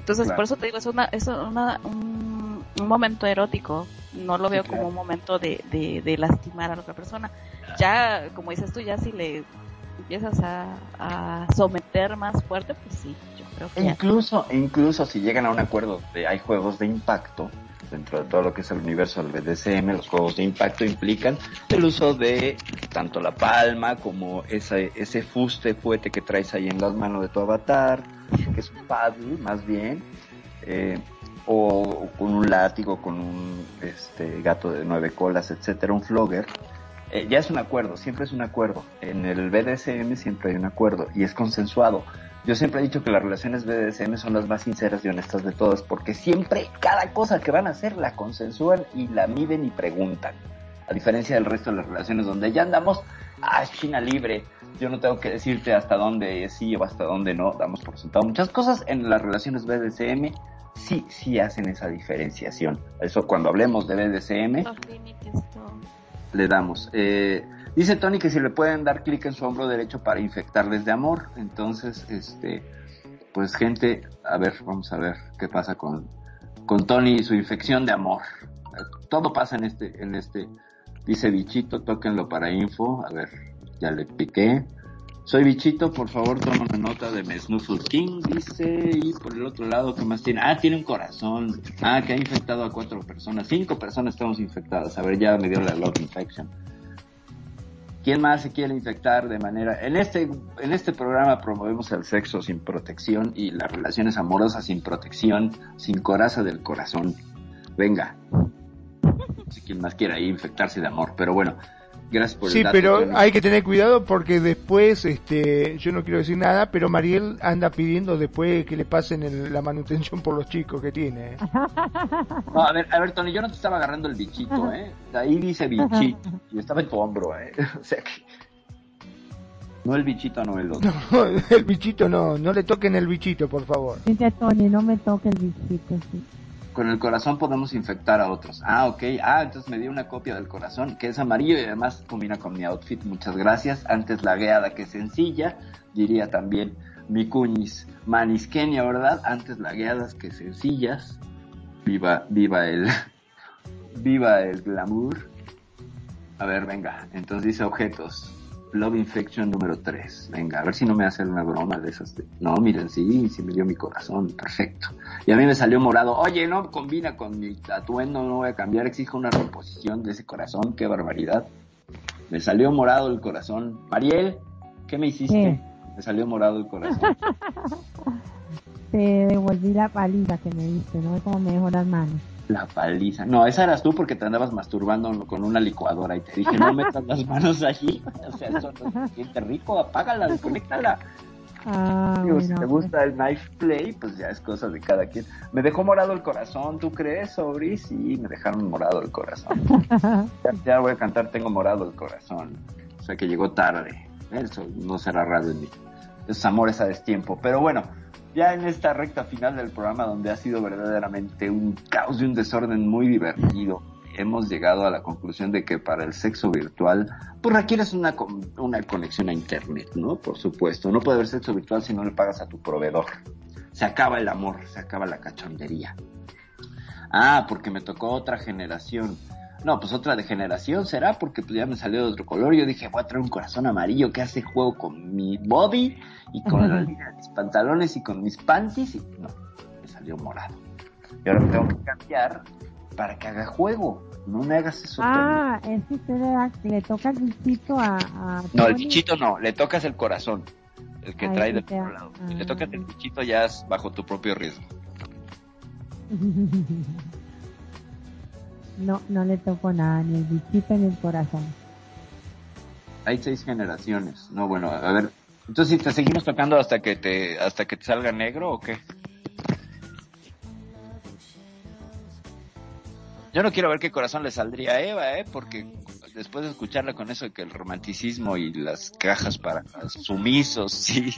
[SPEAKER 5] Entonces,
[SPEAKER 1] Claro.
[SPEAKER 5] por eso te digo, es, una, es una, un, un momento erótico. No lo
[SPEAKER 1] Sí,
[SPEAKER 5] veo
[SPEAKER 1] claro.
[SPEAKER 5] como un momento de, de, de lastimar a la otra persona. Ya, como dices tú, ya si le empiezas a, someter más fuerte, pues sí, yo creo que.
[SPEAKER 1] Incluso, incluso si llegan a un acuerdo de hay juegos de impacto, dentro de todo lo que es el universo del BDSM, los juegos de impacto implican el uso de tanto la palma como ese, ese fuste fuete que traes ahí en las manos de tu avatar, que es un paddle más bien, eh, o, o con un látigo, con un este, gato de nueve colas, etcétera, un flogger. Eh, ya es un acuerdo, siempre es un acuerdo. En el BDSM siempre hay un acuerdo y es consensuado. Yo siempre he dicho que las relaciones BDSM son las más sinceras y honestas de todas, porque siempre cada cosa que van a hacer la consensúan y la miden y preguntan. A diferencia del resto de las relaciones donde ya andamos, ah, es China libre, yo no tengo que decirte hasta dónde sí o hasta dónde no, damos por sentado muchas cosas. En las relaciones BDSM sí, sí hacen esa diferenciación. Eso cuando hablemos de BDSM. Le damos. Eh, dice Tony que si le pueden dar clic en su hombro derecho para infectarles de amor. Entonces, este, pues gente, a ver, vamos a ver qué pasa con, con Tony y su infección de amor. Todo pasa en este, en este, dice bichito, tóquenlo para info. A ver, ya le piqué. Soy bichito, por favor toma una nota de Snuffle King, dice, y por el otro lado, ¿qué más tiene? Ah, tiene un corazón. Ah, que ha infectado a cuatro personas. Cinco personas estamos infectadas. A ver, ya me dio la love infection. ¿Quién más se quiere infectar de manera... En este, en este programa promovemos el sexo sin protección y las relaciones amorosas sin protección, sin coraza del corazón. Venga. No sé quién más quiera ahí infectarse de amor, pero bueno, gracias por el
[SPEAKER 4] Sí,
[SPEAKER 1] dato,
[SPEAKER 4] pero hay que tener cuidado porque después, este, yo no quiero decir nada, pero Mariel anda pidiendo después que le pasen el- la manutención por los chicos que tiene. ¿eh?
[SPEAKER 1] No, a ver, a ver, Tony, yo no te estaba agarrando el bichito, ¿eh? Ahí dice bichito. Y estaba en tu hombro, ¿eh? O sea que... No el bichito, no el otro.
[SPEAKER 4] No, el bichito no, no le toquen el bichito, por favor.
[SPEAKER 3] Dice Tony, no me toque el bichito, sí.
[SPEAKER 1] Con el corazón podemos infectar a otros. Ah, ok. Ah, entonces me dio una copia del corazón, que es amarillo y además combina con mi outfit. Muchas gracias. Antes la gueada que sencilla, diría también mi cuñis manisqueña, ¿verdad? Antes la gueadas que sencillas. Viva, viva el, viva el glamour. A ver, venga. Entonces dice objetos. Love Infection número 3. Venga, a ver si no me hacen una broma de esas. de- No, miren, sí, sí me dio mi corazón. Perfecto. Y a mí me salió morado. Oye, no combina con mi atuendo, no voy a cambiar. Exijo una reposición de ese corazón. Qué barbaridad. Me salió morado el corazón. Mariel, ¿qué me hiciste? Me salió morado el corazón.
[SPEAKER 3] Te devolví la paliza que me diste, ¿no? Es como me dejó las manos.
[SPEAKER 1] La paliza. No, esa eras tú porque te andabas masturbando con una licuadora y te dije, no metas las manos allí. O sea, eso no se siente rico, apágala, desconéctala.
[SPEAKER 3] Ah,
[SPEAKER 1] Digo, si te gusta el knife play, pues ya es cosa de cada quien. Me dejó morado el corazón, ¿tú crees, Sobri? Sí, me dejaron morado el corazón. Ya, ya voy a cantar Tengo morado el corazón. O sea que llegó tarde. Eso no será raro en mí. Es amores a destiempo. Pero bueno, ya en esta recta final del programa donde ha sido verdaderamente un caos y un desorden muy divertido, hemos llegado a la conclusión de que para el sexo virtual, pues requieres una, una conexión a internet, ¿no? Por supuesto. No puede haber sexo virtual si no le pagas a tu proveedor. Se acaba el amor, se acaba la cachondería. Ah, porque me tocó otra generación. No, pues otra de generación será porque pues ya me salió de otro color. Yo dije, voy a traer un corazón amarillo que hace juego con mi body y con la línea de mis pantalones y con mis panties. Y no, me salió morado. Y ahora me tengo que cambiar para que haga juego. No me hagas eso.
[SPEAKER 3] Ah, es que usted le, da, le toca el bichito a, a
[SPEAKER 1] No, el bichito no, le tocas el corazón. El que
[SPEAKER 3] Ahí
[SPEAKER 1] trae del otro lado. Si le tocas el
[SPEAKER 3] ah.
[SPEAKER 1] bichito ya es bajo tu propio riesgo.
[SPEAKER 3] No, no le tocó nada, ni el bichito ni el corazón.
[SPEAKER 1] Hay seis generaciones. No, bueno, a ver. Entonces, si te seguimos tocando hasta que te hasta que te salga negro o qué? Yo no quiero ver qué corazón le saldría a Eva, ¿eh? Porque después de escucharla con eso de que el romanticismo y las cajas para sumisos, sí.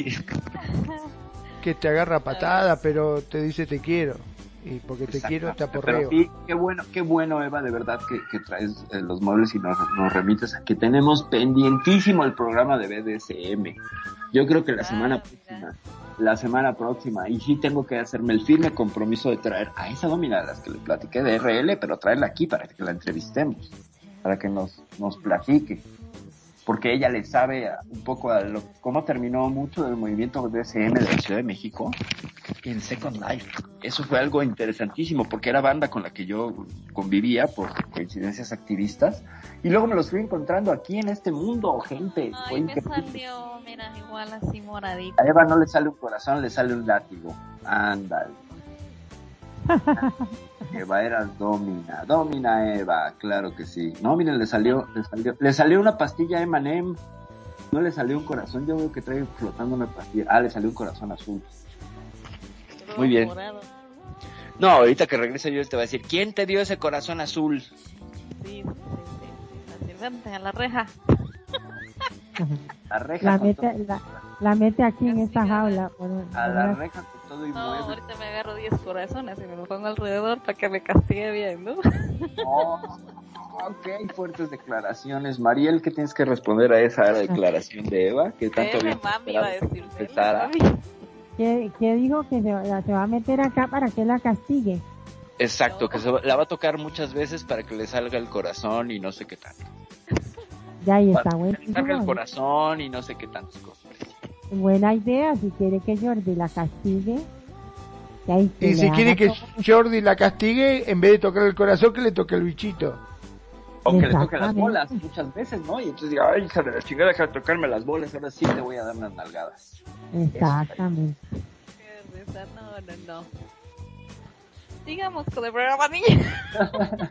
[SPEAKER 4] Que te agarra patada, pero te dice te quiero. Y porque te quiero te
[SPEAKER 1] Exactamente,
[SPEAKER 4] aporreo.
[SPEAKER 1] Pero sí, qué bueno, qué bueno, Eva, de verdad que, que traes eh, los muebles y nos, nos remites a que tenemos pendientísimo el programa de BDSM. Yo creo que la semana
[SPEAKER 2] Ah,
[SPEAKER 1] próxima, la semana próxima, y sí tengo que hacerme el firme compromiso de traer a esa domina de las que le platiqué de RL, pero traerla aquí para que la entrevistemos, para que nos, nos platique. Porque ella le sabe un poco a lo, cómo terminó mucho del movimiento BDSM de la Ciudad de México en Second Life. Eso fue algo interesantísimo porque era banda con la que yo convivía por coincidencias activistas y luego me los fui encontrando aquí en este mundo, gente. Fue
[SPEAKER 2] Ay, me
[SPEAKER 1] increíble.
[SPEAKER 2] salió, mira, igual así moradito.
[SPEAKER 1] A Eva no le sale un corazón, le sale un látigo. Ándale. Eva era Domina, Domina Eva, claro que sí. No, miren, le salió, le salió, le salió una pastilla Emanem. No le salió un corazón, yo veo que trae flotando una pastilla. Ah, le salió un corazón azul. Muy bien. No, ahorita que regrese yo te voy a decir, ¿quién te dio ese corazón azul?
[SPEAKER 2] Sí, sí, sí, sí. A la reja.
[SPEAKER 1] La reja
[SPEAKER 3] La mete, la, la mete aquí en esta jaula. por-
[SPEAKER 1] a la reja
[SPEAKER 2] No, ahorita me agarro 10 corazones y me lo pongo alrededor para que me castigue bien, ¿no?
[SPEAKER 1] Oh, ok, fuertes declaraciones. Mariel, ¿qué tienes que responder a esa declaración de Eva? Que tanto bien
[SPEAKER 2] mami, iba a decir.
[SPEAKER 3] ¿Qué, qué dijo que se, va- se va a meter acá para que la castigue?
[SPEAKER 1] Exacto, que se va- la va a tocar muchas veces para que le salga el corazón y no sé qué tanto.
[SPEAKER 3] Ya ahí está,
[SPEAKER 1] Para que le salga el corazón y no sé qué tantas cosas.
[SPEAKER 3] Buena idea, si quiere que Jordi la castigue. que ahí se
[SPEAKER 4] Y si quiere que. Jordi la castigue, en vez de tocar el corazón, que le toque el bichito.
[SPEAKER 1] O que le toque las bolas muchas veces, ¿no? Y entonces diga, ay, hija de la chingada, deja de tocarme las bolas, ahora sí te voy a dar unas nalgadas.
[SPEAKER 3] Exactamente.
[SPEAKER 2] No, no, no. Sigamos con el programa, niña.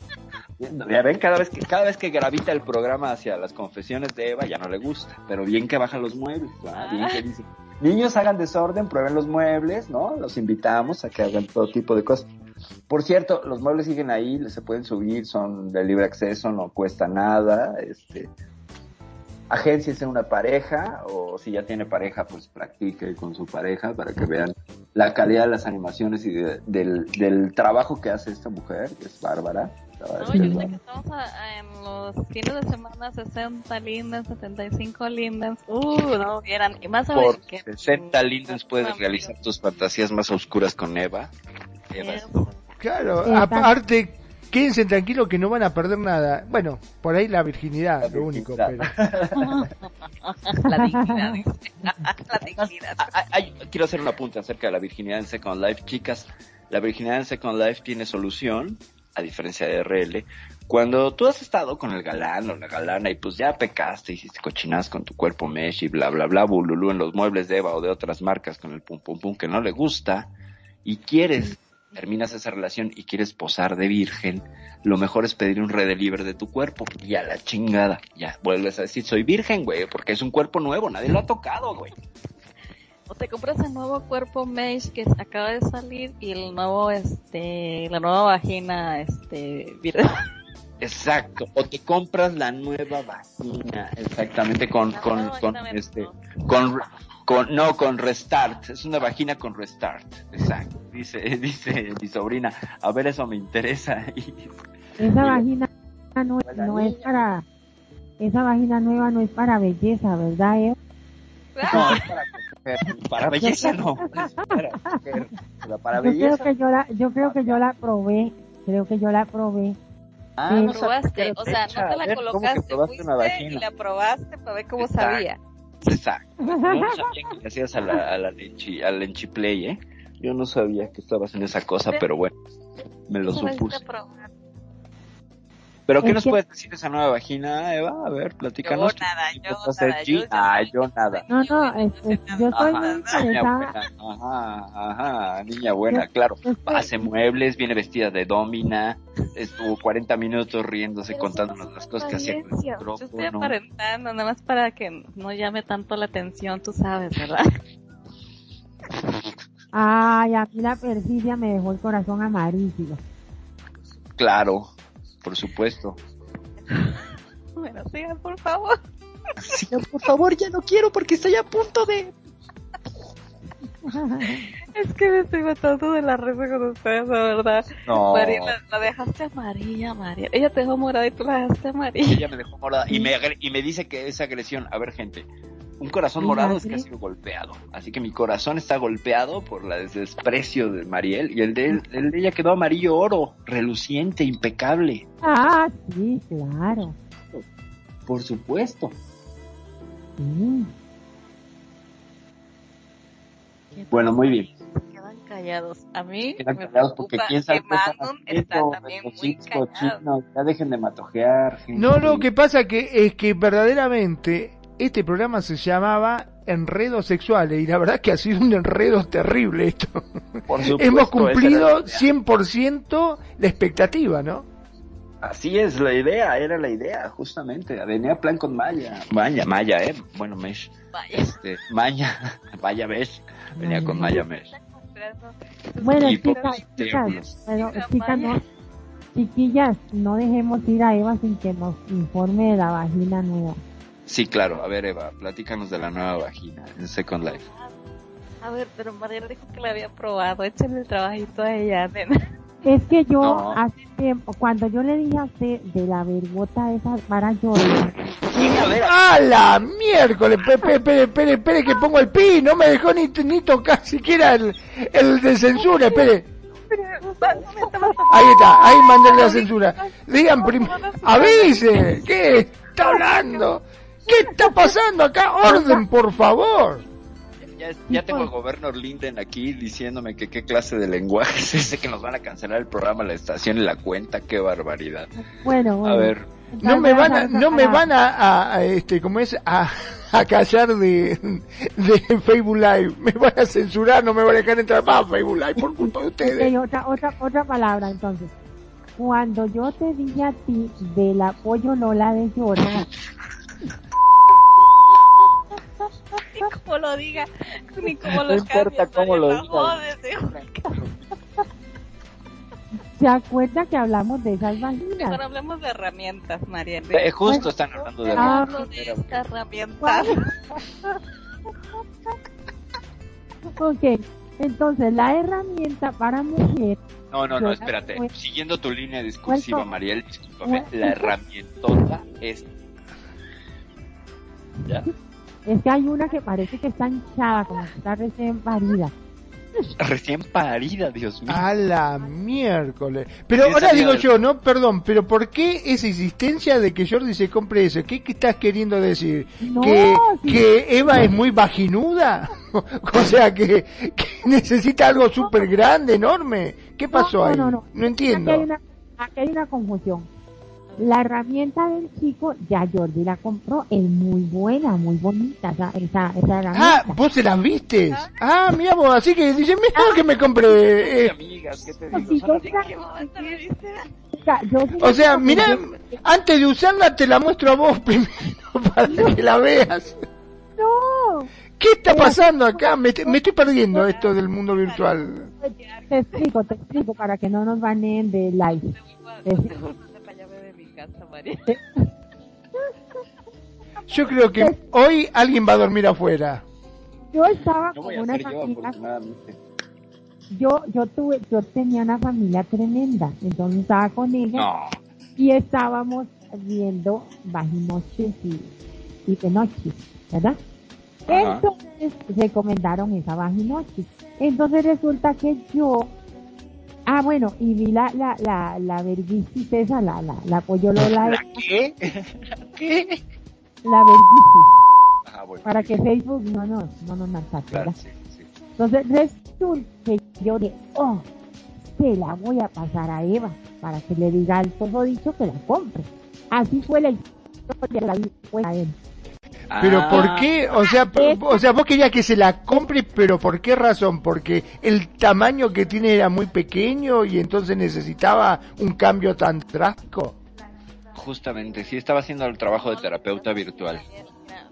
[SPEAKER 1] Ya ven, cada vez que cada vez que gravita el programa hacia las confesiones de Eva ya no le gusta, pero bien que bajan los muebles, ¿verdad? bien que dice, niños hagan desorden, prueben los muebles, ¿no? Los invitamos a que hagan todo tipo de cosas. Por cierto, los muebles siguen ahí, se pueden subir, son de libre acceso, no cuesta nada, este agénciese una pareja o si ya tiene pareja, pues practique con su pareja para que vean la calidad de las animaciones y de- del, del trabajo que hace esta mujer, que es bárbara.
[SPEAKER 2] No, yo que estamos a- en los fines de semana 60 lindens, 75 lindens. Uh, no, eran. Y más
[SPEAKER 1] Por
[SPEAKER 2] que.
[SPEAKER 1] 60 lindens puedes realizar tus fantasías más oscuras con Eva. Eva es.
[SPEAKER 4] Claro,
[SPEAKER 3] Exacto.
[SPEAKER 4] aparte, quédense tranquilos que no van a perder nada. Bueno, por ahí la virginidad,
[SPEAKER 1] La
[SPEAKER 4] lo único,
[SPEAKER 1] virginidad.
[SPEAKER 4] pero...
[SPEAKER 2] La dignidad. dice. La dignidad.
[SPEAKER 1] Ah, ay, quiero hacer un apunte acerca de la virginidad en Second Life. Chicas, la virginidad en Second Life tiene solución, a diferencia de RL. Cuando tú has estado con el galán o la galana y pues ya pecaste, hiciste cochinadas con tu cuerpo mesh y bla, bla, bla, bululú en los muebles de Eva o de otras marcas con el pum, pum, pum que no le gusta y quieres, terminas esa relación y quieres posar de virgen, lo mejor es pedir un redeliver de tu cuerpo y a la chingada. Ya, vuelves a decir, soy virgen, güey, porque es un cuerpo nuevo, nadie lo ha tocado, güey.
[SPEAKER 2] O te compras el nuevo cuerpo mesh que acaba de salir y el nuevo, este, la nueva vagina, este,
[SPEAKER 1] Exacto, o te compras la nueva vagina, exactamente, con, con, con, este, con, con, no, con restart, es una vagina con restart, exacto, dice, dice mi sobrina, a ver, eso me interesa, y
[SPEAKER 3] Esa vagina no, no es para, esa vagina nueva no es para belleza, ¿verdad, Eva?
[SPEAKER 1] no, es para para belleza no, es para coger, pero para
[SPEAKER 3] Yo creo
[SPEAKER 1] belleza,
[SPEAKER 3] que yo la, yo creo que yo la probé, creo que yo la probé.
[SPEAKER 1] ah,
[SPEAKER 3] Sí.
[SPEAKER 1] no
[SPEAKER 5] probaste, o sea, no te la
[SPEAKER 1] ver, ¿cómo que
[SPEAKER 5] colocaste,
[SPEAKER 1] probaste una
[SPEAKER 5] fuiste y
[SPEAKER 1] vagina?
[SPEAKER 5] la probaste para ver cómo
[SPEAKER 1] Exacto.
[SPEAKER 5] sabía.
[SPEAKER 1] Exacto. Yo no sabía que le hacías a la, a la lenchi, al enchiplay, ¿eh? Yo no sabía que estabas en esa cosa, pero bueno, me lo supuse.
[SPEAKER 5] probar.
[SPEAKER 1] ¿Pero qué nos puedes decir de esa nueva vagina, Eva? A ver, platícanos.
[SPEAKER 5] Yo nada,
[SPEAKER 1] ¿Qué
[SPEAKER 5] yo nada, yo- yo
[SPEAKER 1] Ah, yo nada.
[SPEAKER 3] No, no, es- es- yo estoy muy
[SPEAKER 1] Ajá, niña
[SPEAKER 3] interesada.
[SPEAKER 1] buena. Ajá, ajá, niña buena,
[SPEAKER 3] Yo-
[SPEAKER 1] claro. Hace muebles, viene vestida de domina, estuvo 40 minutos riéndose,
[SPEAKER 5] Pero
[SPEAKER 1] contándonos las cosas que hacía con el.
[SPEAKER 5] Yo estoy aparentando, nada más para que no llame tanto la atención, tú sabes, ¿verdad?
[SPEAKER 3] Ay, a mí la perfidia me dejó el corazón amarillo.
[SPEAKER 1] Claro, por supuesto.
[SPEAKER 5] Bueno, sigan, por favor.
[SPEAKER 1] Sí, por favor, ya no quiero porque estoy a punto de...
[SPEAKER 5] Es que me estoy matando de la risa con ustedes, la verdad.
[SPEAKER 1] No.
[SPEAKER 5] María, la, la dejaste amarilla, María. Ella te dejó morada y tú la dejaste amarilla.
[SPEAKER 1] Ella me dejó morada y me, y me dice que es agresión. A ver, gente, un corazón
[SPEAKER 3] ¿Y
[SPEAKER 1] morado es que ha sido golpeado. Así que mi corazón está golpeado por la desprecio de Mariel y el de, él- el de ella quedó amarillo oro, reluciente, impecable.
[SPEAKER 3] ah, sí, claro.
[SPEAKER 1] Por supuesto.
[SPEAKER 3] Sí.
[SPEAKER 1] Bueno, muy bien.
[SPEAKER 5] Quedan callados. A mí
[SPEAKER 1] Quedan
[SPEAKER 5] me
[SPEAKER 1] callados porque
[SPEAKER 5] preocupa
[SPEAKER 1] quién sabe
[SPEAKER 5] que está también muy callado.
[SPEAKER 1] Ya dejen de matojear. gente.
[SPEAKER 4] No, lo que pasa que es que verdaderamente este programa se llamaba Enredos Sexuales y la verdad que ha sido un enredo terrible esto.
[SPEAKER 1] Por supuesto,
[SPEAKER 4] Hemos cumplido
[SPEAKER 1] era la idea.
[SPEAKER 4] 100% la expectativa, ¿no?
[SPEAKER 1] Así es la idea, era la idea, justamente. Venía plan con Maya. Maya, Maya, eh. Bueno, Mesh.
[SPEAKER 5] Vaya.
[SPEAKER 1] Este, Maya, Maya Mesh. Venía con Maya Mesh.
[SPEAKER 3] Bueno, chicas, chicas, no, chiquillas, no dejemos ir a Eva sin que nos informe de la vagina nueva.
[SPEAKER 1] Sí, claro. A ver, Eva, platícanos de la nueva vagina en Second Life.
[SPEAKER 5] A ver, pero María dijo que la había probado. Échenle el trabajito a ella, nena.
[SPEAKER 3] Es que yo
[SPEAKER 1] No.
[SPEAKER 3] hace tiempo, cuando yo le dije a usted de la vergota esa para Jordan,
[SPEAKER 1] A ver,
[SPEAKER 4] ¡A la miércoles! Espere, espere, espere, espere que pongo el pi, no me dejó ni, ni tocar siquiera el, el de censura, espere. Ahí está, ahí mandé la censura. Digan primero, avise, ¿qué está hablando? ¿Qué está pasando acá? Orden, por favor.
[SPEAKER 1] ya, ya tengo al gobernador Linden aquí diciéndome que qué clase de lenguaje es ese que nos van a cancelar el programa, la estación y la cuenta. Qué barbaridad.
[SPEAKER 3] bueno, bueno.
[SPEAKER 1] A ver,
[SPEAKER 4] No me van a, no me van a, a- a, este, como es, a, a callar de, de Facebook Live. Me van a censurar, no me van a dejar entrar más a Facebook Live por culpa de ustedes.
[SPEAKER 3] otra, otra, otra palabra entonces. Cuando yo te dije a ti de la pollo Lola de Jordan,
[SPEAKER 5] Ni como lo diga, ni como
[SPEAKER 1] No
[SPEAKER 5] lo
[SPEAKER 1] importa
[SPEAKER 5] cambies,
[SPEAKER 1] cómo lo
[SPEAKER 5] digo.
[SPEAKER 3] ¿se acuerda que hablamos de esas vaginas?
[SPEAKER 5] Mejor hablemos de herramientas, María.
[SPEAKER 1] eh, justo están hablando de
[SPEAKER 3] Ah,
[SPEAKER 5] Hablo de esta herramienta.
[SPEAKER 3] Ok, entonces la herramienta para mujer,
[SPEAKER 1] No, no, no, espérate. Siguiendo tu línea discursiva. Mariel, discúlpame. La herramientota es. ¿Ya?
[SPEAKER 3] es que hay una que parece que está hinchada, como que está recién parida.
[SPEAKER 1] Recién parida, Dios mío.
[SPEAKER 4] A la miércoles. Pero ahora digo yo, no, perdón, pero ¿por qué esa insistencia de que Jordi se compre eso? ¿Qué, qué estás queriendo decir?
[SPEAKER 3] No,
[SPEAKER 4] ¿Que,
[SPEAKER 3] sí.
[SPEAKER 4] que Eva es muy vaginuda? o sea, que, que necesita algo súper grande, enorme. ¿Qué pasó
[SPEAKER 3] no,
[SPEAKER 4] ahí?
[SPEAKER 3] no, no.
[SPEAKER 4] entiendo.
[SPEAKER 3] Aquí hay, una, aquí hay una confusión. La herramienta del chico, ya Jordi la compró, es muy buena, muy bonita esa, esa, esa
[SPEAKER 4] Ah,
[SPEAKER 3] herramienta.
[SPEAKER 4] vos se las viste. Ah, mira vos, así que dice, mira que me compré. eh,
[SPEAKER 1] amigas, ¿qué te digo?
[SPEAKER 4] O sea, mira, antes de usarla te la muestro a vos primero para que la veas.
[SPEAKER 3] No,
[SPEAKER 4] ¿Qué está pasando acá? Me, me estoy perdiendo esto del mundo virtual.
[SPEAKER 3] te explico, te explico para que no nos baneen de live. Es-
[SPEAKER 5] para allá de mi casa, María.
[SPEAKER 4] Yo creo que hoy alguien va a dormir afuera.
[SPEAKER 3] Yo estaba
[SPEAKER 1] No
[SPEAKER 3] con una familia, yo, yo tuve, yo tenía una familia tremenda, entonces estaba con ella
[SPEAKER 1] No.
[SPEAKER 3] y estábamos viendo Bajinoches y, y de noche, ¿verdad?
[SPEAKER 1] Ajá.
[SPEAKER 3] Entonces recomendaron esa Bajinoche. Entonces resulta que yo, ah bueno, y vi la, la, la, la verguisis esa, la, la, la pollolola,
[SPEAKER 1] ¿La qué? ¿Qué?
[SPEAKER 3] la verguisis,
[SPEAKER 1] Ah, bueno.
[SPEAKER 3] para que Facebook no nos, no nos maltrate,
[SPEAKER 1] Claro,
[SPEAKER 3] ¿verdad?
[SPEAKER 1] sí, sí.
[SPEAKER 3] Entonces resulta que yo dije, oh, se la voy a pasar a Eva para que le diga al todo dicho que la compre. Así fue la historia, la vi fue a él.
[SPEAKER 4] Pero
[SPEAKER 1] Ah,
[SPEAKER 4] ¿por qué? O sea, p- o sea, vos querías que se la compre, pero ¿por qué razón? Porque el tamaño que tiene era muy pequeño y entonces necesitaba un cambio tan drástico.
[SPEAKER 1] Justamente, sí estaba haciendo el trabajo de terapeuta virtual.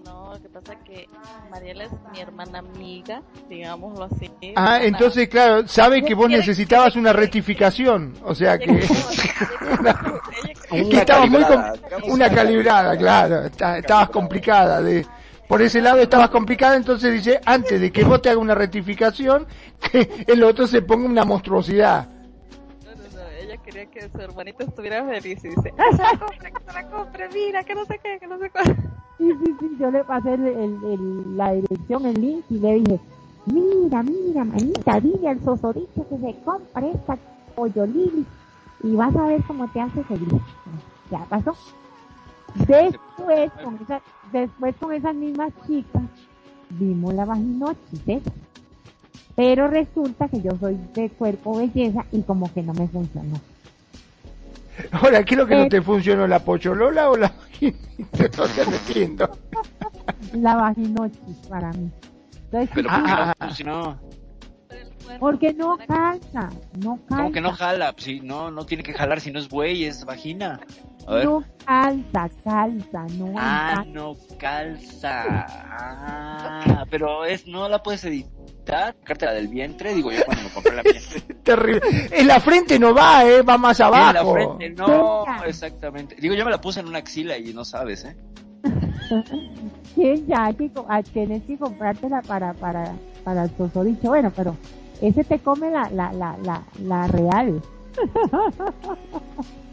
[SPEAKER 5] No, lo que pasa es que Mariela es mi hermana amiga, digámoslo así.
[SPEAKER 4] Ah, entonces, claro, sabe que vos necesitabas una rectificación. O sea que,
[SPEAKER 5] Ella quiere-
[SPEAKER 4] que estabas muy una calibrada, claro, está- estabas complicada de por ese lado estabas complicada, entonces dice, antes de que vos te haga una rectificación, que el otro se ponga una monstruosidad.
[SPEAKER 5] No, no, no, ella quería que su hermanita estuviera feliz y dice, ¡Ah, se la compre, que se la compre, mira, que no sé qué, que no sé cuál.
[SPEAKER 3] Sí, sí, sí, yo le pasé el, el- el- la dirección, el link y le dije, mira, mira, manita, dile al sosoricho que se compre esta pollo lili y vas a ver cómo te hace feliz. Ya pasó. Después, con esa, después con esas mismas chicas, vimos la vaginosis, ¿eh? Pero resulta que yo soy de cuerpo belleza y como que no me funcionó.
[SPEAKER 4] Ahora, ¿qué es lo que no
[SPEAKER 3] Eh.
[SPEAKER 4] te funcionó, la pocholola o la vaginita? No te entiendo.
[SPEAKER 3] La vaginosis para mí. Entonces,
[SPEAKER 1] Pero
[SPEAKER 4] Ah,
[SPEAKER 1] ¿por qué
[SPEAKER 4] ah,
[SPEAKER 1] no
[SPEAKER 4] ah.
[SPEAKER 3] Porque no calza, no calza.
[SPEAKER 1] ¿Cómo que no jala? Sí, no, no tiene que jalar si no es buey, es vagina. A ver.
[SPEAKER 3] No calza, calza, no
[SPEAKER 1] Ah,
[SPEAKER 3] calza.
[SPEAKER 1] no calza. Ah, pero es, no la puedes editar. Sacártela del vientre, digo yo cuando me compré la mía.
[SPEAKER 4] Terrible. En la frente no va, ¿eh? Va más
[SPEAKER 1] En la
[SPEAKER 4] abajo.
[SPEAKER 1] frente, no, exactamente. Digo, yo me la puse en una axila y no sabes, ¿eh?
[SPEAKER 3] Sí, ya que ah, tienes que comprártela para, para, para el sosoricho. Bueno, pero ese te come la, la, la, la, la real.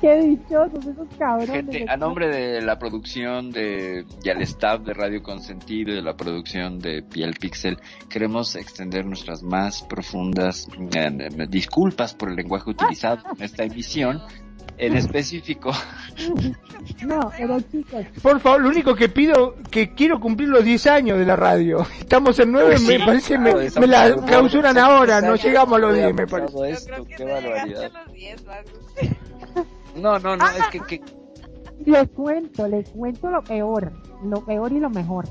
[SPEAKER 3] Qué dichosos esos cabrones.
[SPEAKER 1] Gente, a nombre de la producción de, y al staff de Radio Consentido y de la producción de Piel Pixel, queremos extender nuestras más profundas eh, eh, disculpas por el lenguaje utilizado en esta emisión. En específico,
[SPEAKER 3] No, pero chicos,
[SPEAKER 4] Por favor, lo único que pido, que quiero cumplir los 10 años de la radio. Estamos en 9,
[SPEAKER 1] Sí,
[SPEAKER 4] me parece, me,
[SPEAKER 1] claro,
[SPEAKER 4] me la
[SPEAKER 1] estamos-
[SPEAKER 4] clausuran ahora, no llegamos a los
[SPEAKER 1] Había
[SPEAKER 4] 10, me parece.
[SPEAKER 1] esto,
[SPEAKER 5] Yo creo que
[SPEAKER 1] qué barbaridad.
[SPEAKER 5] los 10, Marcos.
[SPEAKER 1] No, no, no, es que, que
[SPEAKER 3] les cuento, les cuento lo peor, lo peor y lo mejor.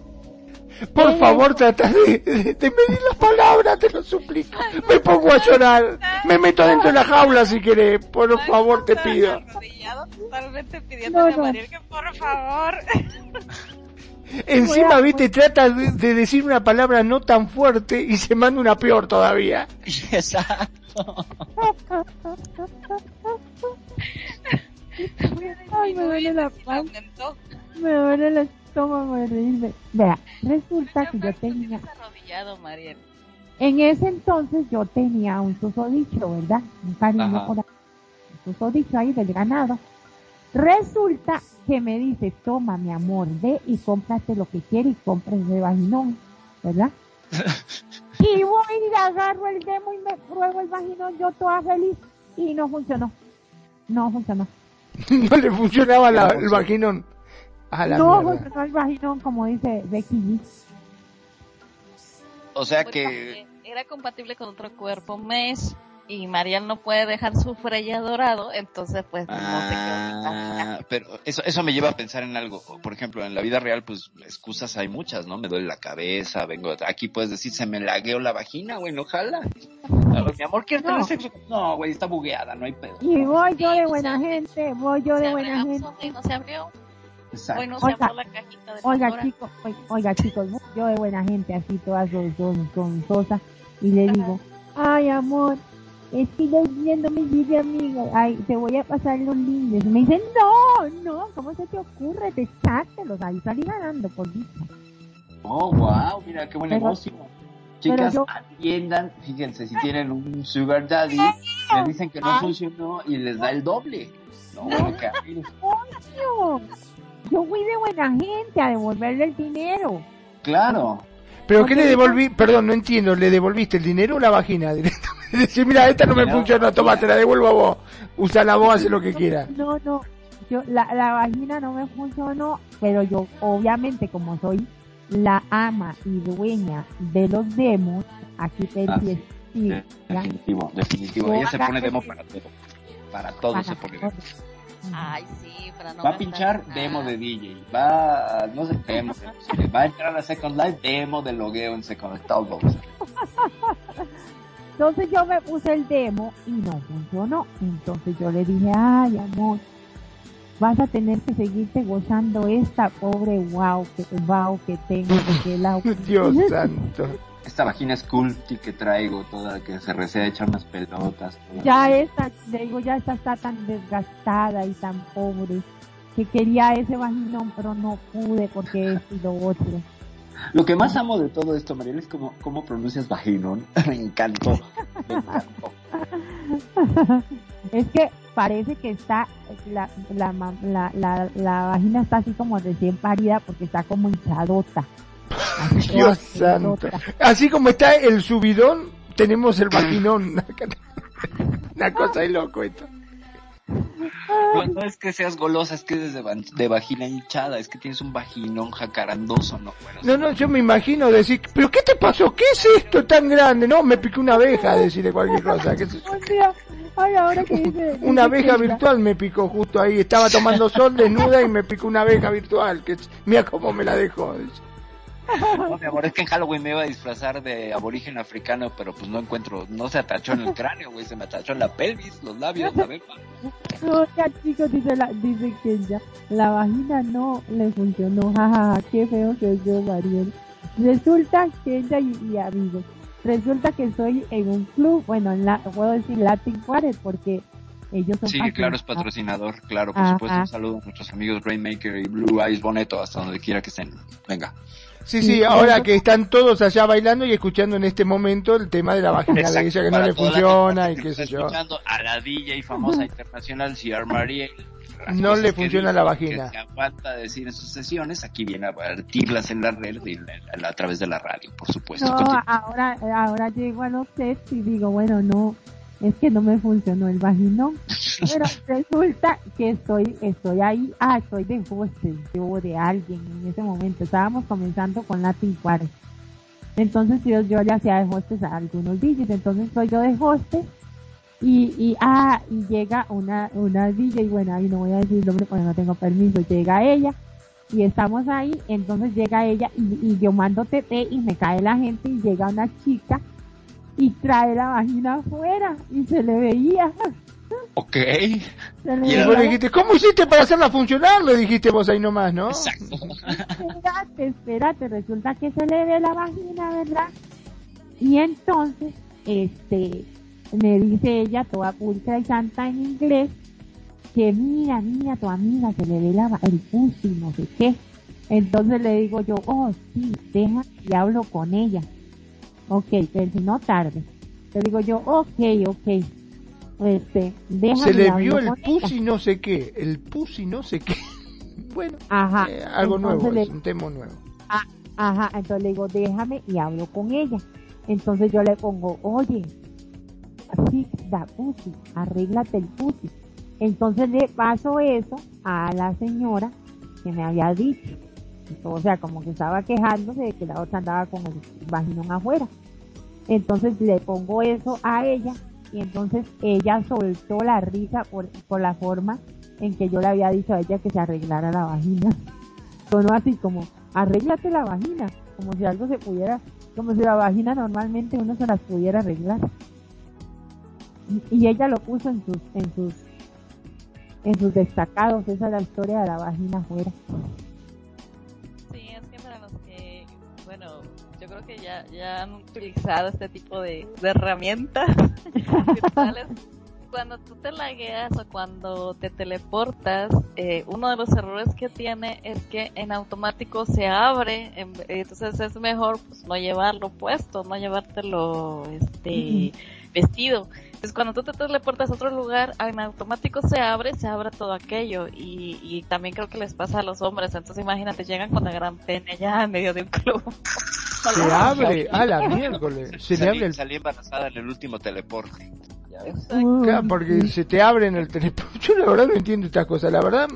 [SPEAKER 4] Por favor, trata de, de- de medir las palabras, te lo suplico. Me pongo a llorar, me meto dentro de la jaula si querés, por favor, te pido.
[SPEAKER 5] arrodillado totalmente pidiéndole
[SPEAKER 3] No, no.
[SPEAKER 5] a Mariel que por favor.
[SPEAKER 4] Encima, viste, trata de, de decir una palabra no tan fuerte y se manda una peor todavía.
[SPEAKER 1] exacto.
[SPEAKER 3] Ay, me duele la panza. Me duele el estómago de reírme. Vea, resulta que yo tenía,
[SPEAKER 5] Estás arrodillado, Mariel.
[SPEAKER 3] en ese entonces yo tenía un susodicho, ¿verdad? Un cariño por ahí. Un susodicho ahí del ganado. Resulta que me dice, toma mi amor, ve y cómprate lo que quieres y compres de vaginón, ¿verdad? y voy y agarro el demo y me pruebo el vaginón, yo toda feliz, y no funcionó. No funcionó.
[SPEAKER 4] No le funcionaba la- el vaginón. A la
[SPEAKER 3] no
[SPEAKER 4] mierda.
[SPEAKER 3] funcionó el vaginón, como dice Becky.
[SPEAKER 1] O sea
[SPEAKER 5] Pues
[SPEAKER 1] que,
[SPEAKER 5] también era compatible con otro cuerpo mesh y Mariel no puede dejar su freya dorado, entonces pues no se quedó.
[SPEAKER 1] Ah, pero eso, eso me lleva a pensar en algo. Por ejemplo, en la vida real, pues excusas hay muchas, ¿no? Me duele la cabeza, vengo. Aquí puedes decir, se me lagueó la vagina, güey, no jala. Ver, mi amor, ¿quieres
[SPEAKER 3] No.
[SPEAKER 1] tener sexo? No, güey, está bugueada, no hay pedo.
[SPEAKER 3] Y voy yo de
[SPEAKER 5] Sí,
[SPEAKER 3] buena gente, voy yo de buena gente.
[SPEAKER 5] No se abrió.
[SPEAKER 1] Exacto.
[SPEAKER 5] Hoy no
[SPEAKER 3] Oiga,
[SPEAKER 5] abrió la cajita de
[SPEAKER 3] Oiga chicos, oiga, oiga, chicos, yo de buena gente, así todas son, son sosas, y le digo, ay amor, es que los no me dice amiga, ay, te voy a pasar los links. Me dicen, no, no, ¿cómo se te ocurre? Desártelos, ahí salí ganando por dicha.
[SPEAKER 1] Oh, wow, mira qué buen
[SPEAKER 3] Pero-
[SPEAKER 1] negocio. Chicas,
[SPEAKER 3] yo-
[SPEAKER 1] atiendan, fíjense, si tienen un sugar daddy, les dicen que no funcionó y les da el doble. No, qué amigos.
[SPEAKER 3] Coño, Yo fui de buena gente a devolverle el dinero.
[SPEAKER 1] Claro.
[SPEAKER 4] ¿Pero qué le devolví? Perdón, no entiendo. ¿Le devolviste el dinero o la vagina directamente? Decir, mira, esta no me
[SPEAKER 1] No,
[SPEAKER 4] funcionó, toma, te la devuelvo a vos. Usa la voz, hace lo que quieras.
[SPEAKER 3] No, no, yo, la, la vagina no me funcionó, pero yo, obviamente, como soy la ama y dueña de los demos, aquí
[SPEAKER 1] Ah,
[SPEAKER 3] pedí
[SPEAKER 1] sí.
[SPEAKER 3] sí,
[SPEAKER 1] Definitivo, definitivo. Ella se pone demo para todo. Para todo
[SPEAKER 3] para
[SPEAKER 1] se pone demo.
[SPEAKER 2] Ay, sí, para no
[SPEAKER 1] Va a pinchar
[SPEAKER 2] nada.
[SPEAKER 1] demo de DJ. Va, no sé, demo. de no sé qué. Va a entrar a Second Life, demo de logueo en Second Life. Todo.
[SPEAKER 3] Entonces yo me puse el demo y no funcionó. Entonces yo le dije, ay amor, vas a tener que seguirte gozando esta pobre wow que, wow que tengo. Porque la...
[SPEAKER 4] Dios santo.
[SPEAKER 1] Esta vagina Sculpty que traigo, toda que se recea echar unas pelotas.
[SPEAKER 3] ya esta, digo, ya esta está tan desgastada y tan pobre que quería ese vaginón, pero no pude porque esto y lo otro.
[SPEAKER 1] Lo que más amo de todo esto, Mariel, es cómo, cómo pronuncias vaginón. me encantó. Me encantó.
[SPEAKER 3] es que parece que está, la, la, la, la, la vagina está así como recién parida porque está como hinchadota.
[SPEAKER 4] Dios santo. Así como está el subidón, tenemos el vaginón. Una cosa de loco esto.
[SPEAKER 1] No, no es que seas golosa, es que es de, vagina hinchada, es que tienes un vaginón jacarandoso, ¿no? Bueno,
[SPEAKER 4] No, no, yo me imagino decir, ¿pero qué te pasó? ¿Qué es esto tan grande? No, me piqué una abeja, decirle cualquier cosa. qué sé yo.
[SPEAKER 3] O sea, ay, ahora que dice,
[SPEAKER 4] Una abeja virtual me picó justo ahí. Estaba tomando sol desnuda y me picó una abeja virtual. Que mira cómo me la dejó.
[SPEAKER 1] No, mi amor, es que en Halloween me iba a disfrazar de aborigen africano, pero pues no encuentro, no se atachó en el cráneo, güey, se me atachó en la pelvis, los labios, la bepa.
[SPEAKER 3] Oiga, chicos, dice, la, dice que ya la vagina no le funcionó. Jajaja, qué feo que yo, Mariel. Resulta que ella y, y amigos, resulta que estoy en un club, bueno, en la, puedo decir Latin Quartet porque ellos son
[SPEAKER 1] Sí, claro, es patrocinador, claro, por supuesto, un saludo a nuestros amigos Rainmaker y Blue Eyes Boneto, hasta donde quiera que estén. Venga.
[SPEAKER 4] Sí,
[SPEAKER 3] Sí,
[SPEAKER 4] ahora que están todos allá bailando y escuchando en este momento el tema de la vagina de ella que no le funciona y qué sé yo.
[SPEAKER 1] escuchando a la DJ y famosa internacional Ciar Mariel. las
[SPEAKER 4] No le funciona la vagina.
[SPEAKER 1] Que aguanta decir en sus sesiones, aquí viene a vertirlas en la red y a, a través de la radio, por supuesto.
[SPEAKER 3] Ahora, ahora llego a los sets y digo, bueno, no, es que no me funcionó el vaginón. Pero resulta que estoy, estoy ahí, ah, estoy de hostes, yo de alguien en ese momento. Estábamos comenzando con Latin Quartet. Entonces yo, yo le hacía de hostes a algunos DJs, entonces soy yo de hostes y, y, ah, y llega una, una DJ, bueno, ahí no voy a decir el nombre porque no tengo permiso, llega ella y estamos ahí, entonces llega ella y, y yo mando TT y me cae la gente y llega una chica y trae la vagina afuera y se le veía.
[SPEAKER 1] Ok.
[SPEAKER 3] Se le
[SPEAKER 1] Y
[SPEAKER 3] veía
[SPEAKER 4] vos le dijiste, ¿cómo hiciste para hacerla funcionar? Le dijiste vos ahí nomás, ¿no?
[SPEAKER 1] Exacto.
[SPEAKER 3] espérate, espérate, resulta que se le ve la vagina, ¿verdad? Y entonces, este, me dice ella, toda pulcra y santa en inglés, que mira, mira, tu amiga se le ve la, el pussy, no sé qué. Entonces le digo yo, oh, sí, deja y hablo con ella. Ok, pero si no tarde. Le digo yo, ok, ok. Este, deja
[SPEAKER 4] Se le vio el pussy no sé qué, el pussy no sé qué. Bueno,
[SPEAKER 3] Ajá.
[SPEAKER 4] eh, algo nuevo,
[SPEAKER 3] le-
[SPEAKER 4] es un tema nuevo.
[SPEAKER 3] Ajá, entonces le digo, déjame y hablo con ella. Entonces yo le pongo, oye, fix the pussy, arréglate el pussy. Entonces le paso eso a la señora que me había dicho. O sea, como que estaba quejándose de que la otra andaba con el vaginón afuera. Entonces le pongo eso a ella y entonces ella soltó la risa por, por la forma en que yo le había dicho a ella que se arreglara la vagina. Sonó así como, arréglate la vagina, como si algo se pudiera, como si la vagina normalmente uno se las pudiera arreglar. Y, y ella lo puso en sus, en sus, en sus destacados, esa es la historia de la vagina afuera.
[SPEAKER 5] Ya, ya han utilizado este tipo de, de herramientas virtuales. Cuando tú te lagueas o cuando te teleportas, eh, uno de los errores que tiene es que en automático se abre, en- entonces es mejor pues, no llevarlo puesto, no llevártelo este vestido. Entonces cuando tú te teleportas a otro lugar, en automático se abre, se abre todo aquello y, y también creo que les pasa a los hombres. Entonces imagínate, llegan con la gran pene ya en medio de un club.
[SPEAKER 4] Se abre a la miércoles. Se le
[SPEAKER 1] salí,
[SPEAKER 4] abre el
[SPEAKER 1] salí embarazada en el último teleporte. ¿Ya ves?
[SPEAKER 3] Uh,
[SPEAKER 4] Claro, porque se te abre en el teléfono. Yo la verdad no entiendo estas cosas. La verdad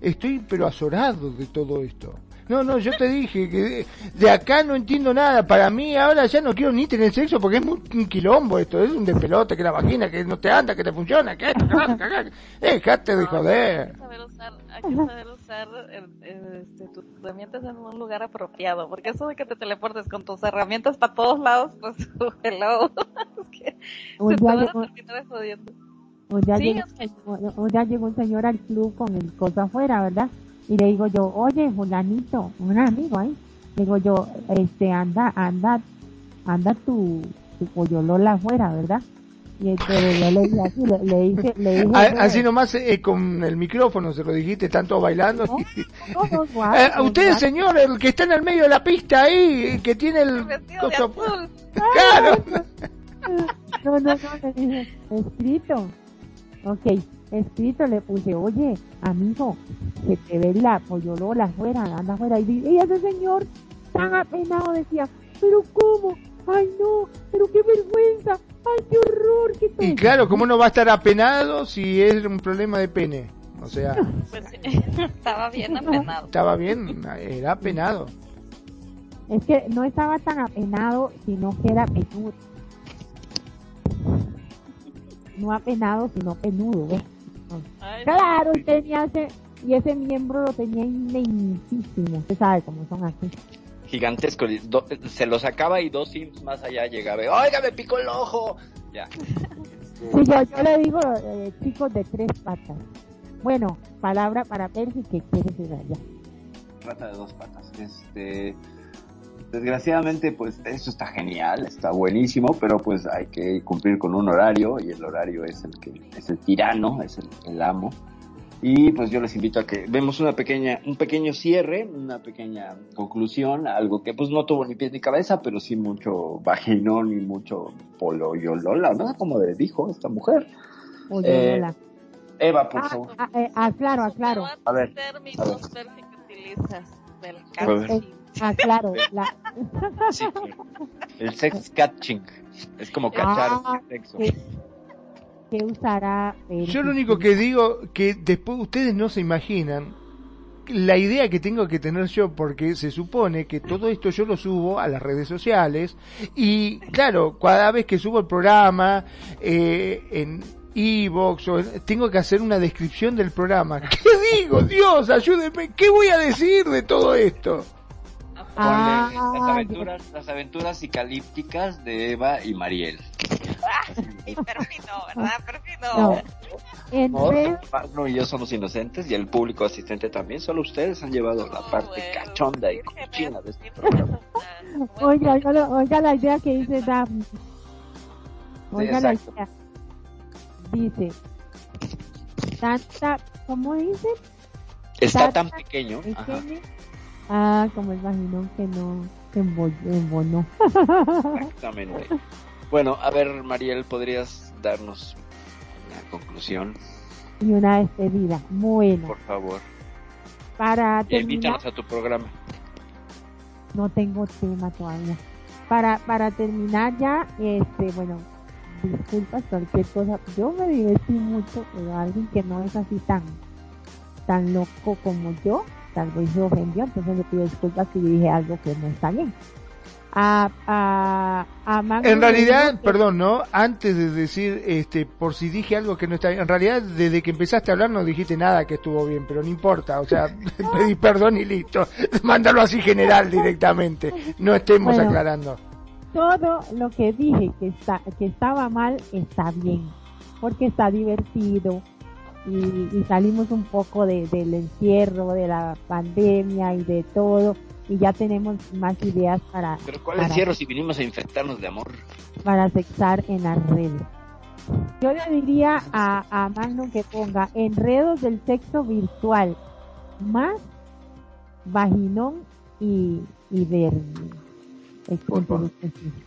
[SPEAKER 4] estoy pero azorado de todo esto. No, no, yo te dije que de, de acá no entiendo nada. Para mí ahora ya no quiero ni tener sexo porque es muy, un quilombo esto. Es un despelote, que la vagina, que no te anda, que te funciona, que esto, que Dejate de
[SPEAKER 5] Hay
[SPEAKER 4] joder.
[SPEAKER 5] que saber usar, hay que saber usar el- el, este, tus herramientas en un lugar apropiado, porque eso de que te teleportes con tus herramientas para todos lados, pues hello, es que
[SPEAKER 3] un
[SPEAKER 5] se te
[SPEAKER 3] día
[SPEAKER 5] van a
[SPEAKER 3] llegó-
[SPEAKER 5] terminar jodiendo. Sí,
[SPEAKER 3] llegó-
[SPEAKER 5] es que-
[SPEAKER 3] un- un día llegó un señor al club con el coso afuera, ¿verdad? Y le digo yo, oye, fulanito, un amigo ahí, le digo yo, este, anda, anda, anda tu, tu pollolola afuera, ¿verdad? Y entonces yo le dije así, le, le dije, le dije,
[SPEAKER 4] A- Así nomás eh, con el micrófono se lo dijiste, tanto bailando.
[SPEAKER 3] No, no,
[SPEAKER 4] Eh, usted, señor, el que está en el medio de la pista ahí, que tiene el... Coso-. Claro.
[SPEAKER 3] No, no, no, le dije, escrito. Ok, escrito le puse, oye, amigo, se te ve la pollolola afuera, anda afuera. Y, y ese señor tan apenado decía, pero ¿cómo? Ay no, pero qué vergüenza, ay qué horror, qué todo.
[SPEAKER 4] Y claro, ¿cómo no va a estar apenado si es un problema de pene? O sea,
[SPEAKER 5] Pues estaba bien apenado.
[SPEAKER 4] estaba bien, era apenado.
[SPEAKER 3] Es que no estaba tan apenado, sino que era penudo. No apenado, sino penudo, ¿ves?
[SPEAKER 5] Ay,
[SPEAKER 3] Claro, y tenía ese, y ese miembro lo tenía inmensísimo. Usted sabe cómo son así.
[SPEAKER 1] Gigantesco. do- se lo sacaba y dos sims más allá llegaba. Oiga, me picó el ojo. Ya.
[SPEAKER 3] Sí, yo, yo le digo, eh, chicos de tres patas. Bueno, palabra para Percy que quieres decir allá.
[SPEAKER 1] Rata de dos patas. Este. Desgraciadamente, pues eso está genial, está buenísimo, pero pues hay que cumplir con un horario y el horario es el que es el tirano, es el, el amo. Y pues yo les invito a que vemos una pequeña, un pequeño cierre, una pequeña conclusión, algo que pues no tuvo ni pies ni cabeza, pero sí mucho vaginón y mucho polo y olola, ¿no? Como le dijo esta mujer.
[SPEAKER 3] Oye,
[SPEAKER 1] Eh. Eva, por
[SPEAKER 3] Ah,
[SPEAKER 1] favor.
[SPEAKER 3] ah, eh, aclaro, aclaro,
[SPEAKER 5] ¿Cuántos
[SPEAKER 1] A ver,
[SPEAKER 5] que utilizas del
[SPEAKER 1] A ver.
[SPEAKER 5] Catching?
[SPEAKER 3] aclaro. La,
[SPEAKER 1] Sí, claro. El sex catching. Es como cachar
[SPEAKER 3] Ah,
[SPEAKER 1] sexo.
[SPEAKER 3] ¿qué, qué usará Percy?
[SPEAKER 4] Yo lo único que digo que después ustedes no se imaginan la idea que tengo que tener yo porque se supone que todo esto yo lo subo a las redes sociales y claro, cada vez que subo el programa eh, en Evox tengo que hacer una descripción del programa. ¿Qué digo? Dios, ayúdeme. ¿Qué voy a decir de todo esto?
[SPEAKER 3] Ah,
[SPEAKER 1] las aventuras, las aventuras psicalípticas de Eva y Mariel.
[SPEAKER 5] Y Percy no, ¿verdad? Percy no.
[SPEAKER 3] No.
[SPEAKER 1] Magno y yo somos inocentes y el público asistente también. Solo ustedes han llevado la
[SPEAKER 5] No,
[SPEAKER 1] parte
[SPEAKER 5] bueno,
[SPEAKER 1] cachonda y cochina de este programa.
[SPEAKER 3] Oiga, oiga, oiga la idea que dice Daphne. Oiga la
[SPEAKER 1] exacto.
[SPEAKER 3] idea. Dice, tanta, ¿cómo dice?
[SPEAKER 1] Está
[SPEAKER 3] Tata-
[SPEAKER 1] tan pequeño.
[SPEAKER 3] ¿El
[SPEAKER 1] Ajá?
[SPEAKER 3] Ah, como el vaginón que no se embo- embonó.
[SPEAKER 1] exactamente. Bueno, a ver, Mariel, ¿podrías darnos una conclusión,
[SPEAKER 3] y una despedida. Bueno,
[SPEAKER 1] por favor?
[SPEAKER 3] para terminar,
[SPEAKER 1] invítanos a tu programa.
[SPEAKER 3] no tengo tema todavía. Para, para terminar ya, este, bueno, disculpas cualquier cosa. Yo me divertí mucho, pero alguien que no es así tan, tan loco como yo, tal vez se ofendió, entonces le pido disculpas si dije algo que no está bien. A, a, a Magno
[SPEAKER 4] En realidad,
[SPEAKER 3] que-
[SPEAKER 4] perdón, ¿no? Antes de decir, este, por si dije algo que no está bien, en realidad desde que empezaste a hablar no dijiste nada que estuvo bien, pero no importa, o sea, pedí perdón y listo. Mándalo así general directamente, no estemos
[SPEAKER 3] Bueno.
[SPEAKER 4] aclarando.
[SPEAKER 3] todo lo que dije que está que estaba mal está bien porque está divertido y, y salimos un poco de, del encierro, de la pandemia y de todo y ya tenemos más ideas para...
[SPEAKER 1] Pero ¿cuál
[SPEAKER 3] para,
[SPEAKER 1] encierro si vinimos a infectarnos de amor?
[SPEAKER 3] Para sexar en las redes. Yo le diría a, a Magnum que ponga enredos del sexo virtual más vaginón y, y ver...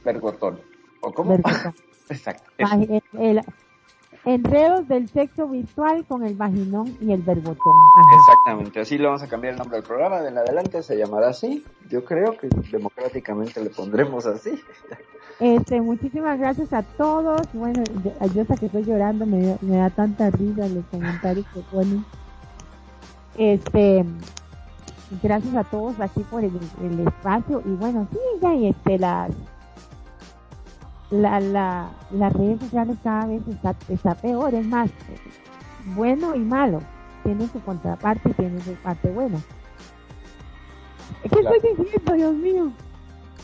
[SPEAKER 1] Vergotón. ¿O cómo?
[SPEAKER 3] Vergotón.
[SPEAKER 1] Exacto.
[SPEAKER 3] El, el, enredos del sexo virtual con el vaginón y el verbotón.
[SPEAKER 1] Ajá. Exactamente, así le vamos a cambiar el nombre del programa, de en adelante se llamará así. Yo creo que democráticamente le pondremos así.
[SPEAKER 3] Este, muchísimas gracias a todos. Bueno, yo, yo hasta que estoy llorando me, me da tanta risa los comentarios que ponen. Este, gracias a todos aquí por el, el espacio y bueno, sí, ya y este las la, la, las redes sociales cada vez está, está peor, es más, bueno y malo, tiene su contraparte y tiene su parte buena. ¿Qué claro. estoy diciendo, Dios mío?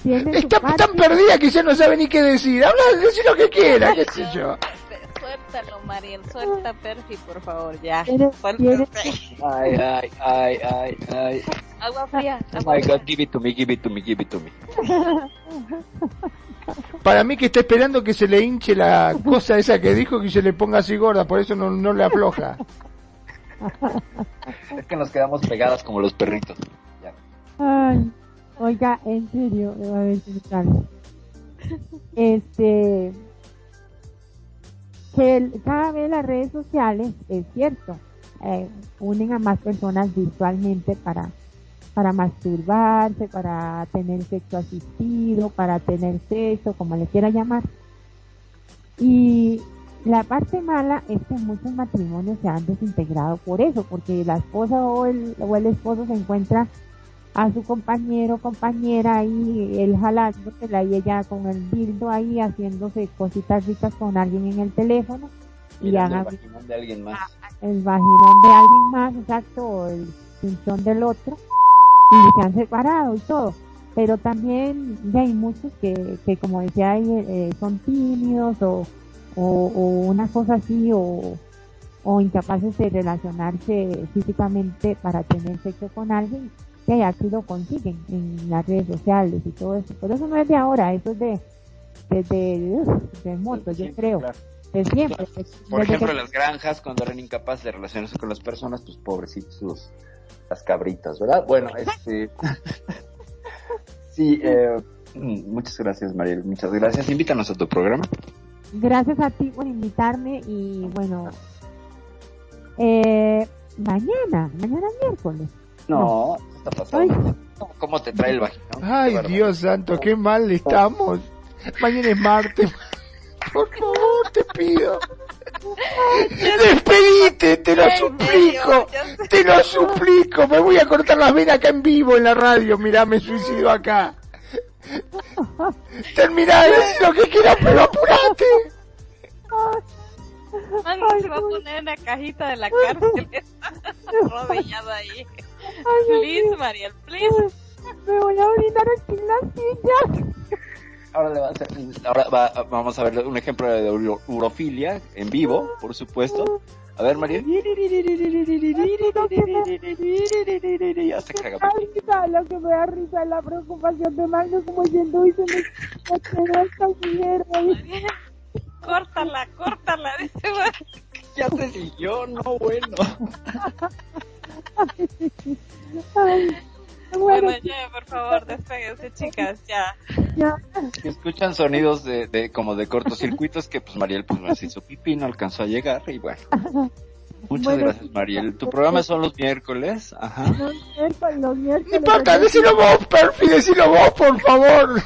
[SPEAKER 4] Tiene está tan perdida que ya no sabe ni qué decir, habla, decir lo que quiera, qué sé yo.
[SPEAKER 2] Suéltalo, Mariel, suelta Perfi, por favor, ya.
[SPEAKER 1] Ay, ay, ay, ay, ay.
[SPEAKER 2] Agua fría.
[SPEAKER 1] Oh my God, give it to me, give it to me, give it to me.
[SPEAKER 4] Para mí que está esperando que se le hinche la cosa esa que dijo que se le ponga así gorda, por eso no, no le afloja.
[SPEAKER 1] es que nos quedamos pegadas como los perritos. Ya.
[SPEAKER 3] Ay, oiga, en serio, a ver si me Este, que el, cada vez las redes sociales, es cierto, eh, unen a más personas virtualmente para para masturbarse, para tener sexo asistido, para tener sexo, como le quiera llamar. Y la parte mala es que muchos matrimonios se han desintegrado por eso, porque la esposa o el, o el esposo se encuentra a su compañero compañera ahí, él jalándosela y ella con el dildo ahí haciéndose cositas ricas con alguien en el teléfono.
[SPEAKER 1] y el vaginón de alguien más.
[SPEAKER 3] El vaginón de alguien más, exacto, o el pinchón del otro y se han separado y todo. Pero también ya hay muchos que, que como decía ahí, eh, son tímidos o, o, o, una cosa así o, o incapaces de relacionarse físicamente para tener sexo con alguien que así lo consiguen en las redes sociales y todo eso. Pero eso no es de ahora, eso es de, de, de, de moto, yo creo. Claro. De siempre.
[SPEAKER 1] Claro. Por ejemplo, que... las granjas, cuando eran incapaces de relacionarse con las personas, pues pobrecitos los, las cabritas, ¿verdad? Bueno, este... sí, eh, muchas gracias, Mariel, muchas gracias. Invítanos a tu programa.
[SPEAKER 3] Gracias a ti por invitarme y bueno, eh, mañana, mañana miércoles.
[SPEAKER 1] No, no. está pasando. Ay. ¿Cómo te trae el vagino?
[SPEAKER 4] Ay, Dios santo, qué mal estamos. Mañana es martes. Por favor, te pido. Despedite, te lo suplico. Te lo suplico. Me voy a cortar las venas acá en vivo en la radio. Mirá, me suicido acá. Terminá de decir lo que quieras, pero apurate.
[SPEAKER 2] Mano, se va a poner en la cajita de la cárcel. Arrodillado ahí. Please, Mariel, please.
[SPEAKER 3] Me voy a orinar aquí en la silla.
[SPEAKER 1] Ahora, le va a hacer, ahora va, vamos a ver un ejemplo de urofilia en vivo, por supuesto. A ver, María. Ya se caga.
[SPEAKER 3] Lo que me da risa es la preocupación de Magnus como yendo y se me queda esta mierda.
[SPEAKER 2] Córtala, córtala, dice
[SPEAKER 1] Ya se siguió, no bueno.
[SPEAKER 3] Ay.
[SPEAKER 2] Bueno, ya, por favor, despéguense, chicas, ya.
[SPEAKER 3] ya.
[SPEAKER 1] Si escuchan sonidos de, de como de cortocircuitos que pues Mariel pues no se hizo pipí, no alcanzó a llegar y bueno. Muchas bueno, gracias, Mariel. Tu programa son los miércoles, ajá.
[SPEAKER 3] Los miércoles, los miércoles.
[SPEAKER 4] No importa, decilo vos, Perfi, decilo vos, por favor.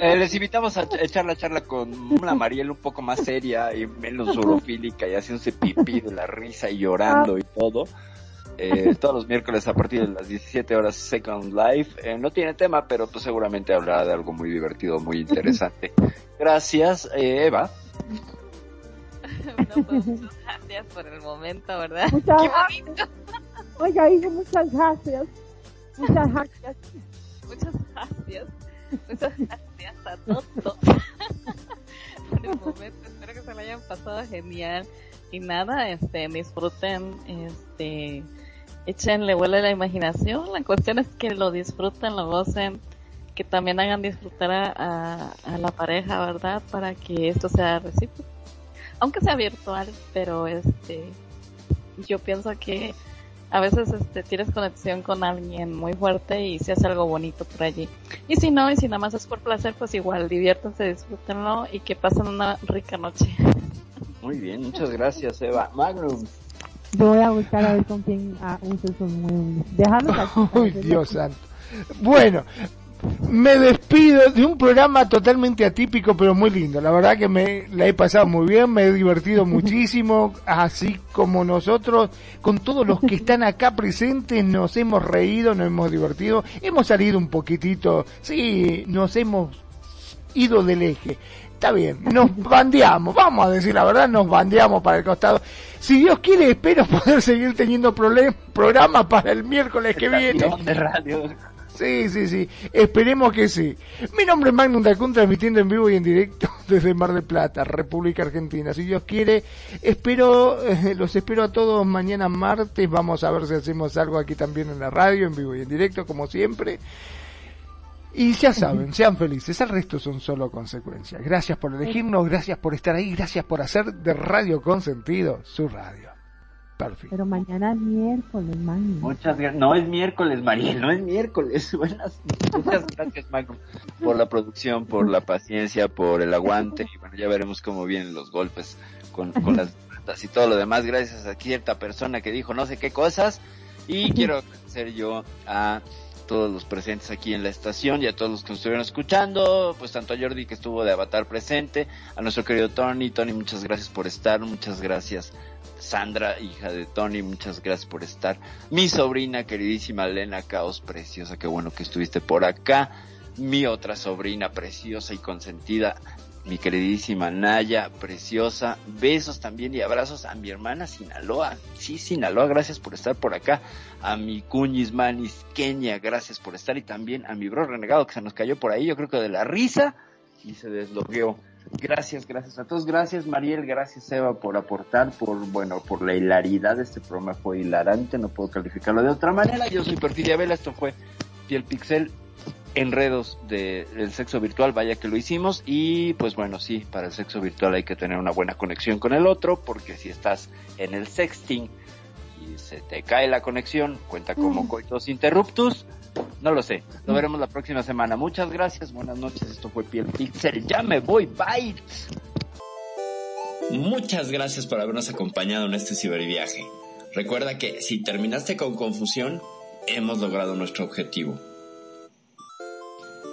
[SPEAKER 1] Eh, les invitamos a echar la charla con una Mariel un poco más seria y menos urofílica y haciéndose pipí de la risa y llorando y todo. Eh, todos los miércoles a partir de las 17 horas Second Life. Eh, no tiene tema, pero pues seguramente hablará de algo muy divertido, muy interesante. Gracias, eh, Eva.
[SPEAKER 2] No, pues, muchas gracias por el momento, ¿verdad?
[SPEAKER 3] Muchas gracias. Oiga, hijo, muchas gracias. Muchas gracias.
[SPEAKER 2] Muchas gracias. Muchas gracias a todos por el momento. Espero que se lo hayan pasado genial
[SPEAKER 5] y nada, este, disfruten, este, échenle vuelo la imaginación. La cuestión es que lo disfruten, lo gocen, que también hagan disfrutar a, a, la pareja, ¿verdad? Para que esto sea recíproco. Aunque sea virtual, pero este, yo pienso que a veces este, tienes conexión con alguien muy fuerte y se hace algo bonito por allí. Y si no, y si nada más es por placer, pues igual, diviértanse, disfrútenlo y que pasen una rica noche.
[SPEAKER 1] Muy bien, muchas gracias, Eva. Magnum.
[SPEAKER 3] Yo voy a buscar a ver con quién ah, usa esos muebles. Déjalos aquí.
[SPEAKER 4] Uy, Dios santo. Bueno, me despido de un programa totalmente atípico pero muy lindo. La verdad que me la he pasado muy bien, me he divertido muchísimo, así como nosotros, con todos los que están acá presentes, nos hemos reído, nos hemos divertido, hemos salido un poquitito, sí, nos hemos ido del eje. Está bien, nos bandeamos, vamos a decir la verdad, nos bandeamos para el costado. Si Dios quiere, espero poder seguir teniendo programas para el miércoles que viene.
[SPEAKER 1] De radio.
[SPEAKER 4] Sí, sí, sí. Esperemos que sí. Mi nombre es Magnum Dacun, transmitiendo en vivo y en directo desde Mar del Plata, República Argentina. Si Dios quiere, espero, eh, los espero a todos mañana martes. Vamos a ver si hacemos algo aquí también en la radio, en vivo y en directo, como siempre. Y ya saben, sean felices, el resto son solo consecuencias. Gracias por elegirnos, gracias por estar ahí, gracias por hacer de Radio Consentido su radio. Perfecto.
[SPEAKER 3] Pero mañana es miércoles, Magnum.
[SPEAKER 1] Muchas gracias. No es miércoles, Mariel, no es miércoles. Buenas, muchas gracias, Magnum, por la producción, por la paciencia, por el aguante. Y bueno, ya veremos cómo vienen los golpes con, con las y todo lo demás. Gracias a cierta persona que dijo no sé qué cosas. Y quiero agradecer yo a todos los presentes aquí en la estación y a todos los que nos estuvieron escuchando, pues tanto a Jordi que estuvo de Avatar presente, a nuestro querido Tony, Tony muchas gracias por estar, muchas gracias Sandra, hija de Tony, muchas gracias por estar, mi sobrina queridísima Elena Caos, preciosa, qué bueno que estuviste por acá, mi otra sobrina preciosa y consentida, mi queridísima Naya, preciosa. Besos también y abrazos a mi hermana Sinaloa. Sí, Sinaloa, gracias por estar por acá. A mi cuñis manis Kenia, gracias por estar. Y también a mi bro renegado que se nos cayó por ahí, yo creo que de la risa y se desloqueó. Gracias, gracias a todos. Gracias, Mariel. Gracias, Eva, por aportar, por, bueno, por la hilaridad. de Este programa fue hilarante, no puedo calificarlo de otra manera. Yo soy Perfidia Vela, esto fue Piel Pixel enredos del sexo virtual, vaya que lo hicimos y pues bueno, sí, para el sexo virtual hay que tener una buena conexión con el otro porque si estás en el sexting y se te cae la conexión, cuenta como coitos interruptus, no lo sé, lo veremos la próxima semana. Muchas gracias, buenas noches, esto fue Piel Pixel, ya me voy, bye.
[SPEAKER 6] Muchas gracias por habernos acompañado en este ciberviaje. Recuerda que si terminaste con confusión, hemos logrado nuestro objetivo